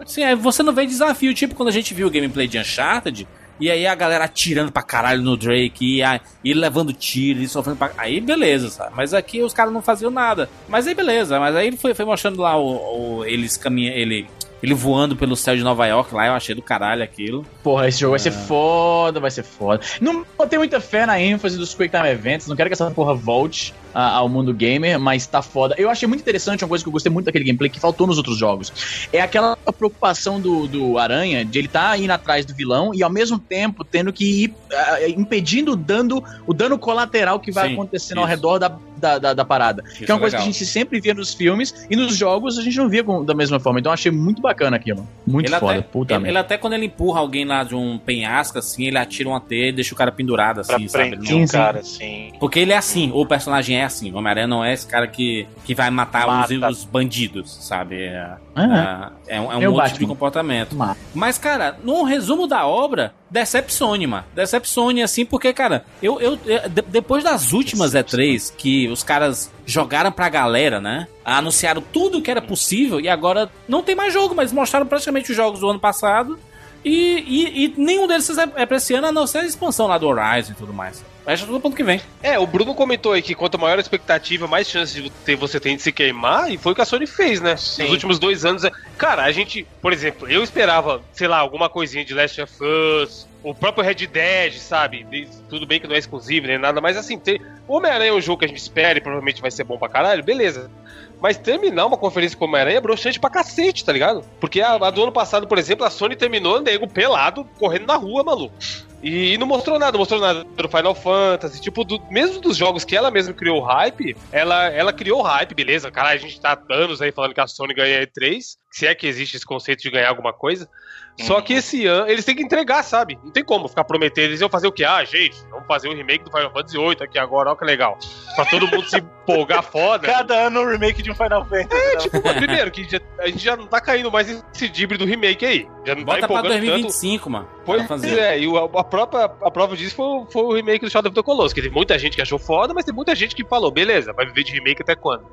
Sim, aí você não vê desafio, tipo quando a gente viu o gameplay de Uncharted, e aí a galera atirando pra caralho no Drake, e, a, e levando tiro, e sofrendo pra... Aí beleza, sabe? Mas aqui os caras não faziam nada. Mas aí beleza, mas aí ele foi, foi mostrando lá o, o- eles caminhando, ele, ele voando pelo céu de Nova York lá, eu achei do caralho aquilo. Porra, esse jogo vai ser foda, vai ser foda. Não botei muita fé na ênfase dos Quick Time Events, não quero que essa porra volte ah, ao mundo gamer, mas tá foda. Eu achei muito interessante, uma coisa que eu gostei muito daquele gameplay que faltou nos outros jogos. É aquela preocupação do, do Aranha de ele tá indo atrás do vilão e ao mesmo tempo tendo que ir ah, impedindo o dano, o dano colateral que vai Sim, acontecendo ao isso. redor da, da, da, da parada. Isso que é uma é coisa que a legal. gente sempre via nos filmes e nos jogos a gente não via com- da mesma forma. Então eu achei muito bacana aquilo. Muito ele foda, até, puta ele, merda. ele até quando ele empurra alguém lá de um penhasco, assim, ele atira uma teia e deixa o cara pendurado, Pra assim, sabe? Ele prender não- um cara assim. Porque ele é assim, o personagem é assim. O Homem-Aranha não é esse cara que, que vai matar os, Mata. os bandidos, sabe? É, Ah, é, é um, é um É outro tipo de Batman. comportamento. Mas- Mas, cara, no resumo da obra, decepcione, mano. Decepcione, assim, porque, cara, eu, eu, eu- de- depois das últimas E3 que os caras jogaram pra galera, né? Anunciaram tudo que era possível e agora não tem mais jogo, mas mostraram praticamente os jogos do ano passado. E, e, e nenhum deles é, é pra esse ano, a não ser a expansão lá do Horizon e tudo mais. Mas tudo pro ano que vem. É, o Bruno comentou aí que quanto maior a expectativa, mais chance de ter, você tem de se queimar, e foi o que a Sony fez, né? Sim. Nos últimos dois anos. é- Cara, a gente, por exemplo, eu esperava, sei lá, alguma coisinha de Last of Us, o próprio Red Dead, sabe? Tudo bem que não é exclusivo nem nada, mas assim, ter... o Homem-Aranha é um jogo que a gente espera e provavelmente vai ser bom pra caralho, beleza. Mas terminar uma conferência com Homem-Aranha é broxante pra cacete, tá ligado? Porque a, a do ano passado, por exemplo, a Sony terminou nego pelado, correndo na rua, maluco. E não mostrou nada, não mostrou nada do Final Fantasy, tipo, do- mesmo dos jogos que ela mesma criou hype, ela, ela criou hype, beleza? Cara, a gente tá há anos aí falando que a Sony ganha E3, se é que existe esse conceito de ganhar alguma coisa. Só que esse ano, eles têm que entregar, sabe? Não tem como ficar prometendo. Eles iam fazer o quê? Ah, gente, vamos fazer o remake do Final Fantasy VIII aqui agora, ó que legal. Pra todo mundo se empolgar foda. Cada ano um remake de um Final Fantasy. né? Tipo, primeiro, que já- a gente já não tá caindo mais nesse dibre do remake aí. Já não Bota tá pra empolgando tanto. 2025, mano. Pois Pra fazer. é, e o- a, própria a prova disso foi, o- foi o remake do Shadow of the Colossus, que tem muita gente que achou foda, mas tem muita gente que falou, beleza, vai viver de remake até quando?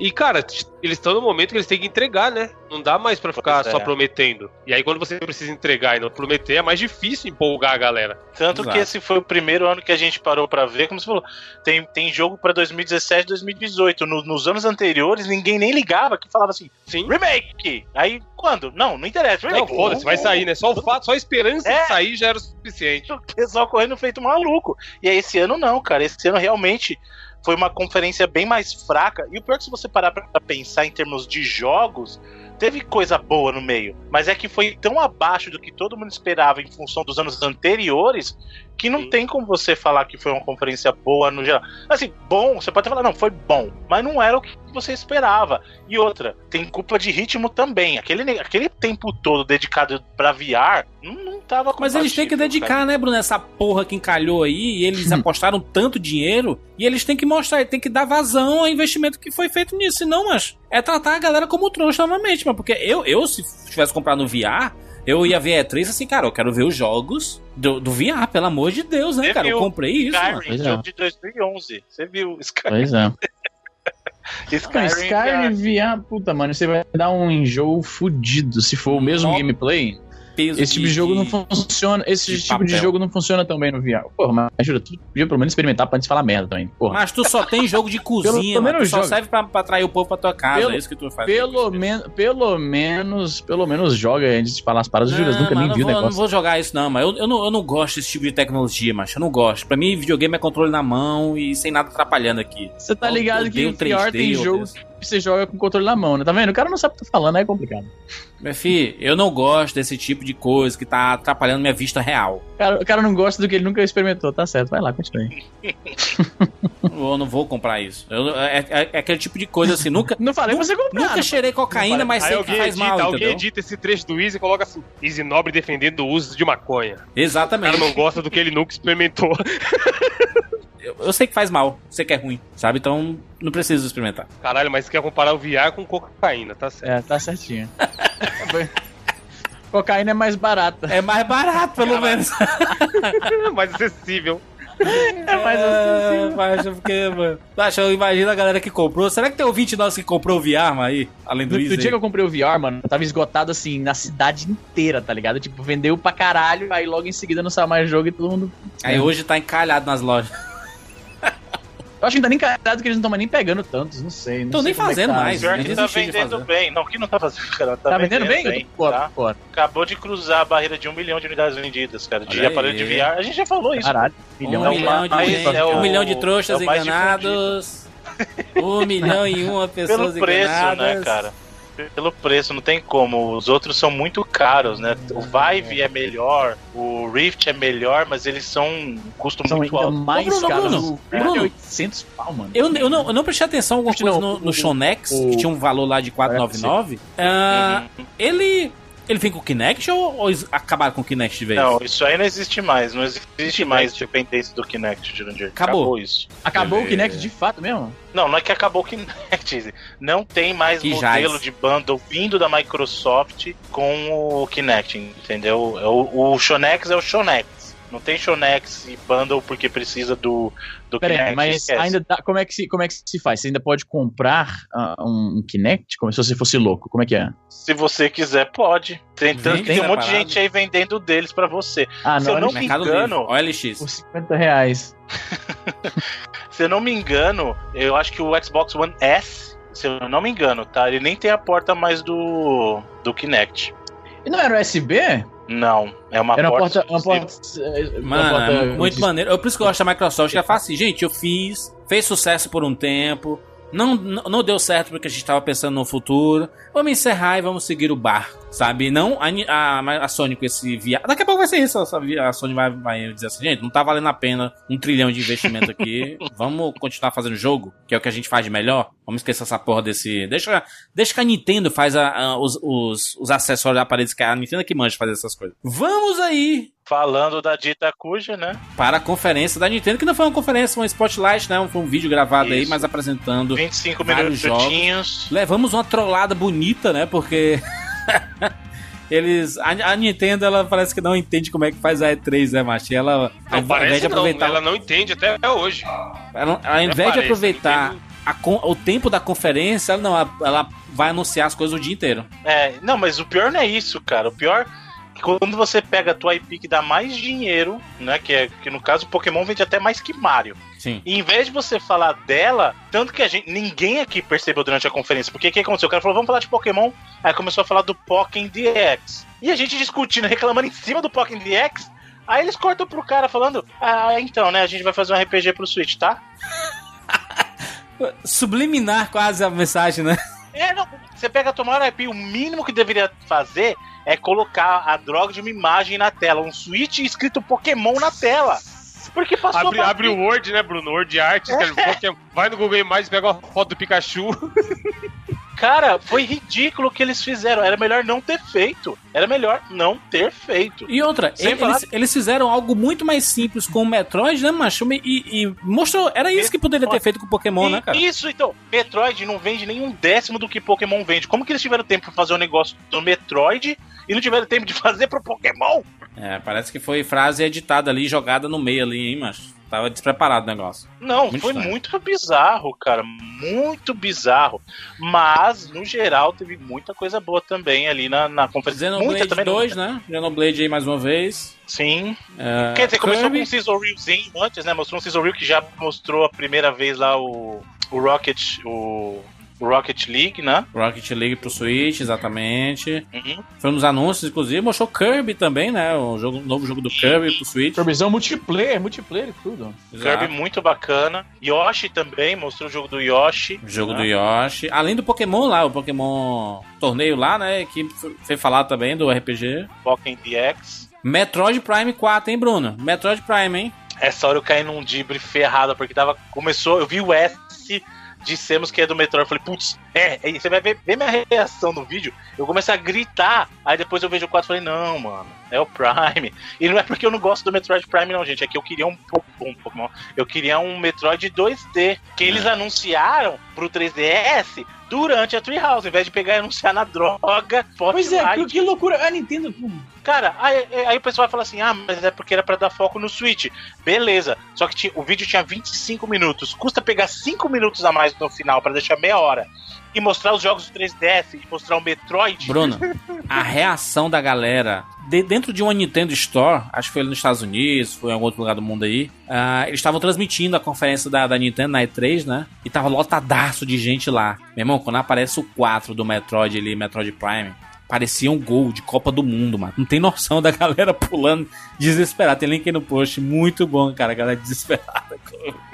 E, cara, eles estão no momento que eles têm que entregar, né? Não dá mais pra ficar Pois só é. prometendo. E aí, quando você precisa entregar e não prometer, é mais difícil empolgar a galera. Tanto Exato. que esse foi o primeiro ano que a gente parou pra ver, como você falou, tem, tem jogo pra 2017, 2018. No- nos anos anteriores, ninguém nem ligava, que falava assim, Sim. remake! Aí, quando? Não, não interessa. Não, Remake. foda-se, vai sair, né? Só o fato, só a esperança É. sair já era o suficiente. o pessoal correndo feito maluco. E aí, esse ano não, cara. Esse ano realmente foi uma conferência bem mais fraca. E o pior é que se você parar pra pensar em termos de jogos, teve coisa boa no meio. Mas é que foi tão abaixo do que todo mundo esperava em função dos anos anteriores que não Sim. tem como você falar que foi uma conferência boa no geral. Assim, bom, você pode falar, não, foi bom, mas não era o que você esperava. E outra, tem culpa de ritmo também. Aquele, aquele tempo todo dedicado pra VR, não, não tava Mas eles têm que dedicar, cara. né, Bruno? Essa porra que encalhou aí, e eles [laughs] apostaram tanto dinheiro, e eles têm que mostrar, tem que dar vazão ao investimento que foi feito nisso. Senão, mas é tratar a galera como trouxa novamente, mas porque eu, eu se tivesse comprado no VR, eu ia ver a E3 assim, cara, eu quero ver os jogos do, do VR, pelo amor de Deus, né, Você cara? Eu comprei isso, mano. Skyrim, Pois é. jogo de 2011. Você viu Sky- Pois é. [laughs] Skyrim? Skyrim VR, puta, mano, você vai dar um enjoo fudido se for o mesmo gameplay. Peso Esse tipo de jogo não funciona. Esse de tipo de papel. jogo não funciona tão bem no VR. Porra, mas juro, tu podia pelo menos experimentar pra antes de falar merda também. Porra. Mas tu só tem jogo de [laughs] cozinha, Pelo menos só serve pra, pra atrair o povo pra tua casa. Pelo- é isso que tu faz. Pelo, men pelo menos, pelo menos joga antes de falar as paradas. Eu nunca nem vi o não negócio. não vou jogar isso, não, mas eu, eu, não, eu não gosto desse tipo de tecnologia, mas eu não gosto. Pra mim, videogame é controle na mão e sem nada atrapalhando aqui. Você tá Eu ligado que odeio o 3D, tem eu jogo odeio. Que você joga com controle na mão, né? Tá vendo? O cara não sabe o que tá falando, é complicado. Meu filho, eu não gosto desse tipo de coisa que tá atrapalhando minha vista real. O cara, o cara não gosta do que ele nunca experimentou, tá certo. Vai lá, continue. [laughs] Eu não vou comprar isso. Eu- é, é- é aquele tipo de coisa assim, nunca. Não falei pra você comprar. Nunca cheirei cocaína, mas sei que alguém faz edita, mal, alguém entendeu? edita esse trecho do Easy e coloca assim: Easy Nobre defendendo o uso de maconha. O cara Exatamente. não gosta do que ele nunca experimentou. [laughs] Eu, eu sei que faz mal, sei que é ruim, sabe? Então não preciso experimentar. Caralho, mas você quer comparar o VR com cocaína, tá certo. É, tá certinho. Cocaína é mais barata. É mais barato, pelo menos. [laughs] mais acessível. É mais É, mas eu fiquei, mano. Acho, eu imagino a galera que comprou. Será que tem ouvinte nosso que comprou o VR, mano, aí? Além do No, isso. no dia que eu comprei o VR, mano, tava esgotado assim, na cidade inteira, tá ligado? Tipo, vendeu pra caralho, aí logo em seguida não saiu mais jogo e todo mundo. Aí hoje tá encalhado nas lojas. Eu acho que não tá nem carregado que eles não estão nem pegando tantos, não sei. Não Tão sei nem é que fazendo tá. mais, Pior né? que Eles tá vendendo bem. Não, que não tá fazendo, cara. Tá, Tá vendendo bem? Eu tô fora, tá? fora. Acabou de cruzar a barreira de um milhão de unidades vendidas, cara. De Olha aparelho aí. de VR. A gente já falou isso. Caralho, Um milhão. é de, mais- gente, é o- um milhão de trouxas é mais enganados. Um milhão e uma [laughs] pessoas Pelo preço, enganadas. né, cara? Pelo preço, não tem como. Os outros são muito caros, né? O Vive é melhor, o Rift é melhor, mas eles são um custo São muito ainda alto. mais Ô, Bruno, caros. Bruno, VR Bruno. é 800 pau, mano. Eu, eu, não, eu não prestei atenção alguma Não, coisa no, no o- Shonex, o- que tinha um valor lá de 499. Ah, Ele. Ele vem com o Kinect ou, ou acabaram com o Kinect de vez? Não, isso aí não existe mais. Não existe mais dependência do Kinect, Jurandir. Acabou. isso. Acabou o. Kinect de fato mesmo? Não, não é que acabou o Kinect. [laughs] Não tem mais Que modelo jaz. de bundle vindo da Microsoft com o Kinect, entendeu? É O, o Shonex é o Shonex. Não tem Shonex e bundle porque precisa do, do Pera aí, Kinect. mas esquece. ainda dá, como, é que se, como é que se faz? Você ainda pode comprar ah, um, Kinect? Como se você fosse louco? Como é que é? Se você quiser, pode. Tem, tanto tem um monte de gente aí vendendo deles pra você. Ah, Se eu não me engano- Livre, OLX. Por 50 reais. [laughs] Se eu não me engano, eu acho que o Xbox One S, se eu não me engano, tá? Ele nem tem a porta mais do, do Kinect. E não era USB? Não, é uma Era uma porta. porta. Uma porta, eh, uma Mano, porta- é muito maneiro. Eu, por isso que eu gosto da Microsoft, que ela fala assim, gente, eu fiz, fez sucesso por um tempo, não, não, deu certo porque a gente tava pensando no futuro, vamos encerrar e vamos seguir o bar, sabe? Não a, a, a Sony com esse VR. Daqui a pouco vai ser isso, a, a Sony vai, vai dizer assim, gente, não tá valendo a pena um trilhão de investimento aqui, [laughs] vamos continuar fazendo jogo, que é o que a gente faz de melhor, vamos esquecer essa porra desse... Deixa, deixa que a Nintendo faz a- a- os, os, os acessórios de aparelhos, que é a Nintendo que manja fazer essas coisas. Vamos aí Falando da dita cuja, né? para a conferência da Nintendo, que não foi uma conferência, foi um spotlight, né? Foi um vídeo gravado aí, Isso. mas apresentando. 25 Vários minutinhos. Levamos uma trollada bonita, né? Porque [laughs] eles. A, a Nintendo, ela parece que não entende como é que faz a E3, né, macho? E Ela, ao Não, invés parece de não, aproveitar. ela não entende até hoje. ela- ao invés de parece, aproveitar Nintendo- a o tempo da conferência, ela não, ela, vai anunciar as coisas o dia inteiro. É, não, mas o pior não é isso, cara. O pior que quando você pega a tua IP que dá mais dinheiro, né? Que, é, que no caso o Pokémon vende até mais que Mario. Sim. E em vez de você falar dela, tanto que a gente. Ninguém aqui percebeu durante a conferência. Porque o que aconteceu? O cara falou, vamos falar de Pokémon. Aí começou a falar do Pokémon DX. E a gente discutindo, reclamando em cima do Pokémon DX. Aí eles cortam pro cara falando: Ah, então, né? A gente vai fazer um RPG pro Switch, tá? [laughs] Subliminar quase a mensagem, né? É, não. Você pega a tua maior IP, o mínimo que deveria fazer é colocar a droga de uma imagem na tela, um switch escrito Pokémon na tela. Porque passou Abre, abre o Word, né, Bruno? Word Art, Pokémon, vai no Google Imagens, pega uma foto do Pikachu. [laughs] Cara, foi ridículo o que eles fizeram. Era melhor não ter feito. Era melhor não ter feito. E outra, eles, falar- eles fizeram algo muito mais simples com o Metroid, né, macho? E, e mostrou. Era isso que poderia ter feito com o Pokémon, né, cara? E Isso, então. Metroid não vende nem um décimo do que Pokémon vende. Como que eles tiveram tempo pra fazer um negócio do Metroid e não tiveram tempo de fazer pro Pokémon? É, parece que foi frase editada ali, jogada no meio ali, hein, mas tava despreparado o negócio. Não, Muito foi estranho. muito bizarro, cara. Muito bizarro. Mas, no geral, teve muita coisa boa também ali na, na conferência. Muita Xenoblade também. 2, né? Xenoblade aí mais uma vez. Sim. É, Quer dizer, começou Kirby. com um Sizzle Reelzinho antes, né? Mostrou um Sizzle Reel que já mostrou a primeira vez lá o, o Rocket, o, o Rocket League, né? Rocket League pro Switch, exatamente. Uhum. Foi nos anúncios, inclusive. Mostrou Kirby também, né? O jogo, novo jogo do Kirby pro Switch. Kirbyzão multiplayer, multiplayer e tudo. Exato. Kirby muito bacana. Yoshi também, mostrou o jogo do Yoshi. O jogo né? do Yoshi. Além do Pokémon lá, o Pokémon torneio lá, né? Que foi falar também do RPG. Pokémon DX. Metroid Prime 4, hein, Bruno? Metroid Prime, hein? Essa hora eu caí num dibre ferrado, porque tava. Começou, eu vi o S, dissemos que é do Metroid. Eu falei, putz, é, é, você vai ver, ver minha reação no vídeo. Eu comecei a gritar, aí depois eu vejo o 4 e falei, não, mano, é o Prime. [laughs] E não é porque eu não gosto do Metroid Prime, não, gente. É que eu queria um, po- um Pokémon. Eu queria um Metroid 2D. Que eles anunciaram pro 3DS durante a Treehouse, ao invés de pegar e anunciar na droga. Pois é, que, que loucura. A Nintendo. Cara, aí, aí o pessoal vai falar assim: ah, mas é porque era pra dar foco no Switch. Beleza, só que tinha- o vídeo tinha 25 minutos. Custa pegar 5 minutos a mais no final pra deixar meia hora. E mostrar os jogos do 3DS e mostrar o Metroid. Bruno, [laughs] a reação da galera de- dentro de uma Nintendo Store, acho que foi nos Estados Unidos, foi em algum outro lugar do mundo aí, ah, eles estavam transmitindo a conferência da, da Nintendo na E3, né? E tava lotadaço de gente lá. Meu irmão, quando aparece o 4 do Metroid ali, Metroid Prime, parecia um gol de Copa do Mundo, mano. Não tem noção da galera pulando desesperada. Tem link aí no post, muito bom, cara, a galera desesperada.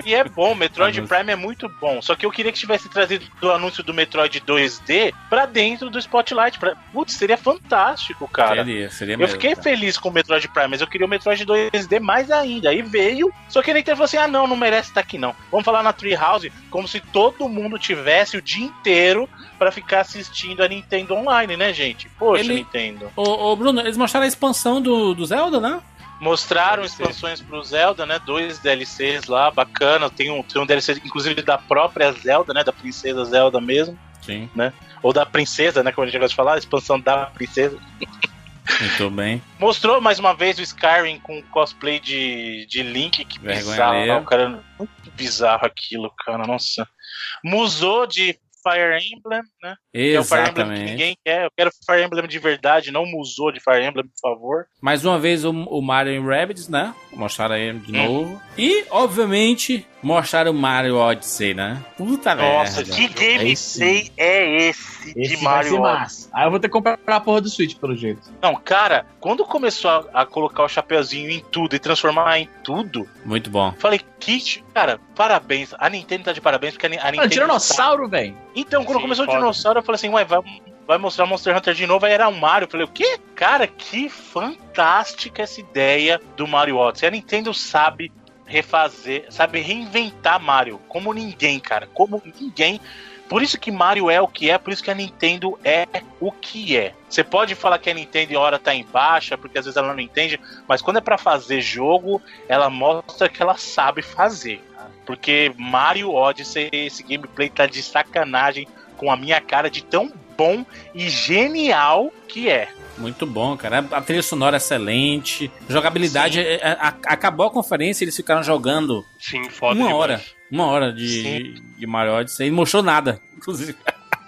E é bom, Metroid. Prime é muito bom. Só que eu queria que tivesse trazido o anúncio do Metroid 2D pra dentro do Spotlight. Pra... Putz, seria fantástico, cara. Seria, seria Eu mesmo, fiquei cara. feliz com o Metroid Prime, mas eu queria o Metroid 2D mais ainda. Aí veio, só que Nintendo falou assim: ah, não, não merece estar aqui não. Vamos falar na Treehouse como se todo mundo tivesse o dia inteiro pra ficar assistindo a Nintendo Online, né, gente? Poxa, Ele- Nintendo. Ô, ô, Bruno, eles mostraram a expansão do, do Zelda, né? Mostraram DLC. expansões pro Zelda, né? Dois DLCs lá, bacana. Tem um, tem um DLC, inclusive, da própria Zelda, né? Da princesa Zelda mesmo. Sim. Ou da princesa, né? Como a gente gosta de falar, a expansão da princesa. Muito bem. Mostrou mais uma vez o Skyrim com cosplay de, de Link, que Vergonha bizarro, não, cara. Muito bizarro aquilo, cara, nossa. Musou de Fire Emblem, né? Que é o Fire Emblem que Exatamente. ninguém quer. Eu quero Fire Emblem de verdade, não musou de Fire Emblem, por favor. Mais uma vez o, o Mario e Rabbids, né? Mostraram aí de Hum. novo. E, obviamente, mostraram o Mario Odyssey, né? Puta Nossa, merda. que gameplay é esse, Esse de ser Mario Odyssey? Aí eu vou ter que comprar a porra do Switch, pelo jeito. Não, cara, quando começou a, a colocar o chapeuzinho em tudo e transformar em tudo, Muito bom. falei, Kit, cara, parabéns. A Nintendo tá de parabéns porque a, a Ah, Nintendo. tiranossauro, velho. Então, quando Sim, começou foda. o dinossauro, eu falei assim, ué, vai, vai mostrar Monster Hunter de novo, aí era um Mario. Eu falei, o quê? Cara, que fantástica essa ideia do Mario Odyssey. A Nintendo sabe refazer, sabe reinventar Mario, como ninguém, cara, como ninguém. Por isso que Mario é o que é, por isso que a Nintendo é o que é. Você pode falar que a Nintendo hora tá em baixa, porque às vezes ela não entende, mas quando é pra fazer jogo, ela mostra que ela sabe fazer. cara. Porque Mario Odyssey, esse gameplay tá de sacanagem com a minha cara de tão bom e genial que é. Muito bom, cara. A trilha sonora é excelente. Jogabilidade. é- é- a- acabou a conferência, eles ficaram jogando Sim, foda uma demais. hora. Uma hora de, de Mario Odyssey. E não mostrou nada, [laughs] inclusive.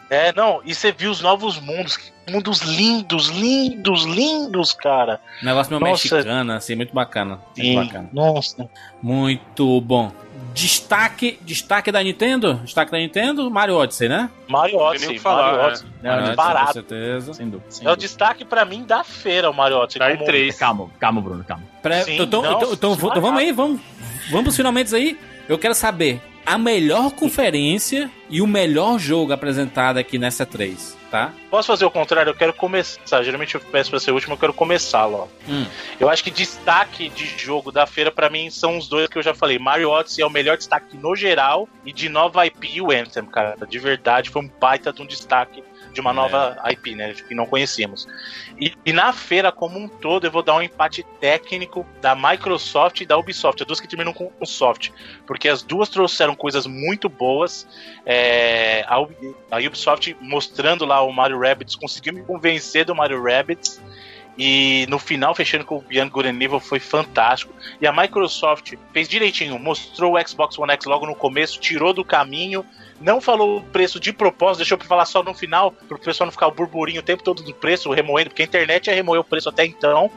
É, não, e você viu os novos mundos, mundos lindos, lindos, lindos, cara. Negócio meio Nossa. mexicano, assim, muito bacana. Muito Sim, bacana. nossa. Muito bom. Destaque, destaque da Nintendo? Destaque da Nintendo, Mario Odyssey, né? Mario tem Odyssey, o que falar, Mario né? Odyssey. Não, Mario Odyssey, com certeza. Sem dúvida. sem É o dúvida. destaque pra mim da feira, o Mario Odyssey. Tá como- três. Calma, calma, Bruno, calma. Pré- Sim, então, não, então, então, vamos aí, vamos, vamos pros finalmente aí. Eu quero saber a melhor conferência e o melhor jogo apresentado aqui nessa 3, tá? Posso fazer o contrário? Eu quero começar. Geralmente eu peço pra ser o último, eu quero começar, ó. Hum. Eu acho que destaque de jogo da feira pra mim são os dois que eu já falei. Mario Odyssey é o melhor destaque no geral e de nova IP o Anthem, cara. De verdade, foi um baita de um destaque de uma É. nova IP, né? Que não conhecíamos. E, e na feira como um todo, eu vou dar um empate técnico da Microsoft e da Ubisoft, as duas que terminam com o soft, porque as duas trouxeram coisas muito boas. É, a, a Ubisoft mostrando lá o Mario Rabbids conseguiu me convencer do Mario Rabbids. E no final, fechando com o Beyond Good and Evil, foi fantástico. E a Microsoft fez direitinho, mostrou o Xbox One X logo no começo, tirou do caminho, não falou o preço de propósito, deixou pra falar só no final, pro pessoal não ficar o burburinho o tempo todo do preço, remoendo, porque a internet ia remoer o preço até então.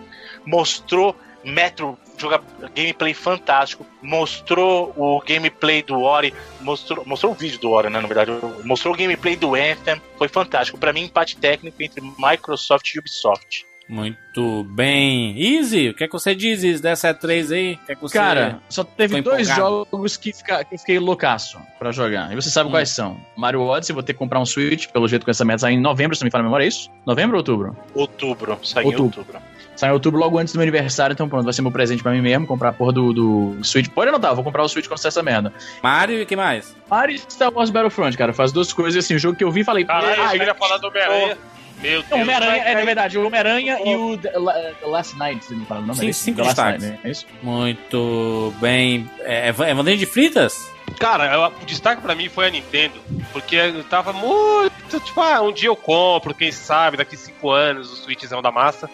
Mostrou Metro joga gameplay fantástico. Mostrou o gameplay do Ori, mostrou, mostrou o vídeo do Ori, né, na verdade. Mostrou o gameplay do Anthem, foi fantástico. Para mim, empate técnico entre Microsoft e Ubisoft. Muito bem. Easy, o que é que você diz Easy, dessa E3 aí? O que é que você Cara, só teve dois jogos que, fica- que eu fiquei loucaço pra jogar. E você sabe Hum. quais são. Mario Odyssey, vou ter que comprar um Switch, pelo jeito com essa meta sair em novembro, se não me fala a memória, é isso? Novembro ou outubro? Outubro, saiu em Outubro. outubro. Sai em outubro logo antes do meu aniversário, então pronto, vai ser meu presente pra mim mesmo, comprar a porra do, do Switch. Pode anotar, vou comprar o Switch quando sair essa merda. Mario e o que mais? Mario e Star Wars Battlefront, cara, faz duas coisas assim, um jogo que eu vi e falei, Caralho, ah, eu ia falar do Homem-Aranha. Meu Deus. Homem-Aranha, é, na verdade, o Homem-Aranha e o The, La- The Last Night, se não me fala o nome, Sim, é cinco The Last destaques. Night, né? é isso? Muito bem. É, é Vandeiro de Fritas? Cara, eu- o destaque pra mim foi a Nintendo, porque eu tava muito, tipo, ah, um dia eu compro, quem sabe, daqui cinco anos o Switchzão da massa.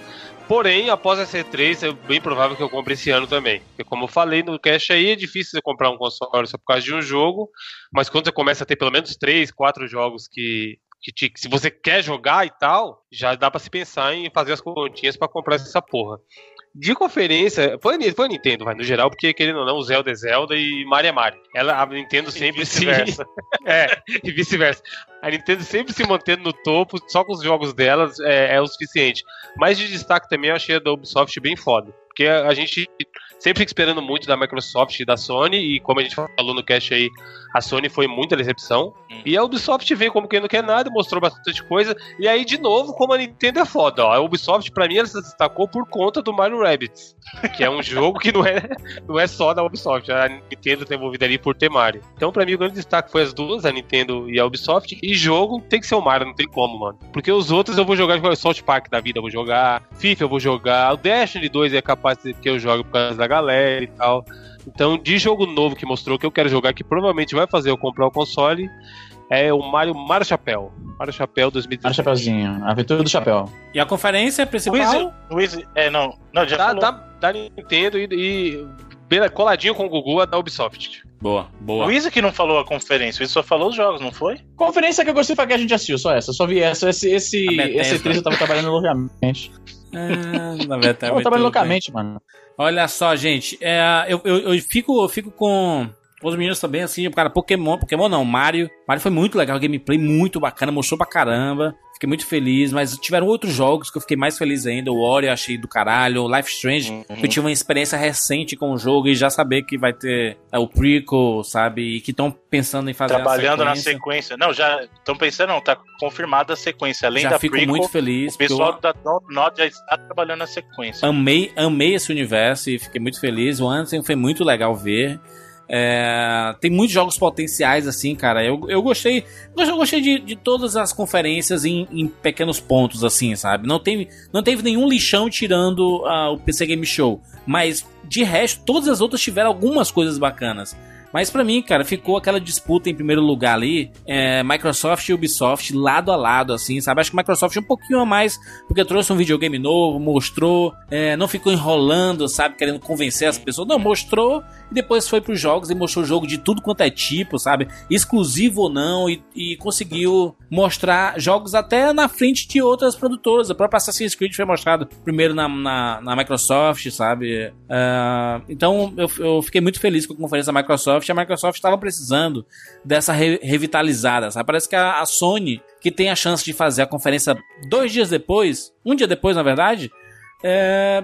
Porém, após a C3, é bem provável que eu compre esse ano também. Porque como eu falei no cash aí, é difícil você comprar um console só por causa de um jogo, mas quando você começa a ter pelo menos três, quatro jogos que, que, te- que se você quer jogar e tal, já dá pra se pensar em fazer as continhas pra comprar essa porra. De conferência, foi, foi a Nintendo, vai, no geral, porque querendo ou não, Zelda é Zelda e Mario é Mario. Ela, a Nintendo sempre se. vice-versa. é, e vice-versa. A Nintendo sempre se mantendo no topo, só com os jogos delas é, é o suficiente. Mas de destaque também eu achei a da Ubisoft bem foda. Porque a, a gente sempre fica esperando muito da Microsoft e da Sony, e como a gente falou no cast aí, a Sony foi muita decepção. E a Ubisoft veio como quem não quer nada, mostrou bastante coisa. E aí, de novo, como a Nintendo é foda, ó. A Ubisoft, pra mim, ela se destacou por conta do Mario Rabbids. Que é um [laughs] jogo que não é, não é só da Ubisoft. A Nintendo tá envolvida ali por ter Mario. Então, pra mim, o grande destaque foi as duas, a Nintendo e a Ubisoft. E jogo tem que ser o Mario, não tem como, mano. Porque os outros eu vou jogar, tipo, o Salt Park da vida eu vou jogar, FIFA eu vou jogar, o Destiny 2 é capaz de que eu jogue por causa da galera e tal. Então, de jogo novo que mostrou que eu quero jogar, que provavelmente vai fazer eu comprar o console, é o Mario Mario Chapéu. Mario Chapéu Mario 2017. Chapeuzinho, a aventura do chapéu. E a conferência principal? Easy, é, não, não, já Da, falou. da, da Nintendo e, e bem coladinho com o Gugu, a da Ubisoft. Boa, boa. O Easy que não falou a conferência, o Easy só falou os jogos, não foi? Conferência que eu gostei foi a que a gente assistiu, só essa. Só vi essa. Esse, esse, esse 3 eu tava trabalhando loucamente. Ah, na [laughs] Eu bem. loucamente, mano. Olha só, gente, é, eu, eu, eu fico, eu fico com os meninos também, assim, cara, Pokémon, Pokémon não, Mario. Mario foi muito legal, gameplay muito bacana, mostrou pra caramba. Fiquei muito feliz, mas tiveram outros jogos que eu fiquei mais feliz ainda. O Ori eu achei do caralho, o Life Strange, Uhum. eu tive uma experiência recente com o jogo e já saber que vai ter é, o prequel, sabe? E que estão pensando em fazer Trabalhando na sequência. Não, já estão pensando, não, tá confirmada a sequência. Além Já da fico prequel, muito feliz. o porque eu- pessoal da Nod já está trabalhando na sequência. Amei, amei esse universo e fiquei muito feliz. O Anthem foi muito legal ver. É, tem muitos jogos potenciais, assim, cara. Eu, eu gostei. Eu gostei de, de todas as conferências em, em pequenos pontos, assim, sabe? Não teve, não teve nenhum lixão tirando ah, o PC Game Show. Mas, de resto, todas as outras tiveram algumas coisas bacanas. Mas pra mim, cara, ficou aquela disputa em primeiro lugar ali, é, Microsoft e Ubisoft lado a lado, assim, sabe? Acho que Microsoft um pouquinho a mais, porque trouxe um videogame novo, mostrou, é, não ficou enrolando, sabe? Querendo convencer as pessoas. Não, mostrou e depois foi pros jogos e mostrou jogo de tudo quanto é tipo, sabe? Exclusivo ou não, e, e conseguiu mostrar jogos até na frente de outras produtoras. O próprio Assassin's Creed foi mostrado primeiro na, na, na Microsoft, sabe? Ah, então eu, eu fiquei muito feliz com a conferência da Microsoft. A Microsoft estava precisando dessa re- revitalizada, sabe? Parece que a, a Sony, que tem a chance de fazer a conferência dois dias depois, um dia depois, na verdade, é,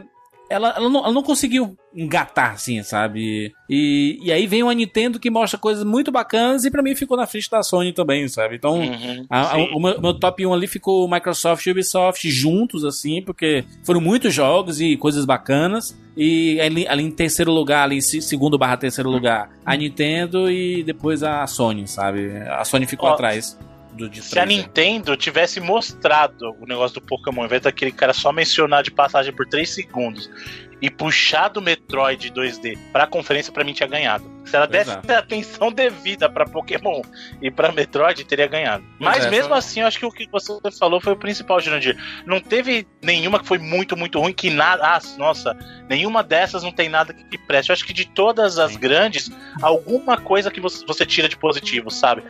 ela, ela, não, ela não conseguiu engatar, assim, sabe? E, e aí vem uma Nintendo que mostra coisas muito bacanas e pra mim ficou na frente da Sony também, sabe? Então, Uhum, a- a- o meu, meu top 1 ali ficou Microsoft e Ubisoft juntos, assim, porque foram muitos jogos e coisas bacanas. E ali, ali em terceiro lugar, ali em se- segundo barra terceiro lugar, a Nintendo e depois a Sony, sabe? A Sony ficou Ó, atrás Se a né? Nintendo tivesse mostrado o negócio do Pokémon, ao invés daquele cara só mencionar de passagem por 3 segundos e puxar do Metroid 2D pra conferência, pra mim tinha ganhado. Se ela desse atenção [laughs] devida pra Pokémon e pra Metroid, teria ganhado. Mas é, mesmo só- assim, eu acho que o que você falou foi o principal, Jurandir. Não teve nenhuma que foi muito, muito ruim, que nada. Ah, nossa, nenhuma dessas não tem nada que, preste. Eu acho que de todas as Sim. grandes, alguma coisa que você, você tira de positivo, sabe?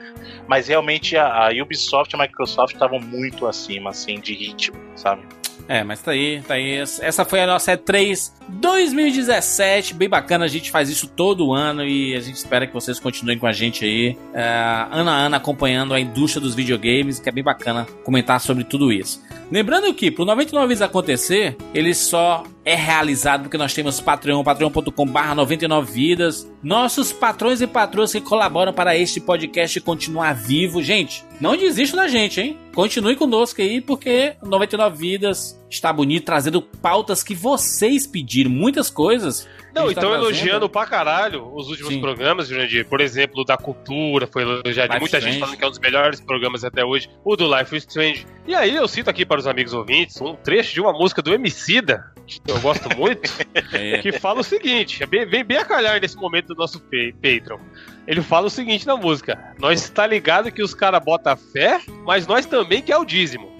Mas realmente a, a Ubisoft e a Microsoft estavam muito acima, assim, de ritmo, sabe? É, mas tá aí, tá aí. Essa foi a nossa E3 2017. Bem bacana, a gente faz isso todo ano e a gente espera que vocês continuem com a gente aí, é, ano a ano, acompanhando a indústria dos videogames, que é bem bacana comentar sobre tudo isso. Lembrando que pro 99 Vidas acontecer, ele só é realizado porque nós temos Patreon, patreon.com/barra 99 vidas. Nossos patrões e patroas que colaboram para este podcast continuar vivo. Gente, não desista da gente, hein? Continue conosco aí, porque 99 Vidas está bonito, trazendo pautas que vocês pediram, muitas coisas. Não, tá então trazendo. elogiando pra caralho os últimos Sim. programas, Jurandir. Por exemplo, o da cultura, foi elogiado. Life Muita Strange. gente falando que é um dos melhores programas até hoje. O do Life is Strange. E aí eu cito aqui para os amigos ouvintes um trecho de uma música do Emicida, que eu gosto muito, [laughs] É, que fala o seguinte, é bem- vem bem a calhar nesse momento do nosso pa- Patreon. Ele fala o seguinte na música: Nós está ligado que os caras botam fé, mas nós também que é o dízimo.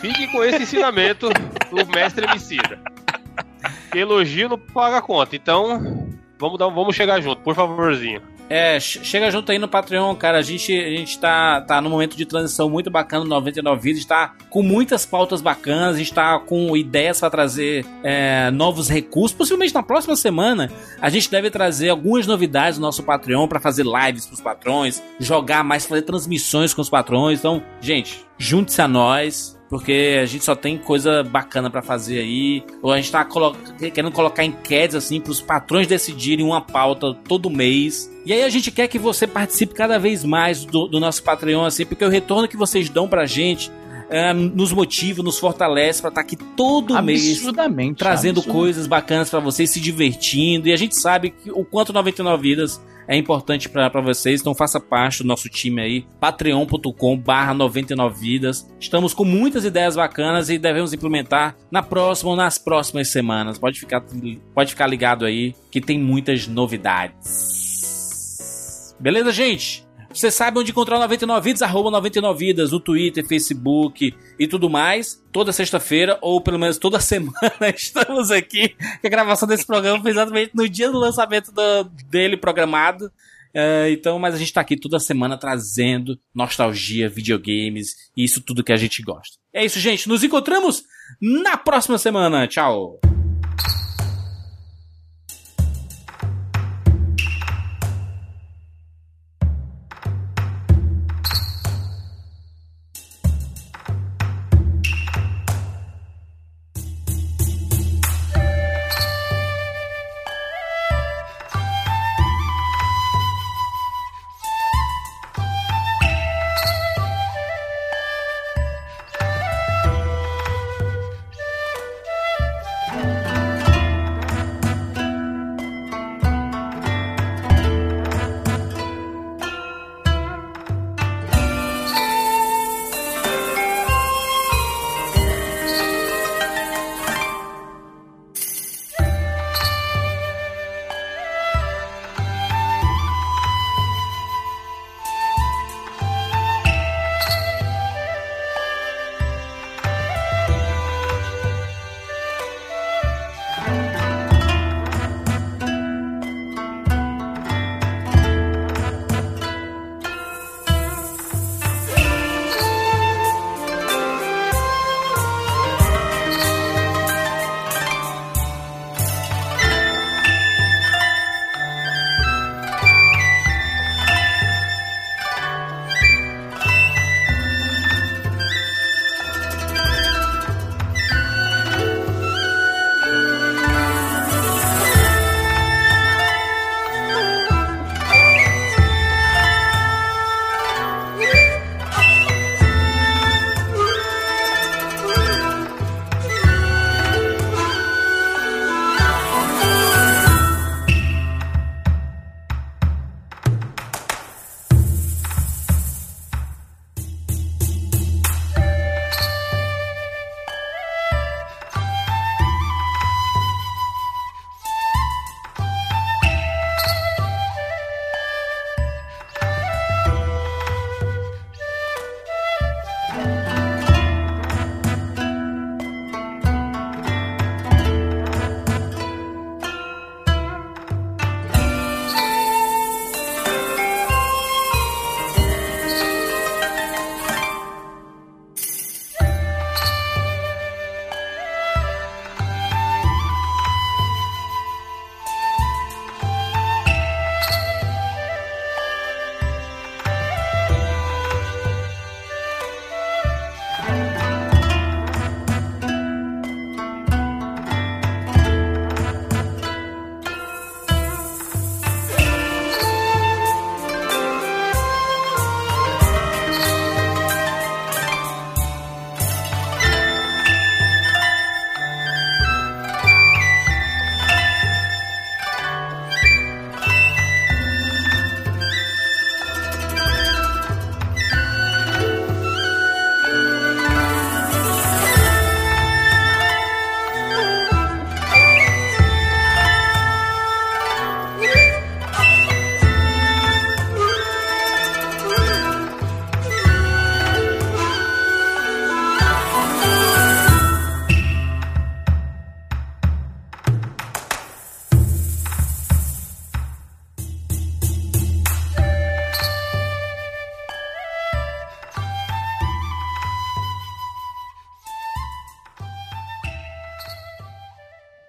Fique com esse ensinamento do mestre Emicida. Elogio não paga conta, então vamos, dar, vamos chegar junto, por favorzinho. É, che- chega junto aí no Patreon, cara. A gente, a gente tá, tá num momento de transição muito bacana no 99 Vidas. tá com muitas pautas bacanas. A gente tá com ideias para trazer é, novos recursos. Possivelmente na próxima semana a gente deve trazer algumas novidades no nosso Patreon para fazer lives pros patrões, jogar mais, fazer transmissões com os patrões. Então, gente, junte-se a nós. Porque a gente só tem coisa bacana pra fazer aí. Ou a gente tá colo- querendo colocar enquetes assim pros patrões decidirem uma pauta todo mês. E aí a gente quer que você participe cada vez mais do, do nosso Patreon, assim, porque o retorno que vocês dão pra gente é, nos motiva, nos fortalece pra estar aqui todo mês trazendo absurdo. coisas bacanas pra vocês, se divertindo. E a gente sabe que o quanto 99 vidas é importante pra vocês, então faça parte do nosso time aí, patreon.com barra 99 vidas. Estamos com muitas ideias bacanas e devemos implementar na próxima ou nas próximas semanas. Pode ficar, pode ficar ligado aí que tem muitas novidades. Beleza, gente? Você sabe onde encontrar o 99 Vidas, arroba 99 Vidas, no Twitter, Facebook e tudo mais. Toda sexta-feira, ou pelo menos toda [laughs] semana, estamos aqui. A gravação desse programa foi exatamente no dia do lançamento do- dele programado. É, então, mas a gente tá aqui toda semana trazendo nostalgia, videogames e isso tudo que a gente gosta. É isso, gente. Nos encontramos na próxima semana. Tchau.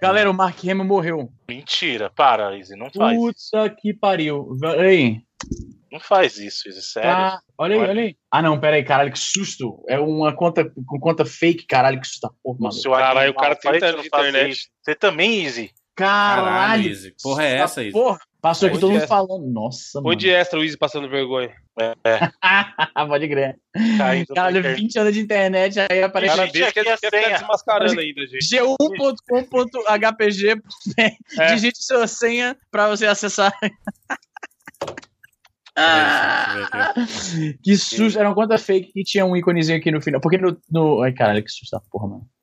Galera, o Mark Hamill morreu. Mentira, para, Izzy, não faz. isso. Puta que pariu. Olha aí. Não faz isso, Izzy, sério. Tá. Olha aí, olha aí. Ah, não, pera aí, caralho, que susto. É uma conta com conta fake, caralho, que susto. Porra, mano. Seu Caralho, animal, o cara tem internet. Você também, Izzy. Caralho, Caralho. Izzy. Porra é essa, Izzy? Porra, passou aqui Onde todo mundo é? falando. Nossa, Foi de extra o Easy passando vergonha. É, é. [laughs] Pode crer. caindo internet. 20 anos de internet, aí O aparece cara desse aqui quer, é a senha. desmascarando ainda, gente. g1.com.hpg. É. Digite sua senha pra você acessar. Deixa aqui. Que susto. Era uma conta fake que tinha um íconezinho aqui no final. Porque no. no... Ai, caralho, que susto da porra, mano.